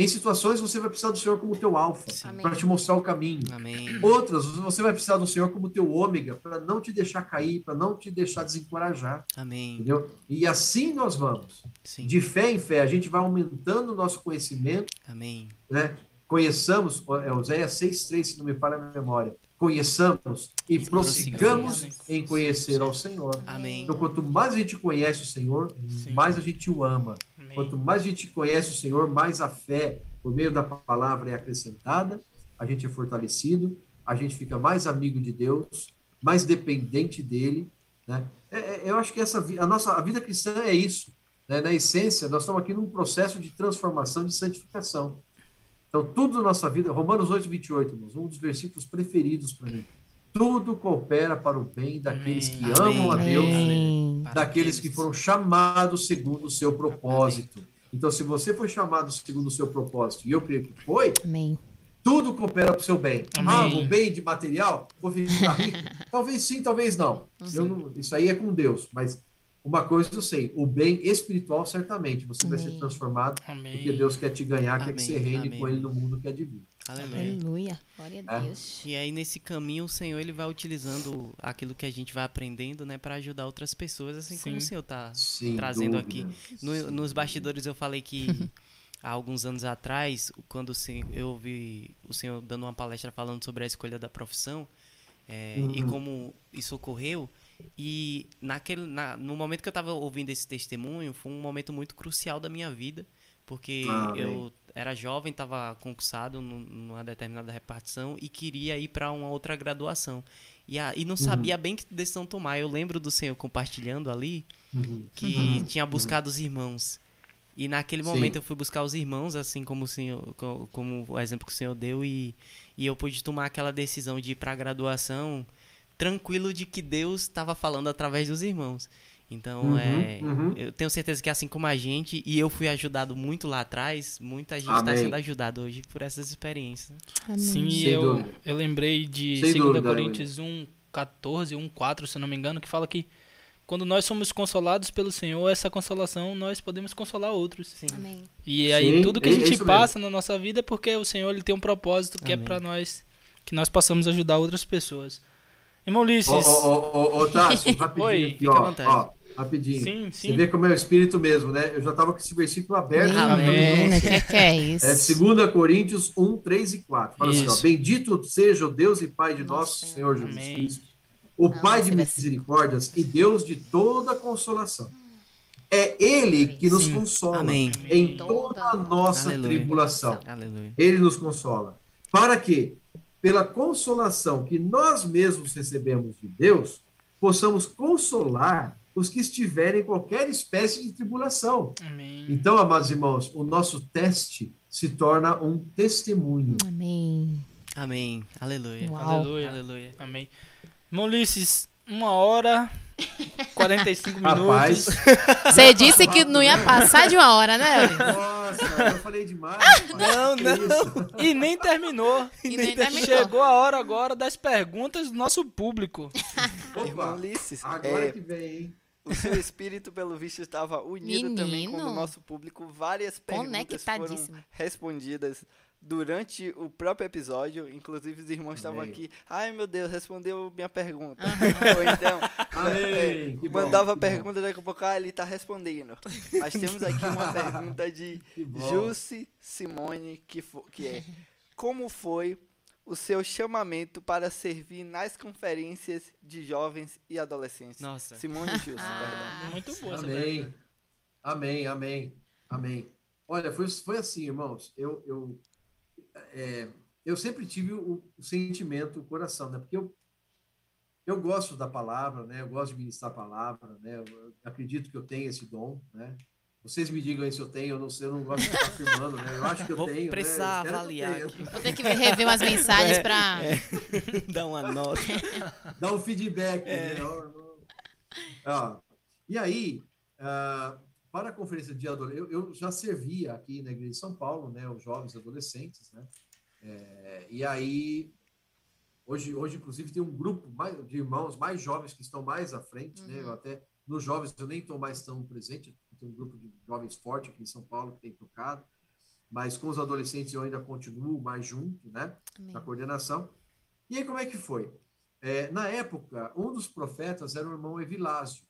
Em situações você vai precisar do Senhor como teu alfa, para te mostrar o caminho. Amém. Outras, você vai precisar do Senhor como teu ômega, para não te deixar cair, para não te deixar desencorajar. Amém. Entendeu? E assim nós vamos. Sim. De fé em fé, a gente vai aumentando o nosso conhecimento, Amém. né? Conheçamos, é Oséias 6,3, se não me falha a memória. Conheçamos e prossigamos em conhecer ao Senhor. Amém. Então, quanto mais a gente conhece o Senhor, Sim. mais a gente o ama. Amém. Quanto mais a gente conhece o Senhor, mais a fé, por meio da palavra, é acrescentada, a gente é fortalecido, a gente fica mais amigo de Deus, mais dependente dele. Né? É, é, eu acho que essa, a nossa a vida cristã é isso. Né? Na essência, nós estamos aqui num processo de transformação, de santificação. Então, tudo na nossa vida, Romanos 8, 28, irmãos, um dos versículos preferidos para mim. Tudo coopera para o bem daqueles que amam a Deus Amém. Daqueles aqueles que foram chamados segundo o seu propósito. Então, se você foi chamado segundo o seu propósito, e eu creio que foi, Amém. tudo coopera para o seu bem. Amém. Ah, o bem de material? Vou ficar rico? talvez sim, talvez não. Não- Isso aí é com Deus. Mas uma coisa eu sei, o bem espiritual, certamente, você vai ser Amém. transformado, Amém. porque Deus quer te ganhar, quer que Amém, você reine amém. com ele no mundo que é de vir. Aleluia. Glória a É. Deus. E aí nesse caminho o Senhor ele vai utilizando aquilo que a gente vai aprendendo, né, para ajudar outras pessoas, assim como o Sim. Senhor tá Sem trazendo dúvida. aqui. No- nos bastidores eu falei que há alguns anos atrás, quando eu ouvi o Senhor dando uma palestra falando sobre a escolha da profissão é, e Uhum. como isso ocorreu, e naquele, na- no momento que eu estava ouvindo esse testemunho, foi um momento muito crucial da minha vida, porque Amém. eu era jovem, estava concursado num- numa determinada repartição e queria ir para uma outra graduação. E, a, e não sabia bem que decisão tomar. Eu lembro do senhor compartilhando ali que tinha buscado os irmãos. E naquele Sim. momento eu fui buscar os irmãos, assim como o senhor, co- como o exemplo que o senhor deu, e, e eu pude tomar aquela decisão de ir para a graduação tranquilo de que Deus estava falando através dos irmãos. Então, Uhum, é, uhum. eu tenho certeza que assim como a gente, e eu fui ajudado muito lá atrás, muita gente está sendo ajudado hoje por essas experiências. Amém. Sim, e Sem eu, dúvida. eu lembrei de Sem 2 dúvida, Coríntios 1, 14, 1, 4, se eu não me engano, que fala que quando nós somos consolados pelo Senhor, essa consolação nós podemos consolar outros. Sim. Amém. E aí Sim, tudo que é- a é gente passa na nossa vida é porque o Senhor ele tem um propósito que é Amém. pra nós, que nós possamos ajudar outras pessoas. Irmão Ulisses, Ô, ô, ô, ô, ô, Tássio, rapidinho Oi, aqui, ó, ó, rapidinho. sim, Você sim. vê como é o espírito mesmo, né? Eu já estava com esse versículo aberto. Amém. Menino, o que, que é isso? É 2 Coríntios 1, 3 e 4. Fala assim, ó, Isso. Bendito seja o Deus e Pai de Nossa, nosso Senhor Jesus Amém. Cristo, o Amo Pai de misericórdias e Deus de toda consolação. É Ele que nos Sim. consola Amém. em toda a nossa Aleluia. tribulação. Aleluia. Ele nos consola. Para que, pela consolação que nós mesmos recebemos de Deus, possamos consolar os que estiverem em qualquer espécie de tribulação. Amém. Então, amados irmãos, o nosso teste se torna um testemunho. Amém. Amém. Aleluia. Uau. Aleluia. Aleluia. Amém. Irmão Ulisses, uma hora 45 minutos. Rapaz, Você disse que não ia passar de uma hora, né, nossa, eu falei demais. rapaz. Não, não. E nem terminou. E nem terminou. Chegou a hora agora das perguntas do nosso público. Irmão Opa, Ulisses, agora é, que vem, hein? o seu espírito, pelo visto, estava unido também com o Menino. nosso público. Várias perguntas foram respondidas durante o próprio episódio. Inclusive, os irmãos estavam aqui. Ai, meu Deus, respondeu minha pergunta. Ou então, Amém. Que bom, mandava a bom, pergunta, daqui a pouco, ah, ele tá respondendo. Mas temos aqui uma pergunta de. Jusce Simone, que, que é: Como foi o seu chamamento para servir nas conferências de jovens e adolescentes? Nossa. Simone Jusce, perdão. Ah, Muito boa essa Amém. pergunta. Amém, amém, amém. Olha, foi, foi assim, irmãos. Eu, eu, é, eu sempre tive o, o sentimento, o coração, né? Porque eu, eu gosto da palavra, né? Eu gosto de ministrar a palavra, né? Eu, eu acredito que eu tenho esse dom, né? Vocês me digam aí se eu tenho, eu não sei, eu não gosto de ficar afirmando, né? Eu acho que eu Vou tenho. precisar né? Eu que eu avaliar tenha. aqui. Vou ter que rever umas mensagens É, pra. Dá uma nota. Dá um feedback. É. né? Ó, ó. e aí, ah, para a conferência de adolescentes, eu, eu já servia aqui na Igreja de São Paulo, né, os jovens adolescentes, né? É, e aí, hoje, hoje, inclusive, tem um grupo mais, de irmãos mais jovens que estão mais à frente, né? Eu até, nos jovens, eu nem estou mais tão presente, tem um grupo de jovens forte aqui em São Paulo que tem tocado, mas com os adolescentes eu ainda continuo mais junto, né? Amém. na coordenação. E aí, como é que foi? É, na época, um dos profetas era o irmão Evilásio.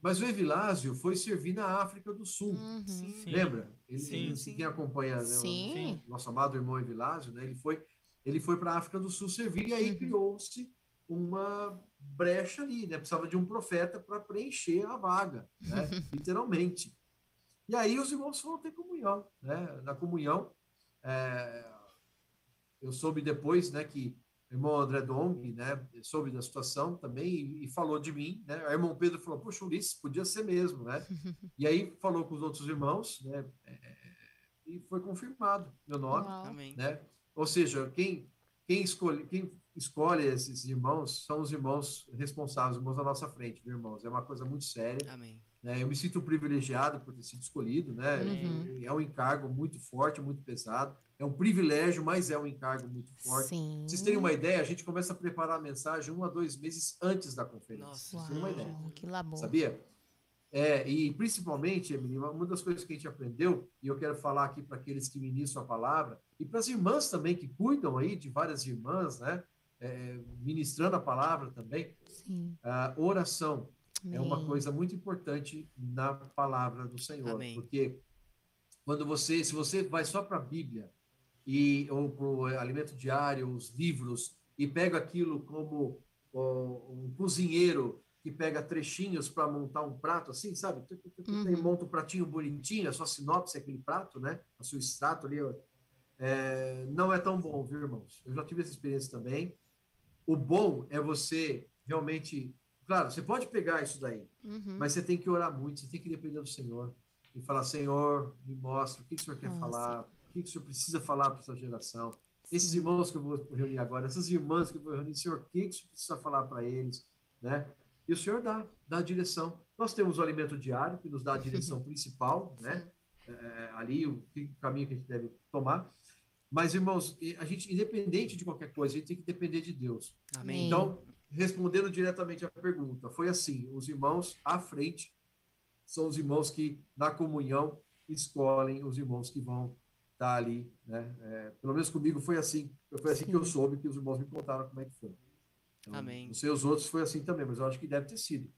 Mas o Evilásio foi servir na África do Sul. Uhum. Sim. Lembra? Ele, Sim, ele- sim. Quem acompanha né, o- Sim. o nosso amado irmão Evilásio, né, ele foi, ele foi para a África do Sul servir e aí Uhum. criou-se uma brecha ali, né? Precisava de um profeta para preencher a vaga, né? literalmente. E aí os irmãos foram ter comunhão, né? Na comunhão, é, eu soube depois, né, que irmão André Dong, né, soube da situação também e, e falou de mim, né? O irmão Pedro falou, poxa, Ulisses, podia ser mesmo, né? e aí falou com os outros irmãos, né? é, e foi confirmado meu nome, Uau. Né? Ou seja, quem quem escolhe quem escolhe esses irmãos são os irmãos responsáveis, os irmãos da nossa frente, viu, irmãos. É uma coisa muito séria. Amém. Né? Eu me sinto privilegiado por ter sido escolhido, né? Uhum. É um encargo muito forte, muito pesado. É um privilégio, mas é um encargo muito forte. Sim. Vocês terem uma ideia, a gente começa a preparar a mensagem um a dois meses antes da conferência. Nossa. Vocês terem uma ideia. Que labor. Sabia? É, e principalmente, Emily, uma das coisas que a gente aprendeu, e eu quero falar aqui para aqueles que ministram a palavra, e para as irmãs também que cuidam aí de várias irmãs, né? é, ministrando a palavra também, Sim. a oração é uma Amém. coisa muito importante na palavra do Senhor, Amém. porque quando você, se você vai só para a Bíblia e ou para o alimento diário, os livros e pega aquilo como ó, um cozinheiro que pega trechinhos para montar um prato assim, sabe? Uhum. Monta um pratinho bonitinho, a sua sinopse é aquele prato, né? A sua extrato ali. É, não é tão bom, viu, irmãos? Eu já tive essa experiência também. O bom é você realmente. Claro, você pode pegar isso daí, Uhum. mas você tem que orar muito, você tem que depender do Senhor. E falar, Senhor, me mostra o que, que o Senhor quer Nossa. falar, o que, que o Senhor precisa falar para essa geração. Esses irmãos que eu vou reunir agora, essas irmãs que eu vou reunir, Senhor, o que, que o Senhor precisa falar para eles, né? E o Senhor dá, dá a direção. Nós temos o alimento diário, que nos dá a direção principal, né? É, ali, o, o caminho que a gente deve tomar. Mas, irmãos, a gente, independente de qualquer coisa, a gente tem que depender de Deus. Amém. Então, respondendo diretamente à pergunta, foi assim: os irmãos à frente são os irmãos que, na comunhão, escolhem os irmãos que vão estar ali, né? É, pelo menos comigo foi assim, foi assim que eu soube que os irmãos me contaram como é que foi. Então, Amém. Não sei os outros foi assim também, mas eu acho que deve ter sido.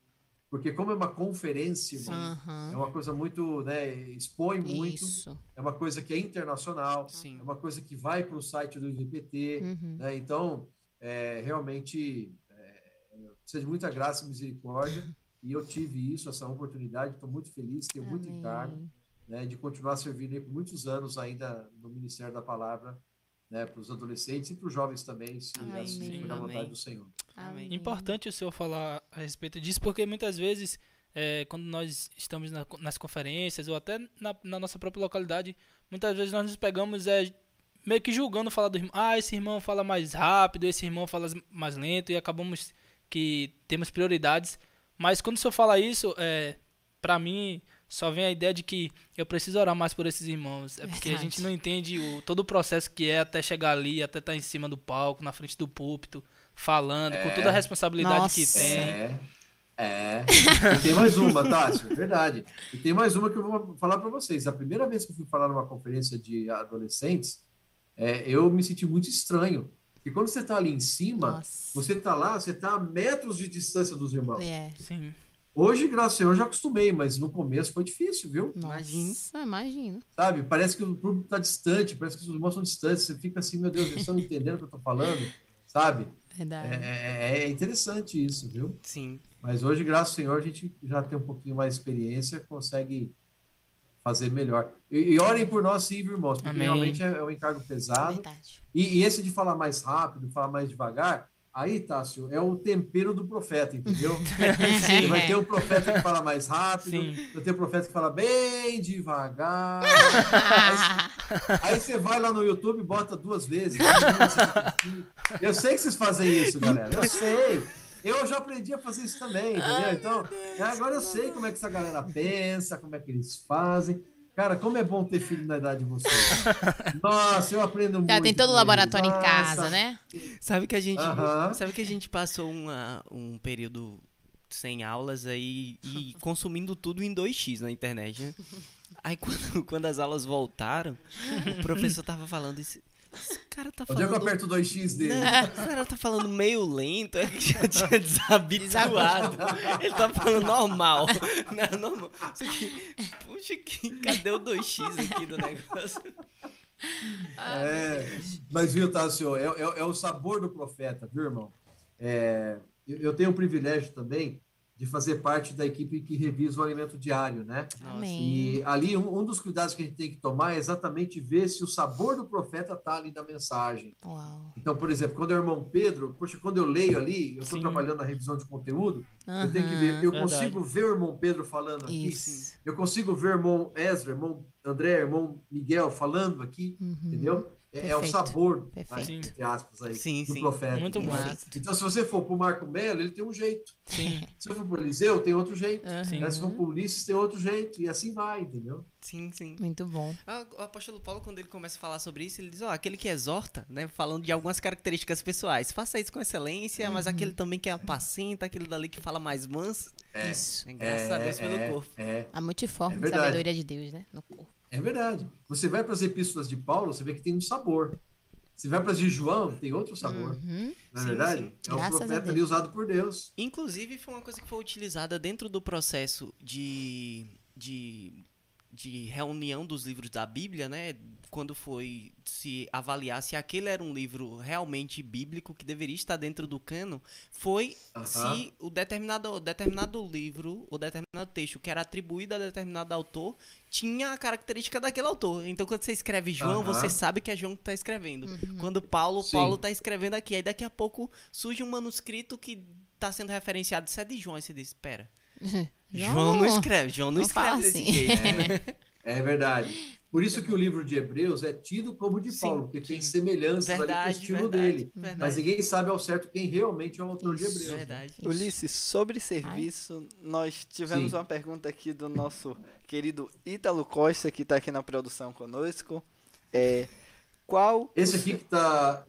Porque como é uma conferência, irmão, é Aham. uma coisa muito, né, expõe muito, Isso. é uma coisa que é internacional, Sim. é uma coisa que vai para o site do IVPT, Uhum. né? Então, é, realmente, é, precisa de muita graça e misericórdia, e eu tive isso, essa oportunidade, estou muito feliz, tenho muito Amém. encargo, né, de continuar servindo aí por muitos anos ainda no Ministério da Palavra, né, para os adolescentes e para os jovens também, se Amém. assim for da vontade do Senhor. Amém. Importante o senhor falar a respeito disso, porque muitas vezes, é, quando nós estamos na- nas conferências ou até na, na nossa própria localidade, muitas vezes nós nos pegamos é, meio que julgando falar do irmão. Ah, esse irmão fala mais rápido, esse irmão fala mais lento, e acabamos que temos prioridades. Mas quando o senhor fala isso, é, para mim, só vem a ideia de que eu preciso orar mais por esses irmãos. É porque a Verdade. gente não entende o, todo o processo que é até chegar ali, até estar em cima do palco, na frente do púlpito, falando, com toda a responsabilidade que Nossa. tem. É, é. E tem mais uma, Tássio, é verdade. E tem mais uma que eu vou falar para vocês. A primeira vez que eu fui falar numa conferência de adolescentes, é, eu me senti muito estranho. Porque quando você está ali em cima, Nossa. você está lá, você está a metros de distância dos irmãos. É. Sim. Hoje, graças ao Senhor, eu já acostumei, mas no começo foi difícil, viu? Imagina. Imagina. Sabe? Parece que o público está distante, parece que os irmãos são distantes. Você fica assim, meu Deus, eles estão entendendo o que eu estou falando, sabe? Verdade. É, é- é interessante isso, viu? Sim. Mas hoje, graças ao Senhor, a gente já tem um pouquinho mais de experiência, consegue fazer melhor. E, e orem por nós, sim, irmãos, porque Amém. realmente é, é um encargo pesado. Verdade. E, e esse de falar mais rápido, falar mais devagar, aí, Tássio, é o tempero do profeta, entendeu? Você vai ter um profeta que fala mais rápido, Sim. vai ter um profeta que fala bem devagar. Aí você vai lá no YouTube e bota duas vezes. Eu sei que vocês fazem isso, galera. Eu sei. Eu já aprendi a fazer isso também, entendeu? Então, agora eu sei como é que essa galera pensa, como é que eles fazem. Cara, como é bom ter filho na idade de vocês. Nossa, eu aprendo muito. Já tem todo o laboratório em eles. casa, Nossa. né? Sabe que a gente, Aham. sabe que a gente passou uma, um período sem aulas aí e consumindo tudo em 2x na internet, né? Aí quando, quando as aulas voltaram, o professor tava falando isso. Esse cara tá Onde é que eu falando. aperto o 2x dele? Né? Esse cara tá falando meio lento, é que já tinha desabituado. Ele tá falando normal. Não é normal. Aqui, puxa, que, cadê o 2x aqui do negócio? É, mas viu, Tássio, é, é, é o sabor do profeta, viu, irmão? É, eu tenho o privilégio também de fazer parte da equipe que revisa o alimento diário, né? Amém. E ali um, um dos cuidados que a gente tem que tomar é exatamente ver se o sabor do profeta está ali na mensagem. Uau. Então, por exemplo, quando é o irmão Pedro, poxa, quando eu leio ali, eu estou trabalhando na revisão de conteúdo, eu tenho que ver, eu Verdade. consigo ver o irmão Pedro falando aqui, Isso. eu consigo ver o irmão Ezra, irmão André, irmão Miguel falando aqui, Uhum. entendeu? É, é o Perfeito. sabor, Perfeito. Sim. entre aspas, aí, Sim, do sim. profeta. Muito bom. né? Então, se você for para o Marco Melo, ele tem um jeito. Sim. Se eu for para o Eliseu, tem outro jeito. Sim. Né? Se for para o Ulisses, tem outro jeito. E assim vai, entendeu? Sim, sim. Muito bom. Ah, O apóstolo Paulo, quando ele começa a falar sobre isso, ele diz, ó, aquele que exorta, né, falando de algumas características pessoais, faça isso com excelência, mas aquele também que apacenta, aquele dali que fala mais manso, Isso. é, graças a Deus pelo é, corpo. É, A multiforme É sabedoria de Deus, né? No corpo. É verdade. Você vai para as epístolas de Paulo, você vê que tem um sabor. Você vai para as de João, tem outro sabor. Uhum. Não é Sim, verdade? sim. É um Graças a profeta ali usado por Deus. Inclusive, foi uma coisa que foi utilizada dentro do processo de, de de reunião dos livros da Bíblia, né? Quando foi se avaliar se aquele era um livro realmente bíblico que deveria estar dentro do cano, foi Aham. se o determinado, determinado livro ou determinado texto que era atribuído a determinado autor tinha a característica daquele autor. Então, quando você escreve João, Aham. você sabe que é João que está escrevendo. Quando Paulo, Sim. Paulo está escrevendo aqui. Aí daqui a pouco surge um manuscrito que está sendo referenciado. Isso é de João. Aí você diz, espera. João não escreve, João não, não escreve desse assim. jeito. É verdade. Por isso que o livro de Hebreus é tido como de Sim, Paulo, porque tem sim. semelhanças ali com o Verdade, estilo verdade, dele. verdade. Mas ninguém sabe ao certo quem realmente é o autor de Hebreus. Verdade. Ulisses, sobre serviço, nós tivemos Sim. uma pergunta aqui do nosso querido Ítalo Costa, que está aqui na produção conosco. É, qual Esse aqui que está.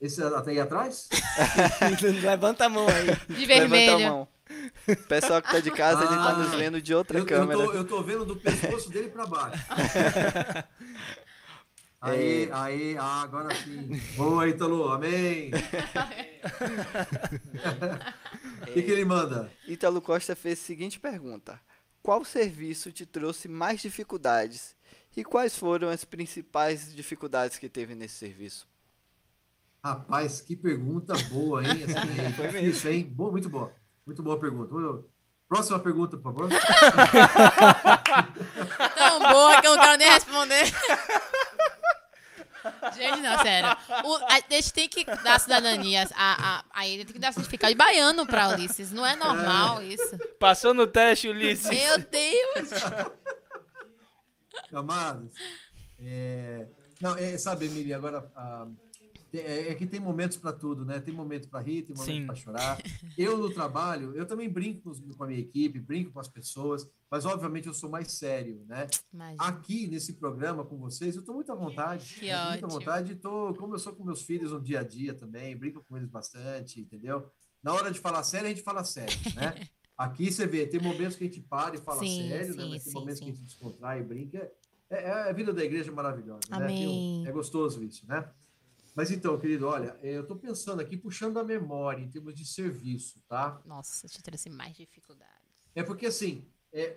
Esse até aí atrás? Levanta a mão aí. De Levanta a vermelho. Mão. Pessoal que tá de casa, ele tá Ah, nos vendo de outra Eu, eu, câmera. tô, eu tô vendo do pescoço dele para baixo. Aí, aí, ah, agora sim. Boa, Ítalo, amém. O que, que ele manda? Ítalo Costa fez a seguinte pergunta: Qual serviço te trouxe mais dificuldades? E quais foram as principais dificuldades que teve nesse serviço? Rapaz, que pergunta boa, hein? Assim, Foi é difícil, hein? Boa, muito boa. Muito boa pergunta. Próxima pergunta, por favor. Tão boa que eu não quero nem responder. Gente, não, sério. O, a, a gente tem que dar cidadania a, a, a ele, tem que dar certificado de baiano pra Ulisses. Não é normal isso. Passou no teste, Ulisses. Meu Deus! Amados. É... Não, é, sabe, Emília, agora. tem- é, é que tem momentos para tudo, né? Tem momento para rir, tem momento para chorar. Eu, no trabalho, eu também brinco com a minha equipe, brinco com as pessoas, mas, obviamente, eu sou mais sério, né? Imagina. Aqui, nesse programa com vocês, eu estou muito à vontade. Que tô muito à ótimo. vontade. Tô, como eu sou com meus filhos no dia a dia também, brinco com eles bastante, entendeu? Na hora de falar sério, a gente fala sério, né? Aqui você vê, tem momentos que a gente para e fala Sim, sério, né? sim, Mas tem sim, momentos que a gente descontrai e brinca. É, é a vida da igreja é maravilhosa, né? Amém. Um- É gostoso isso, né? Mas então, querido, olha, eu estou pensando aqui, puxando a memória em termos de serviço, tá? Nossa, te trouxe mais dificuldades. É porque assim, é,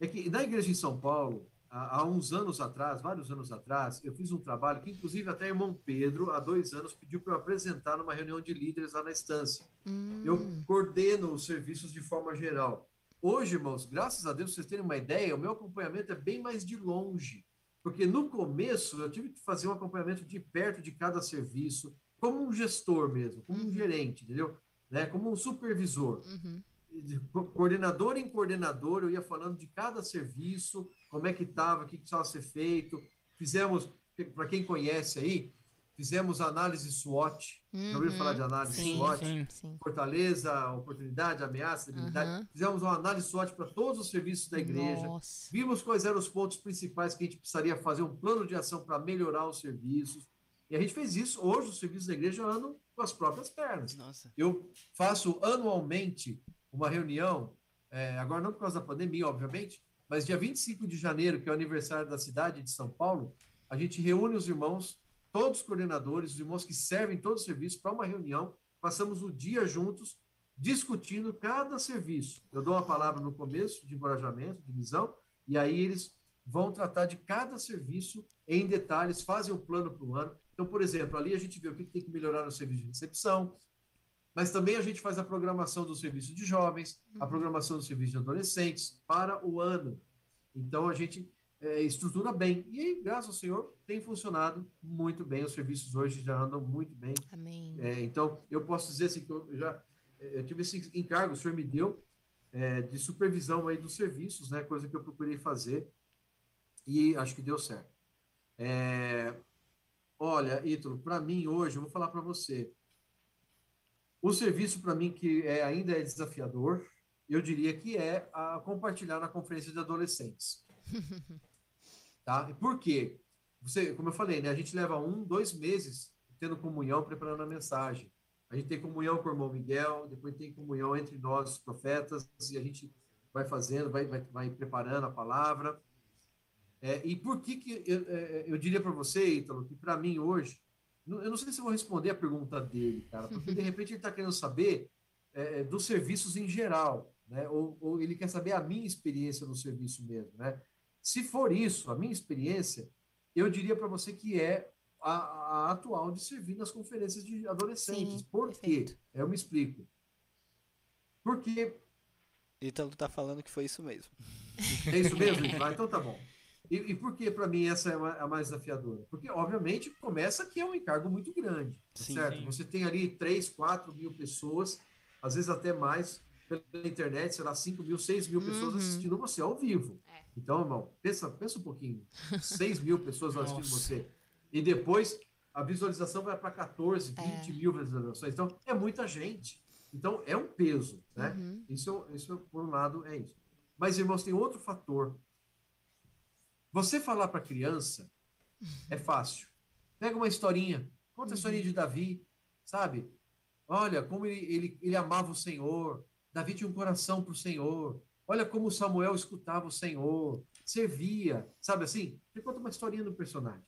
é que na igreja em São Paulo, há, há uns anos atrás, vários anos atrás, eu fiz um trabalho que, inclusive, até o irmão Pedro, há dois anos, pediu para eu apresentar numa reunião de líderes lá na estância. Hum, Eu coordeno os serviços de forma geral. Hoje, irmãos, graças a Deus, vocês terem uma ideia, o meu acompanhamento é bem mais de longe. Porque no começo eu tive que fazer um acompanhamento de perto de cada serviço, como um gestor mesmo, como um Uhum. gerente, entendeu? Né? Como um supervisor. uhum. De co- coordenador em coordenador, eu ia falando de cada serviço, como é que estava, o que precisava ser feito. Fizemos, para quem conhece aí, fizemos análise SWOT. Já ouviram Uhum. falar de análise Sim, SWOT? sim. Sim. Fortaleza, oportunidade, ameaça, debilidade. Aham. Fizemos uma análise SWOT para todos os serviços da igreja. Nossa. Vimos quais eram os pontos principais que a gente precisaria fazer um plano de ação para melhorar os serviços. E a gente fez isso. Hoje, os serviços da igreja andam com as próprias pernas. Nossa. Eu faço anualmente uma reunião, é, agora não por causa da pandemia, obviamente, mas dia 25 de janeiro, que é o aniversário da cidade de São Paulo, a gente reúne os irmãos, todos os coordenadores, os irmãos que servem todo o serviço, para uma reunião, passamos o dia juntos, discutindo cada serviço. Eu dou uma palavra no começo de encorajamento, de visão, e aí eles vão tratar de cada serviço em detalhes, fazem um plano para o ano. Então, por exemplo, ali a gente vê o que tem que melhorar no serviço de recepção, mas também a gente faz a programação do serviço de jovens, a programação do serviço de adolescentes para o ano. Então, a gente é, estrutura bem. E, aí, graças ao Senhor, tem funcionado muito bem. Os serviços hoje já andam muito bem. Amém. É, então, eu posso dizer assim que eu já é, eu tive esse encargo, o senhor me deu é, de supervisão aí dos serviços, né? Coisa que eu procurei fazer e acho que deu certo. É, olha, Ítalo, para mim hoje, eu vou falar para você, o serviço para mim que é, ainda é desafiador, eu diria que é a compartilhar na conferência de adolescentes. tá? E por quê? Você, como eu falei, né? A gente leva um, dois meses tendo comunhão, preparando a mensagem. A gente tem comunhão com o irmão Miguel, depois tem comunhão entre nós, os profetas, e a gente vai fazendo, vai, vai, vai preparando a palavra. É, e por que, que eu, é, eu diria para você, Ítalo, que para mim hoje, eu não sei se vou responder a pergunta dele, cara, porque de repente ele está querendo saber é, dos serviços em geral. né? Ou, ou ele quer saber a minha experiência no serviço mesmo, né? Se for isso, a minha experiência, eu diria para você que é a, a, atual de servir nas conferências de adolescentes. Sim, Por perfeito. quê? Eu me explico. Porque Ítalo tá falando que foi isso mesmo. é isso mesmo? Então tá bom. E, e por que para mim essa é a a mais desafiadora? Porque, obviamente, começa que é um encargo muito grande, Sim, certo? sim. Você tem ali 3, 4 mil pessoas, às vezes até mais, pela internet, sei lá, 5 mil, 6 mil pessoas Uhum. assistindo você ao vivo. É. Então, irmão, pensa, pensa um pouquinho. 6 mil pessoas assistindo você. E depois a visualização vai para 14, 20 mil visualizações. Então, é muita gente. Então, é um peso, né? Uhum. Isso, isso, por um lado, é isso. Mas, irmãos, tem outro fator. Você falar para criança é fácil. Pega uma historinha, conta a historinha de Davi, sabe? Olha como ele, ele, ele amava o Senhor. Davi tinha um coração para o Senhor. Olha como Samuel escutava o Senhor, servia, sabe assim? Você conta uma historinha do personagem.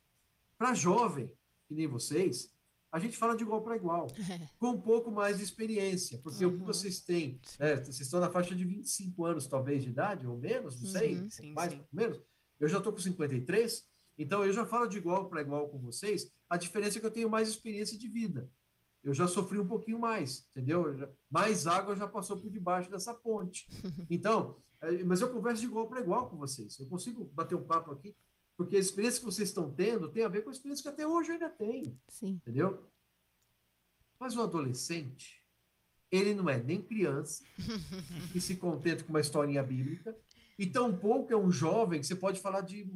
Para jovem, que nem vocês, a gente fala de igual para igual, com um pouco mais de experiência, porque o que Uhum. vocês têm, né, vocês estão na faixa de 25 anos, talvez, de idade, ou menos, não sei, Uhum. Sim, mais sim. ou menos. Eu já estou com 53, então eu já falo de igual para igual com vocês. A diferença é que eu tenho mais experiência de vida. Eu já sofri um pouquinho mais, entendeu? Mais água já passou por debaixo dessa ponte. Então, eh, mas eu converso de igual para igual com vocês. Eu consigo bater um papo aqui, porque a experiência que vocês estão tendo tem a ver com a experiência que até hoje eu ainda tenho, Sim. entendeu? Mas o adolescente, ele não é nem criança, que se contenta com uma historinha bíblica, e tampouco é um jovem que você pode falar de.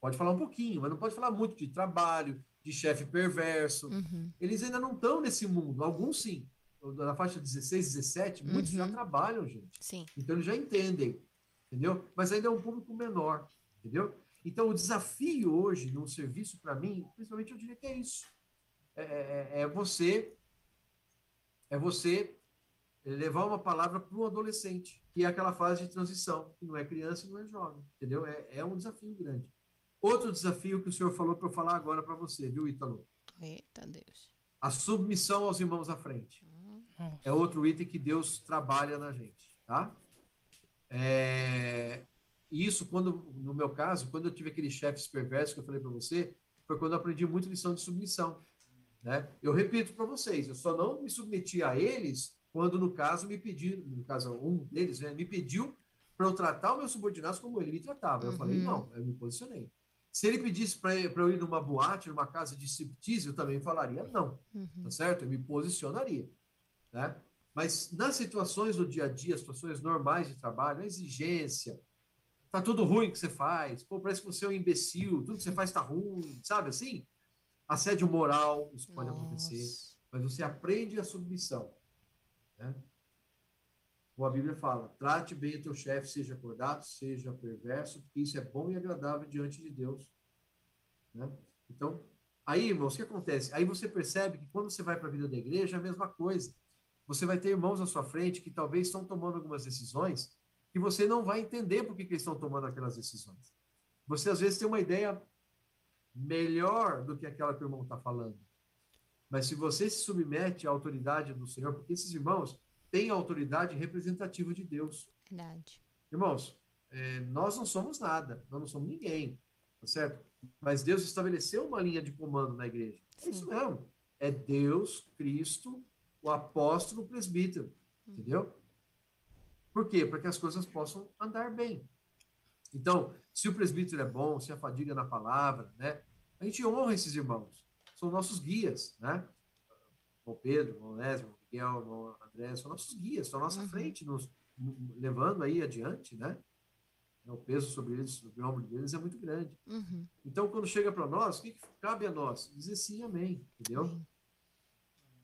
Pode falar um pouquinho, mas não pode falar muito de trabalho, de chefe perverso. Uhum. Eles ainda não estão nesse mundo. Alguns sim. Na faixa 16, 17, muitos já Uhum. trabalham, gente. Sim. Então eles já entendem, entendeu? Mas ainda é um público menor, entendeu? Então o desafio hoje no serviço para mim, principalmente eu diria que é isso. É, é- é você é você levar uma palavra para um adolescente, que é aquela fase de transição, que não é criança e não é jovem, entendeu? É, é um desafio grande. Outro desafio que o senhor falou para eu falar agora para você, viu, Ítalo? Eita Deus. A submissão aos irmãos à frente. É outro item que Deus trabalha na gente, tá? É, Isso, quando, no meu caso, quando eu tive aqueles chefes perversos que eu falei para você, foi quando eu aprendi muito lição de submissão, né? Eu repito para vocês, eu só não me submeti a eles quando, no caso, me pediram, no caso, um deles, né, me pediu para eu tratar o meu subordinado como ele me tratava. Eu Uhum. falei, não, eu me posicionei. Se ele pedisse para eu ir numa boate, numa casa de striptease, eu também falaria não Uhum. tá certo? Eu me posicionaria, né? Mas nas situações do dia a dia, situações normais de trabalho, a exigência, tá tudo ruim que você faz, pô, parece que você é um imbecil, tudo que você faz tá ruim, sabe assim? Assédio moral, isso pode acontecer, Nossa. mas você aprende a submissão, né? Como a Bíblia fala, trate bem o teu chefe, seja acordado, seja perverso, porque isso é bom e agradável diante de Deus, né? Então, Aí, irmãos, o que acontece? Aí você percebe que quando você vai para a vida da igreja, é a mesma coisa. Você vai ter irmãos à sua frente que talvez estão tomando algumas decisões que você não vai entender por que, que eles estão tomando aquelas decisões. Você, às vezes, tem uma ideia melhor do que aquela que o irmão está falando. Mas se você se submete à autoridade do Senhor, porque esses irmãos têm a autoridade representativa de Deus. Verdade. Irmãos, é, nós não somos nada, nós não somos ninguém, tá certo? Mas Deus estabeleceu uma linha de comando na igreja. É isso mesmo. É Deus, Cristo, o apóstolo, o presbítero. Entendeu? Por quê? Para que as coisas possam andar bem. Então, se o presbítero é bom, se a fadiga na palavra, né? A gente honra esses irmãos. São nossos guias, né? O Pedro, o Onésimo, o Miguel, o André, são nossos guias, estão à nossa Uhum. frente, nos levando aí adiante, né? O peso sobre eles, sobre o ombro deles é muito grande. Uhum. Então, quando chega para nós, o que, que cabe a nós? Dizer sim, amém, entendeu? Amém.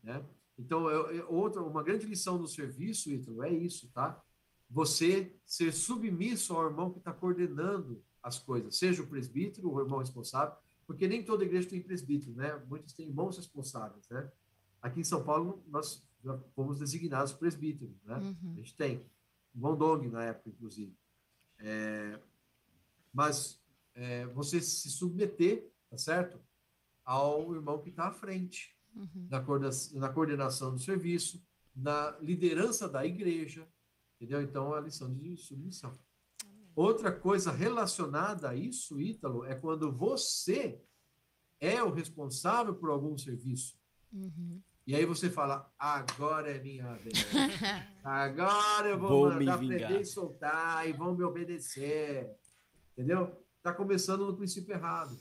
Né? Então, é, é outra, uma grande lição do serviço, Ítalo, é isso, tá? Você ser submisso ao irmão que está coordenando as coisas, seja o presbítero, o irmão responsável, porque nem toda igreja tem presbítero, né? Muitos têm irmãos responsáveis, né? Aqui em São Paulo, nós já fomos designados presbíteros, né? A Uhum. gente tem. Von Dong, na época, inclusive. É, mas é, você se submeter, tá certo? Ao irmão que está à frente, Uhum. na, coordena- na coordenação do serviço, na liderança da igreja, Entendeu? Então, é a lição de submissão. Outra coisa relacionada a isso, Ítalo, é quando você é o responsável por algum serviço. Uhum. E aí você fala, agora é minha vez. Agora eu vou, Vou me mandar vingar. prender e soltar e vão me obedecer. Entendeu? Está começando no princípio errado.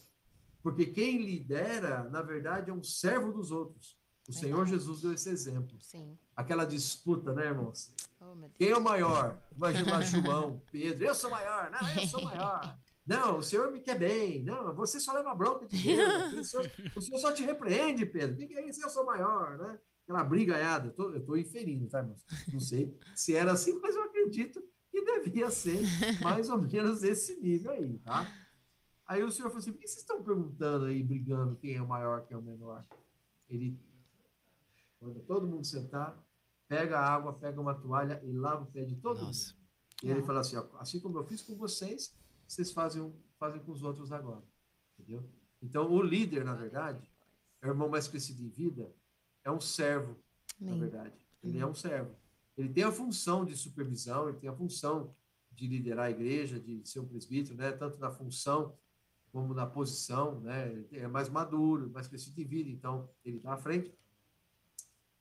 Porque quem lidera, na verdade, é um servo dos outros. O Senhor Verdade. Jesus deu esse exemplo. Sim. Aquela disputa, né, irmãos? Oh. Quem é o maior? Imagina lá João, Pedro, eu sou maior. Não, eu sou maior. Não, o senhor me quer bem. Não, você só leva bronca de Deus. O senhor, o senhor só te repreende, Pedro. O que é isso? Eu sou maior, né? Aquela brigaiada. Eu tô, eu tô inferindo, tá, irmãos? Não sei se era assim, mas eu acredito que devia ser mais ou menos esse nível aí, tá? Aí o senhor falou assim, por que vocês estão perguntando aí, brigando, quem é o maior, quem é o menor? Ele, quando todo mundo sentar, pega a água, pega uma toalha e lava o pé de todo Nossa. mundo. E ele fala assim, ó, assim como eu fiz com vocês, vocês fazem, fazem com os outros agora. Entendeu? Então, o líder, na verdade, é o irmão mais crescido em vida, é um servo, na verdade. Ele é um servo. Ele tem a função de supervisão, ele tem a função de liderar a igreja, de ser um presbítero, né? tanto na função como na posição, né? Ele é mais maduro, mais crescido em vida, então ele está à frente.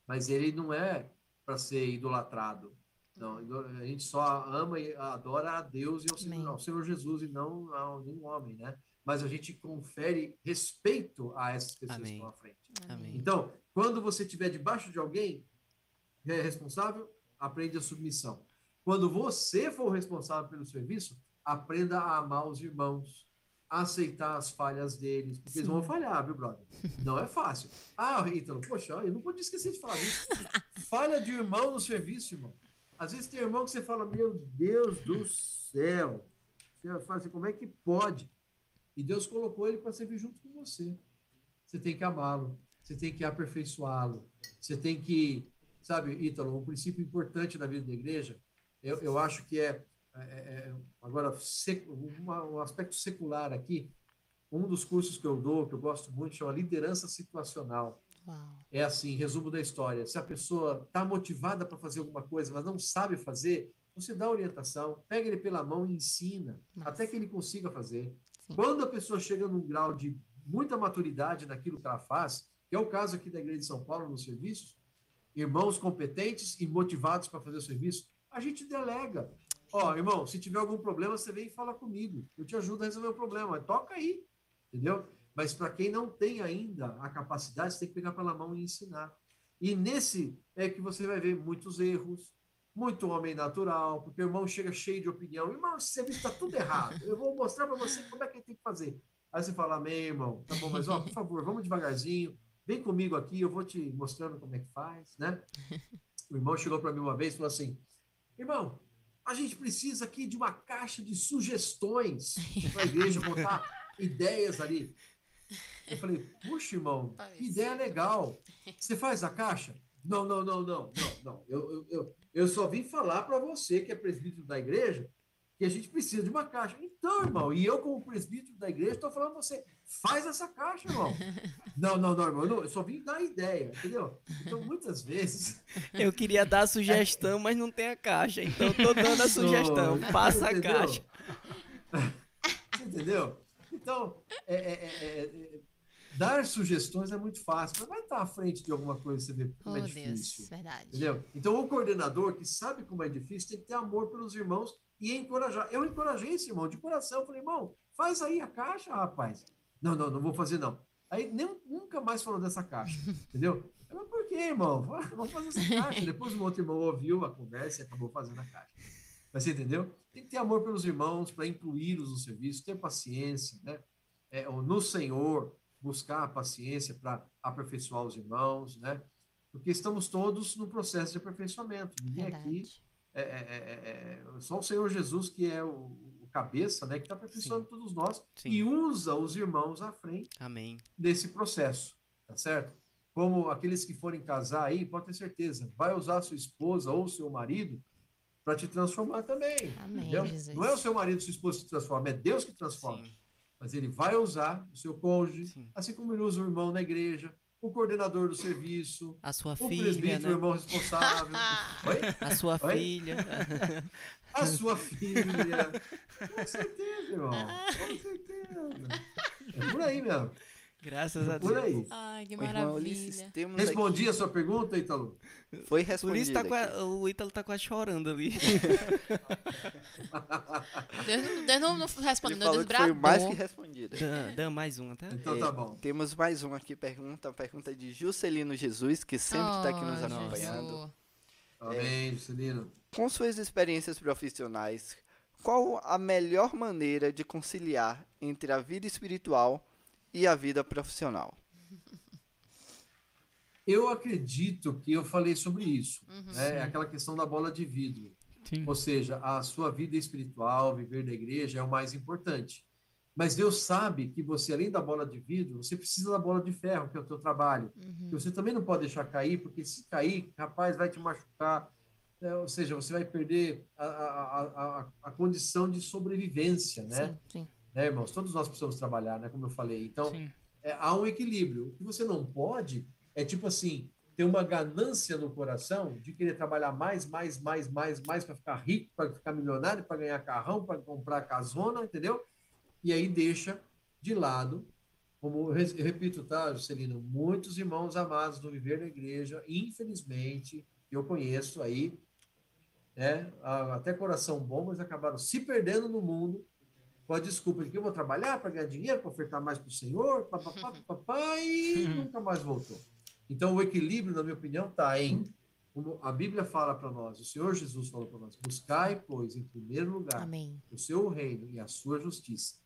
Mas ele não é para ser idolatrado. Não, a gente só ama e adora a Deus e ao Senhor, ao Senhor Jesus e não a nenhum homem, né? Mas a gente confere respeito a essas pessoas Amém. que estão à frente. Amém. Então, quando você estiver debaixo de alguém que é responsável, aprende a submissão. Quando você for responsável pelo serviço, aprenda a amar os irmãos, a aceitar as falhas deles, porque eles vão falhar, viu, brother? Não é fácil. Ah, Ítalo, poxa, eu não podia esquecer de falar isso. Falha de irmão no serviço, irmão. Às vezes tem irmão que você fala, meu Deus do céu. Você fala assim, como é que pode? E Deus colocou ele para servir junto com você. Você tem que amá-lo, você tem que aperfeiçoá-lo, você tem que, sabe, Ítalo, um princípio importante da vida da igreja, eu, eu acho que é, é, é, agora, sec- uma- um aspecto secular aqui, um dos cursos que eu dou, que eu gosto muito, chama liderança situacional. Uau. É assim, resumo da história. Se a pessoa está motivada para fazer alguma coisa, mas não sabe fazer, você dá orientação, pega ele pela mão e ensina, Nossa. até que ele consiga fazer. Sim. Quando a pessoa chega num grau de muita maturidade naquilo que ela faz, que é o caso aqui da Igreja de São Paulo nos serviços, irmãos competentes e motivados para fazer o serviço, a gente delega. Ó, irmão, se tiver algum problema, você vem e fala comigo. Eu te ajudo a resolver o problema. Toca aí, entendeu? Mas para quem não tem ainda a capacidade, você tem que pegar pela mão e ensinar. E nesse é que você vai ver muitos erros, muito homem natural, porque o irmão chega cheio de opinião. Irmão, esse serviço está tudo errado. Eu vou mostrar para você como é que tem que fazer. Aí você fala, amém, irmão, tá bom, mas ó, por favor, vamos devagarzinho, vem comigo aqui, eu vou te mostrando como é que faz, né? O irmão chegou para mim uma vez e falou assim: irmão, a gente precisa aqui de uma caixa de sugestões para a igreja botar ideias ali. Eu falei, puxa, irmão, que ideia legal. Você faz a caixa? Não, não, não, não, não, não. Eu, eu, eu, eu só vim falar para você, que é presbítero da igreja, que a gente precisa de uma caixa. Então, irmão, e eu, como presbítero da igreja, estou falando para você, faz essa caixa, irmão. Não, não, não, irmão, eu, não, eu só vim dar ideia, entendeu? Então, muitas vezes. Eu queria dar a sugestão, mas não tem a caixa. Então eu tô dando a sugestão. Passa a caixa. Você entendeu? Então, é, é, é, é, dar sugestões é muito fácil, mas vai estar à frente de alguma coisa, você vê como Oh, é Deus, difícil. verdade. Entendeu? Então, o coordenador que sabe como é difícil tem que ter amor pelos irmãos e encorajar. Eu encorajei esse irmão de coração. Eu falei, irmão, faz aí a caixa, rapaz. Não, não, não vou fazer, não. Aí nem, nunca mais falou dessa caixa, entendeu? Eu, Mas por que, irmão? Vamos fazer essa caixa. Depois o outro irmão ouviu a conversa e acabou fazendo a caixa. Mas você entendeu? Tem que ter amor pelos irmãos para incluí-los no serviço, ter paciência, né? É, no Senhor, buscar a paciência para aperfeiçoar os irmãos, né? Porque estamos todos no processo de aperfeiçoamento. Ninguém aqui Verdade. é, é, é, é, só o Senhor Jesus que é o, o cabeça, né? Que está aperfeiçoando todos nós Sim. e usa os irmãos à frente Amém. desse processo, tá certo? Como aqueles que forem casar aí, pode ter certeza, vai usar a sua esposa ou seu marido para te transformar também. Amém. Não é o seu marido sua esposa que te transforma, é Deus que transforma. Sim. Mas ele vai usar o seu cônjuge, Sim. assim como ele usa o irmão na igreja, o coordenador do serviço, A sua o filha, presbítero, o né? irmão responsável. Oi? A sua Oi? filha. A sua filha. Com certeza, irmão. Com certeza. É por aí mesmo. Graças a É Deus. por aí. Ai, que Ulisses, maravilha. Respondi a sua pergunta, Ítalo? aqui- Foi isso tá aqui. o Ítalo tá quase chorando ali. Deus, não- Deus não, não respondeu, Deus foi mais que bradou. respondido. Dan, Dan, mais um, tá? Então É, tá bom. Temos mais um aqui, pergunta, pergunta de Juscelino Jesus, que sempre está aqui nos Oh, acompanhando. Amém, Juscelino. Com suas experiências profissionais, qual a melhor maneira de conciliar entre a vida espiritual e a vida profissional? Eu acredito que eu falei sobre isso. Uhum. né? É aquela questão da bola de vidro. Sim. Ou seja, a sua vida espiritual, viver na igreja é o mais importante. Mas Deus sabe que você, além da bola de vidro, você precisa da bola de ferro, que é o teu trabalho. Uhum. Você também não pode deixar cair, porque se cair, rapaz, vai te machucar. né? Ou seja, você vai perder a, a, a, a, a condição de sobrevivência, né? Sim, sim. Né, irmãos? Todos nós precisamos trabalhar, né? Como eu falei. Então, é, há um equilíbrio. O que você não pode é tipo assim, ter uma ganância no coração de querer trabalhar mais, mais, mais, mais, mais para ficar rico, para ficar milionário, para ganhar carrão, para comprar casona, entendeu? E aí deixa de lado, como eu re- eu repito, tá, Juscelino? Muitos irmãos amados do viver na igreja, infelizmente, eu conheço aí, né, até coração bom, mas acabaram se perdendo no mundo a desculpa de que eu vou trabalhar para ganhar dinheiro, para ofertar mais para o Senhor, papapá, papapá, e nunca mais voltou. Então, o equilíbrio, na minha opinião, está em, como a Bíblia fala para nós, o Senhor Jesus falou para nós, buscai, pois, em primeiro lugar, Amém. o seu reino e a sua justiça,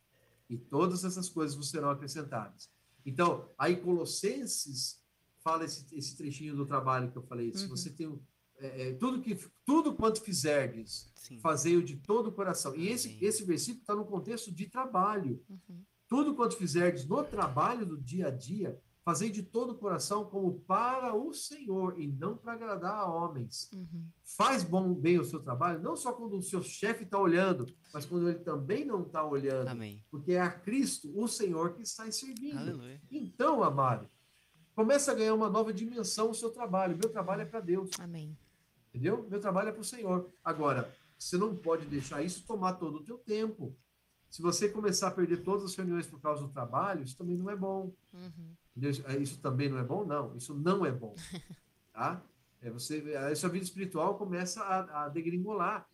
e todas essas coisas vos serão acrescentadas. Então, aí Colossenses fala esse, esse trechinho do trabalho que eu falei, se Uhum. você tem um- é, é, tudo que tudo quanto fizerdes, Sim. fazei-o de todo o coração. E esse, esse versículo está no contexto de trabalho. Uhum. Tudo quanto fizerdes no trabalho do dia a dia, fazei de todo o coração como para o Senhor e não para agradar a homens. Uhum. Faz bom bem o seu trabalho, não só quando o seu chefe está olhando, mas quando ele também não está olhando, Amém. porque é a Cristo, o Senhor, que está servindo. Aleluia. Então, amado, começa a ganhar uma nova dimensão o seu trabalho. Meu trabalho é para Deus. Amém. Entendeu? Meu trabalho é para o Senhor. Agora, você não pode deixar isso tomar todo o teu tempo. Se você começar a perder todas as reuniões por causa do trabalho, isso também não é bom. Uhum. Entendeu? Isso também não é bom? Não, isso não é bom. Tá? É você, a sua vida espiritual começa a, a degringolar.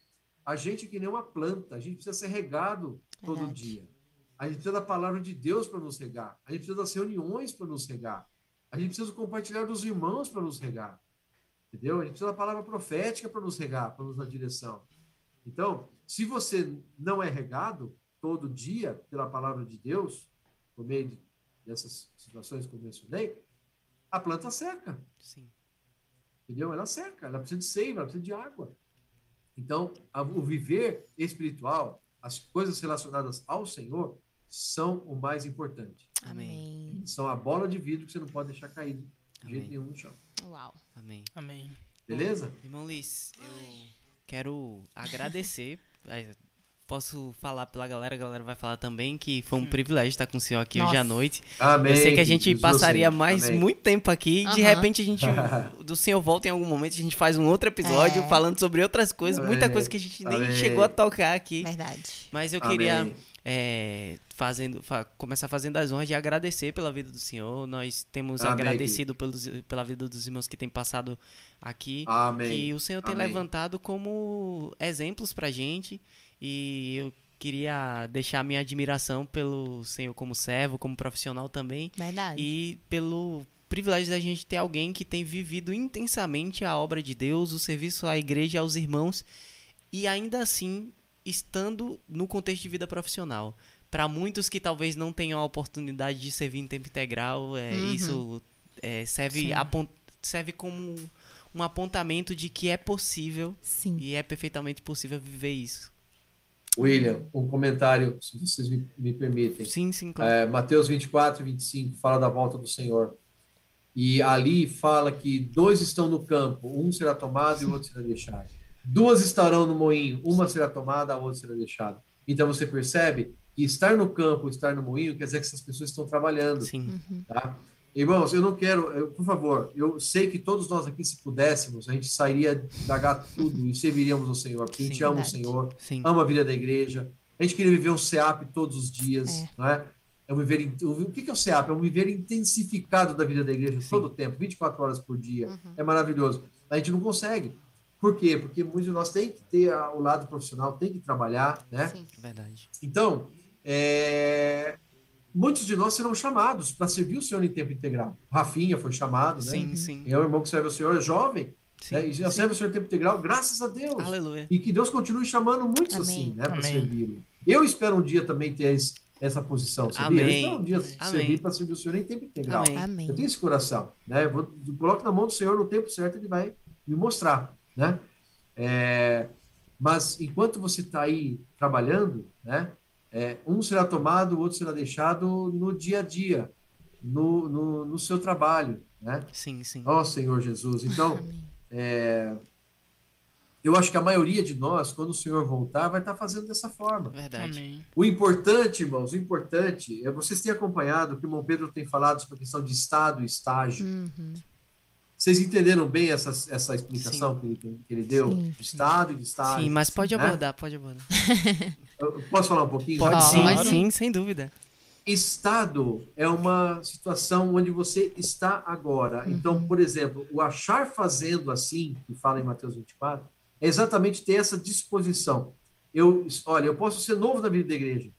A gente é que nem uma planta, a gente precisa ser regado todo Verdade. dia. A gente precisa da palavra de Deus para nos regar. A gente precisa das reuniões para nos regar. A gente precisa compartilhar dos irmãos para nos regar. Entendeu? A gente precisa da palavra profética para nos regar, para nos dar direção. Então, se você não é regado todo dia pela palavra de Deus, por meio de- dessas situações que eu mencionei, a planta seca. Sim. Entendeu? Ela seca, ela precisa de seiva, ela precisa de água. Então, a- o viver espiritual, as coisas relacionadas ao Senhor, são o mais importante. Amém. São a bola de vidro que você não pode deixar cair de jeito Amém. nenhum no chão. Uau. Amém. Amém. Beleza? Irmão Liz, eu quero agradecer. Posso falar pela galera, a galera vai falar também que foi um privilégio estar com o senhor aqui hoje à Nossa. noite. Amém. eu sei que a gente passaria mais Amém. muito tempo aqui. De Aham. repente a gente, do senhor volta em algum momento, a gente faz um outro episódio É. falando sobre outras coisas, muita Amém. coisa que a gente nem Amém. chegou a tocar aqui. Verdade. Mas eu Amém. queria é, fazendo, fa- começar fazendo as honras de agradecer pela vida do senhor. Nós temos Amém, agradecido pelos, pela vida dos irmãos que têm passado aqui. Amém. Que o senhor tem Amém. levantado como exemplos pra gente. E eu queria deixar minha admiração pelo senhor como servo, como profissional também. Verdade. E pelo privilégio da gente ter alguém que tem vivido intensamente a obra de Deus, o serviço à igreja aos irmãos, e ainda assim estando no contexto de vida profissional. Para muitos que talvez não tenham a oportunidade de servir em tempo integral, é, Uhum. isso é, serve, Sim. serve como um apontamento de que é possível Sim. e é perfeitamente possível viver isso. William, um comentário, se vocês me, me permitem. Sim, sim, claro. É, Mateus 24, 25 fala da volta do Senhor. E ali fala que dois estão no campo, um será tomado e o outro será deixado. Duas estarão no moinho, uma será tomada, a outra será deixada. Então você percebe que estar no campo, estar no moinho, quer dizer que essas pessoas estão trabalhando. Sim, Uhum. tá? Irmãos, eu não quero, eu, por favor, eu sei que todos nós aqui, se pudéssemos, a gente sairia da tudo e serviríamos ao Senhor, porque a gente Sim, ama o. Senhor, Sim. ama a vida da igreja, a gente queria viver um SEAP todos os dias, É. não é? É um viver, o que que é o SEAP? É um viver intensificado da vida da igreja Sim. todo o tempo, 24 horas por dia. Uhum. É maravilhoso. A gente não consegue. Por quê? Porque muitos de nós tem que ter a- o lado profissional, tem que trabalhar, né? Sim. Verdade. Então, é, muitos de nós serão chamados para servir o Senhor em tempo integral. Rafinha foi chamado, né? Sim, sim. É um irmão que serve ao Senhor, é jovem, sim, né? e já sim. serve ao Senhor em tempo integral, graças a Deus. Aleluia. E que Deus continue chamando muitos Amém. assim, né? Para servi-lo. Eu espero um dia também ter esse- essa posição, sabia? Amém. Eu espero um dia Amém. servir para servir o Senhor em tempo integral. Amém. Amém. Eu tenho esse coração, né? Eu, vou, eu coloco na mão do Senhor no tempo certo, ele vai me mostrar, né? É, mas enquanto você está aí trabalhando, né? é, um será tomado, o outro será deixado no dia a dia, no, no, no seu trabalho, né? Sim, sim. Ó Senhor Jesus. Então, é, eu acho que a maioria de nós, quando o Senhor voltar, vai estar fazendo dessa forma. Verdade. Amém. O importante, irmãos, o importante é vocês têm acompanhado o que o irmão Pedro tem falado sobre a questão de estado e estágio. Uhum. Vocês entenderam bem essa, essa explicação que ele, que ele deu? Sim. De estado e de estágio. Sim, mas pode né? abordar, pode abordar. Eu- Posso falar um pouquinho? Pode sim, sim, sem dúvida. Estado é uma situação onde você está agora. Então, por exemplo, o achar fazendo assim, que fala em Mateus 24, é exatamente ter essa disposição. Eu, olha, eu posso ser novo na vida da igreja.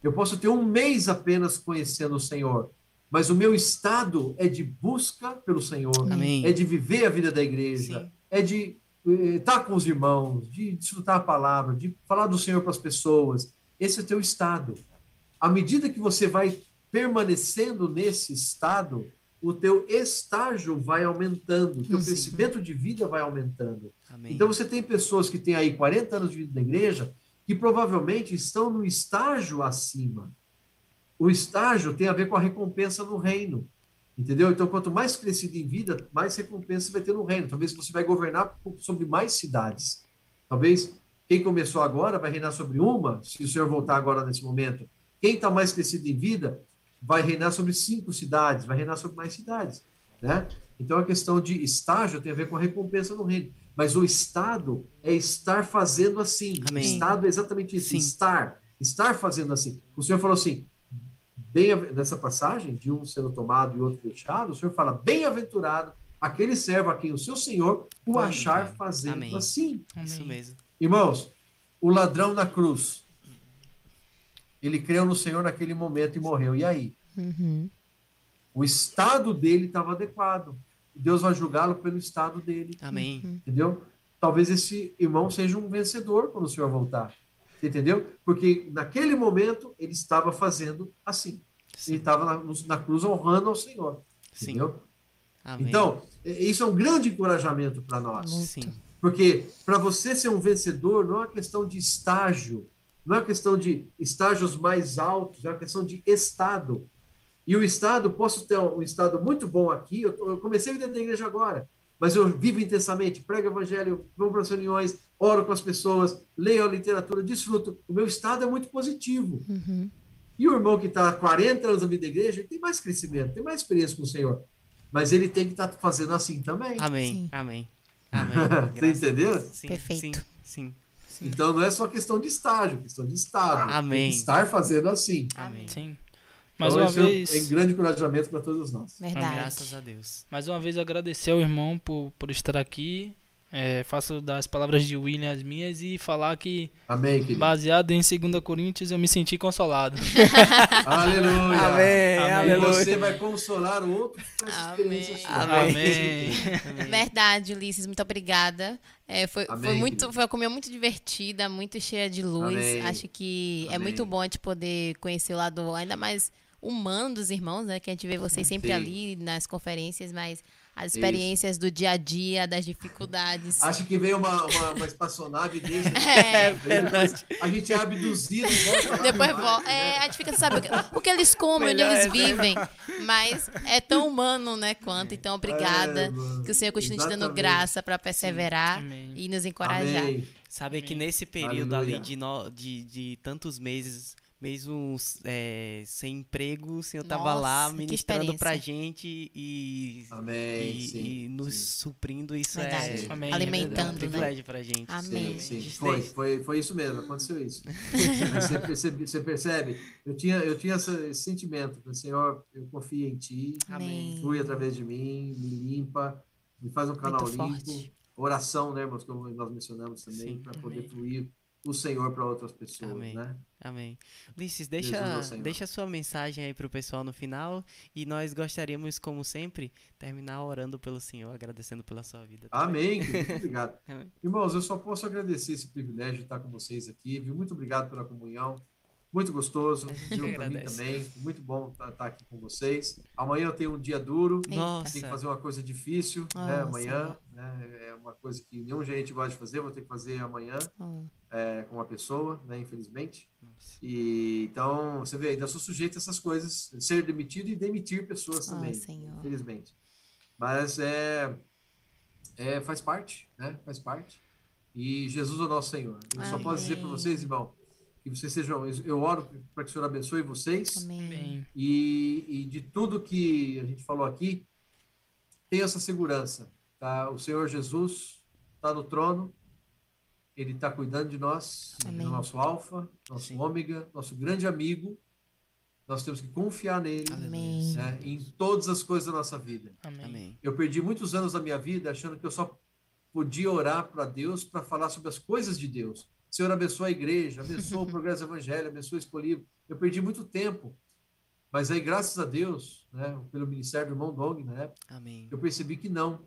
Eu posso ter um mês apenas conhecendo o Senhor, mas o meu estado é de busca pelo Senhor, Amém. é de viver a vida da igreja, Sim. é de eh, estar com os irmãos, de desfrutar a palavra, de falar do Senhor para as pessoas. Esse é o teu estado. À medida que você vai permanecendo nesse estado, o teu estágio vai aumentando, o teu Uhum. crescimento de vida vai aumentando. Amém. Então você tem pessoas que têm aí 40 anos de vida na igreja que provavelmente estão no estágio acima. O estágio tem a ver com a recompensa no reino. Entendeu? Então, quanto mais crescido em vida, mais recompensa você vai ter no reino. Talvez você vai governar sobre mais cidades. Talvez quem começou agora vai reinar sobre uma, se o senhor voltar agora nesse momento. Quem está mais crescido em vida vai reinar sobre cinco cidades, vai reinar sobre mais cidades. Né? Então, a questão de estágio tem a ver com a recompensa no reino. Mas o estado é estar fazendo assim. Amém. O estado é exatamente isso, Sim. estar. Estar fazendo assim. O senhor falou assim, bem nessa passagem, de um sendo tomado e outro deixado, o senhor fala, bem-aventurado aquele servo a quem o seu senhor o Amém. achar fazendo Amém. assim. Isso Amém. mesmo. Irmãos, o ladrão na cruz, ele creu no Senhor naquele momento e morreu. E aí? Uhum. O estado dele estava adequado. Deus vai julgá-lo pelo estado dele, Amém. entendeu? Talvez esse irmão seja um vencedor quando o Senhor voltar. Entendeu? Porque naquele momento ele estava fazendo assim. Ele estava na, na cruz honrando ao Senhor. Sim. Entendeu? Amém. Então, isso é um grande encorajamento para nós. sim. Porque para você ser um vencedor não é uma questão de estágio, não é uma questão de estágios mais altos, é uma questão de estado. E o estado, posso ter um estado muito bom aqui, eu, tô- eu comecei dentro da igreja agora, mas eu vivo intensamente, prego o evangelho, vou para as reuniões, oro com as pessoas, leio a literatura, desfruto. O meu estado é muito positivo. Uhum. E o irmão que está há 40 anos na vida da igreja, ele tem mais crescimento, tem mais experiência com o Senhor. Mas ele tem que estar fazendo assim também. Amém. Sim. Amém. Amém. Você entendeu? Sim, Perfeito. Sim, sim. sim. Então não é só questão de estágio, é questão de estado. Amém. Tem que estar fazendo assim. Amém. Sim. Mais então, uma é um- vez. é um grande encorajamento para todos nós. Verdade. Graças a Deus. Mais uma vez agradecer ao irmão por, por estar aqui. É, faço das palavras de William as minhas e falar que, Amém, querido. baseado em 2 Coríntios, eu me senti consolado. Aleluia. Amém. Amém. Aleluia. você vai consolar o outro com essa experiência sua. Amém. Amém. Verdade, Ulisses, muito obrigada. É, foi, foi Amém, muito, querido. foi uma comida muito divertida, muito cheia de luz. Amém. Acho que é Amém. muito bom a gente poder conhecer o lado ainda mais humano dos irmãos, né? Que a gente vê vocês sempre Sim. ali nas conferências, mas as experiências do dia a dia, das dificuldades. Acho que veio uma, uma, uma espaçonave desse. É, verdade. A gente é abduzido e Depois volta. É, a gente fica sabendo o que- o que eles comem, onde eles é- vivem. Mas é tão humano, né? Quanto. Então, obrigada. É, que o Senhor continue te dando Exatamente. graça para perseverar Amém. e nos encorajar. Amém. Sabe que nesse período Aleluia. ali de, no- de, de tantos meses mesmo é, sem emprego, o Senhor estava Nossa, lá ministrando pra gente e, Amém. e, sim, e nos sim. suprindo. Isso Verdade. é, Amém. é um Alimentando, né? privilégio pra gente. Amém. Sim, sim. Gente, Foi, foi, foi isso mesmo, aconteceu isso. Você, percebe, você percebe? Eu tinha, eu tinha esse sentimento, falei, Senhor, eu confio em Ti, Amém. flui através de mim, me limpa, me faz um canal Muito limpo. forte. Oração, né, irmãos, como nós mencionamos também, para poder Amém. fluir o Senhor para outras pessoas, Amém. né? Amém. Ulisses, deixa, o deixa a sua mensagem aí pro pessoal no final e nós gostaríamos, como sempre, terminar orando pelo Senhor, agradecendo pela sua vida. também. Amém. Muito obrigado. Amém. Irmãos, eu só posso agradecer esse privilégio de estar com vocês aqui, viu? Muito obrigado pela comunhão. Muito gostoso, viu? Para mim também. Muito bom estar, estar aqui com vocês. Amanhã eu tenho um dia duro. Nossa, tem que fazer uma coisa difícil, né? Amanhã, né? É uma coisa que nenhum gerente gosta de fazer, vou ter que fazer amanhã Oh, é, com uma pessoa, né? Infelizmente. Nossa. E então, você vê, ainda sou sujeito a essas coisas, ser demitido e demitir pessoas também, Senhor. infelizmente. Mas é, é faz parte, né? Faz parte. E Jesus é o nosso Senhor. Eu só posso dizer para Amém. vocês, irmão, que vocês sejam. Eu oro para que o Senhor abençoe vocês Amém. Amém. e, e de tudo que a gente falou aqui, tenha essa segurança. Tá? O Senhor Jesus está no trono, Ele está cuidando de nós, Amém. é o nosso alfa, nosso Sim. ômega, nosso grande amigo. Nós temos que confiar nele Amém. né, em todas as coisas da nossa vida. Amém. Amém. Eu perdi muitos anos da minha vida achando que eu só podia orar para Deus para falar sobre as coisas de Deus. Senhor, abençoa a igreja, abençoa o progresso do evangelho, abençoa o escolhido. Eu perdi muito tempo. Mas aí, graças a Deus, né, pelo ministério do irmão Dong, na época, Amém. eu percebi que não.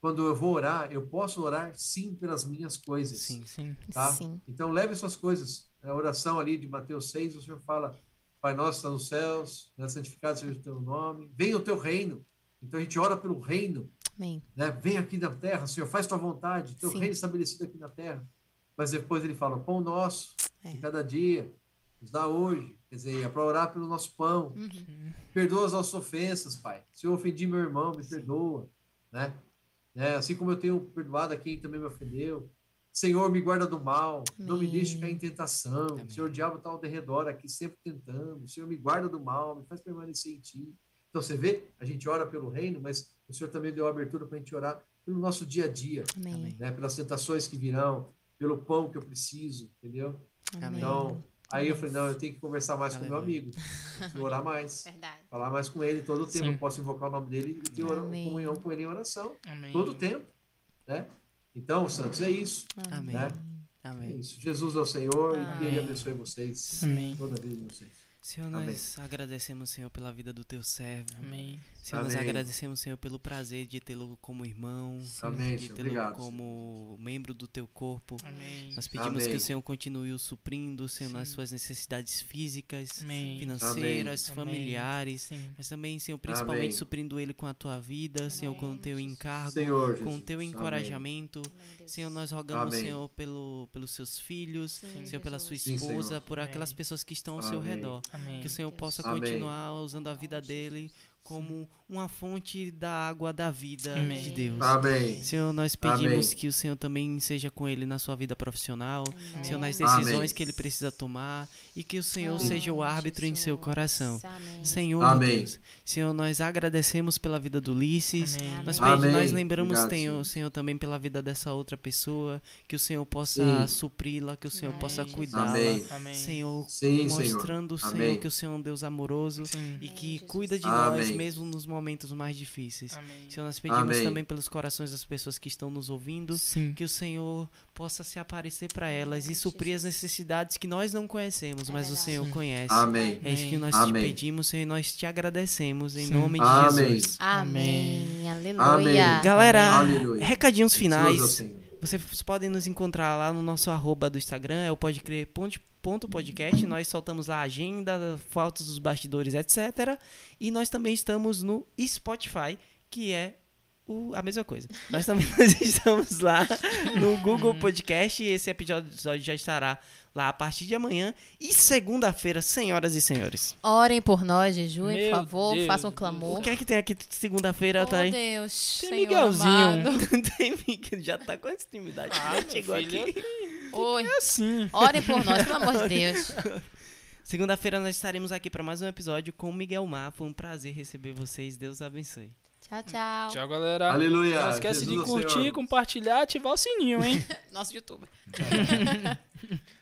Quando eu vou orar, eu posso orar sim pelas minhas coisas. Sim. Sim. Tá? Sim. Então, leve suas coisas. A oração ali de Mateus 6, o Senhor fala: Pai nosso está nos céus, né, santificado seja o teu nome, venha o teu reino. Então, a gente ora pelo reino Amém. né? Vem aqui na terra, Senhor, faz tua vontade, teu Sim. reino estabelecido aqui na terra. Mas depois ele fala, pão nosso, É. de cada dia, nos dá hoje. Quer dizer, é para orar pelo nosso pão. Uhum. Perdoa as nossas ofensas, Pai. Se eu ofendi meu irmão, me perdoa, né? né? Assim como eu tenho perdoado a quem também me ofendeu. Senhor, me guarda do mal, não me Amém. deixe cair em tentação. Amém. Senhor, o diabo está ao derredor aqui, sempre tentando. Senhor, me guarda do mal, me faz permanecer em ti. Então, você vê, a gente ora pelo reino, mas o Senhor também deu abertura para a gente orar pelo nosso dia a dia, Amém. Amém. né? pelas tentações que virão, pelo pão que eu preciso, entendeu? Amém. Então, aí eu falei, não, eu tenho que conversar mais com meu Aleluia. amigo, e orar mais, Verdade. falar mais com ele todo o tempo. Sim. Eu posso invocar o nome dele e ter Amém. comunhão com ele em oração, Amém. todo o tempo, né? Então, Santos, é isso, Amém. né? É Amém. isso. Jesus é o Senhor e que ele Amém. abençoe vocês Amém. toda vez de vocês. Senhor, Amém. nós agradecemos, Senhor, pela vida do teu servo. Amém. Senhor, nós Amém. agradecemos, Senhor, pelo prazer de tê-lo como irmão, Amém, de Senhor. tê-lo como membro do teu corpo. Amém. Nós pedimos Amém. que o Senhor continue o suprindo, Senhor, nas Sim. suas necessidades físicas, Amém. financeiras, Amém. familiares. Sim. Mas também, Senhor, principalmente Amém. suprindo ele com a tua vida, Senhor, com o teu encargo, Senhor com o teu Amém. encorajamento. Senhor, nós rogamos, Amém. Senhor, pelo, pelos seus filhos, Sim, Senhor, pela sua esposa, por aquelas pessoas que estão ao seu redor. Amém. Que o Senhor possa Amém. continuar usando a vida dele como uma fonte da água da vida Amém. de Deus. Amém. Senhor, nós pedimos Amém. que o Senhor também seja com ele na sua vida profissional, Senhor, nas Amém. decisões que ele precisa tomar e que o Senhor Amém. seja o árbitro em seu coração. Amém. Senhor, Amém. Deus, Senhor, nós agradecemos pela vida do Ulisses. Amém. Nós, Amém. nós Amém. lembramos, Obrigado, Senhor, Senhor. Senhor, também pela vida dessa outra pessoa, que o Senhor possa supri-la, que o Senhor Amém. possa Jesus. cuidá-la. Amém. Amém. Senhor, Sim, Senhor. mostrando, Senhor, Amém. que o Senhor é um Deus amoroso Sim. e que Jesus. cuida de nós Amém. Mesmo nos momentos mais difíceis. Amém. Senhor, nós pedimos Amém. também pelos corações das pessoas que estão nos ouvindo, Sim. que o Senhor possa se aparecer para elas e suprir as necessidades que nós não conhecemos, mas o. Senhor Sim. conhece. Amém. É isso que nós Amém. te pedimos, Senhor, e nós te agradecemos em Sim. nome de Amém. Jesus. Amém. Amém. Aleluia. Galera, Aleluia. recadinhos finais. Vocês podem nos encontrar lá no nosso arroba do Instagram, é o pode crer ponto, ponto podcast. Nós soltamos lá a agenda, fotos dos bastidores, etc. E nós também estamos no Spotify, que é o- a mesma coisa. Nós também estamos lá no Google Podcast e esse episódio já estará lá a partir de amanhã. E segunda-feira, senhoras e senhores. Orem por nós, jejuem, Meu por favor. Deus façam um clamor. O que é que tem aqui segunda-feira, Oh, Thay? Deus. Tem Senhor Miguelzinho. Tem Miguel, já tá com essa intimidade. Ah, chegou meu filho. aqui. Oi. É assim. Orem por nós, pelo amor de Deus. Segunda-feira nós estaremos aqui para mais um episódio com o Miguel Mar. Foi um prazer receber vocês. Deus abençoe. Tchau, tchau. Tchau, galera. Aleluia. Não esquece Jesus de curtir, Senhor. compartilhar, ativar o sininho, hein? Nosso youtuber.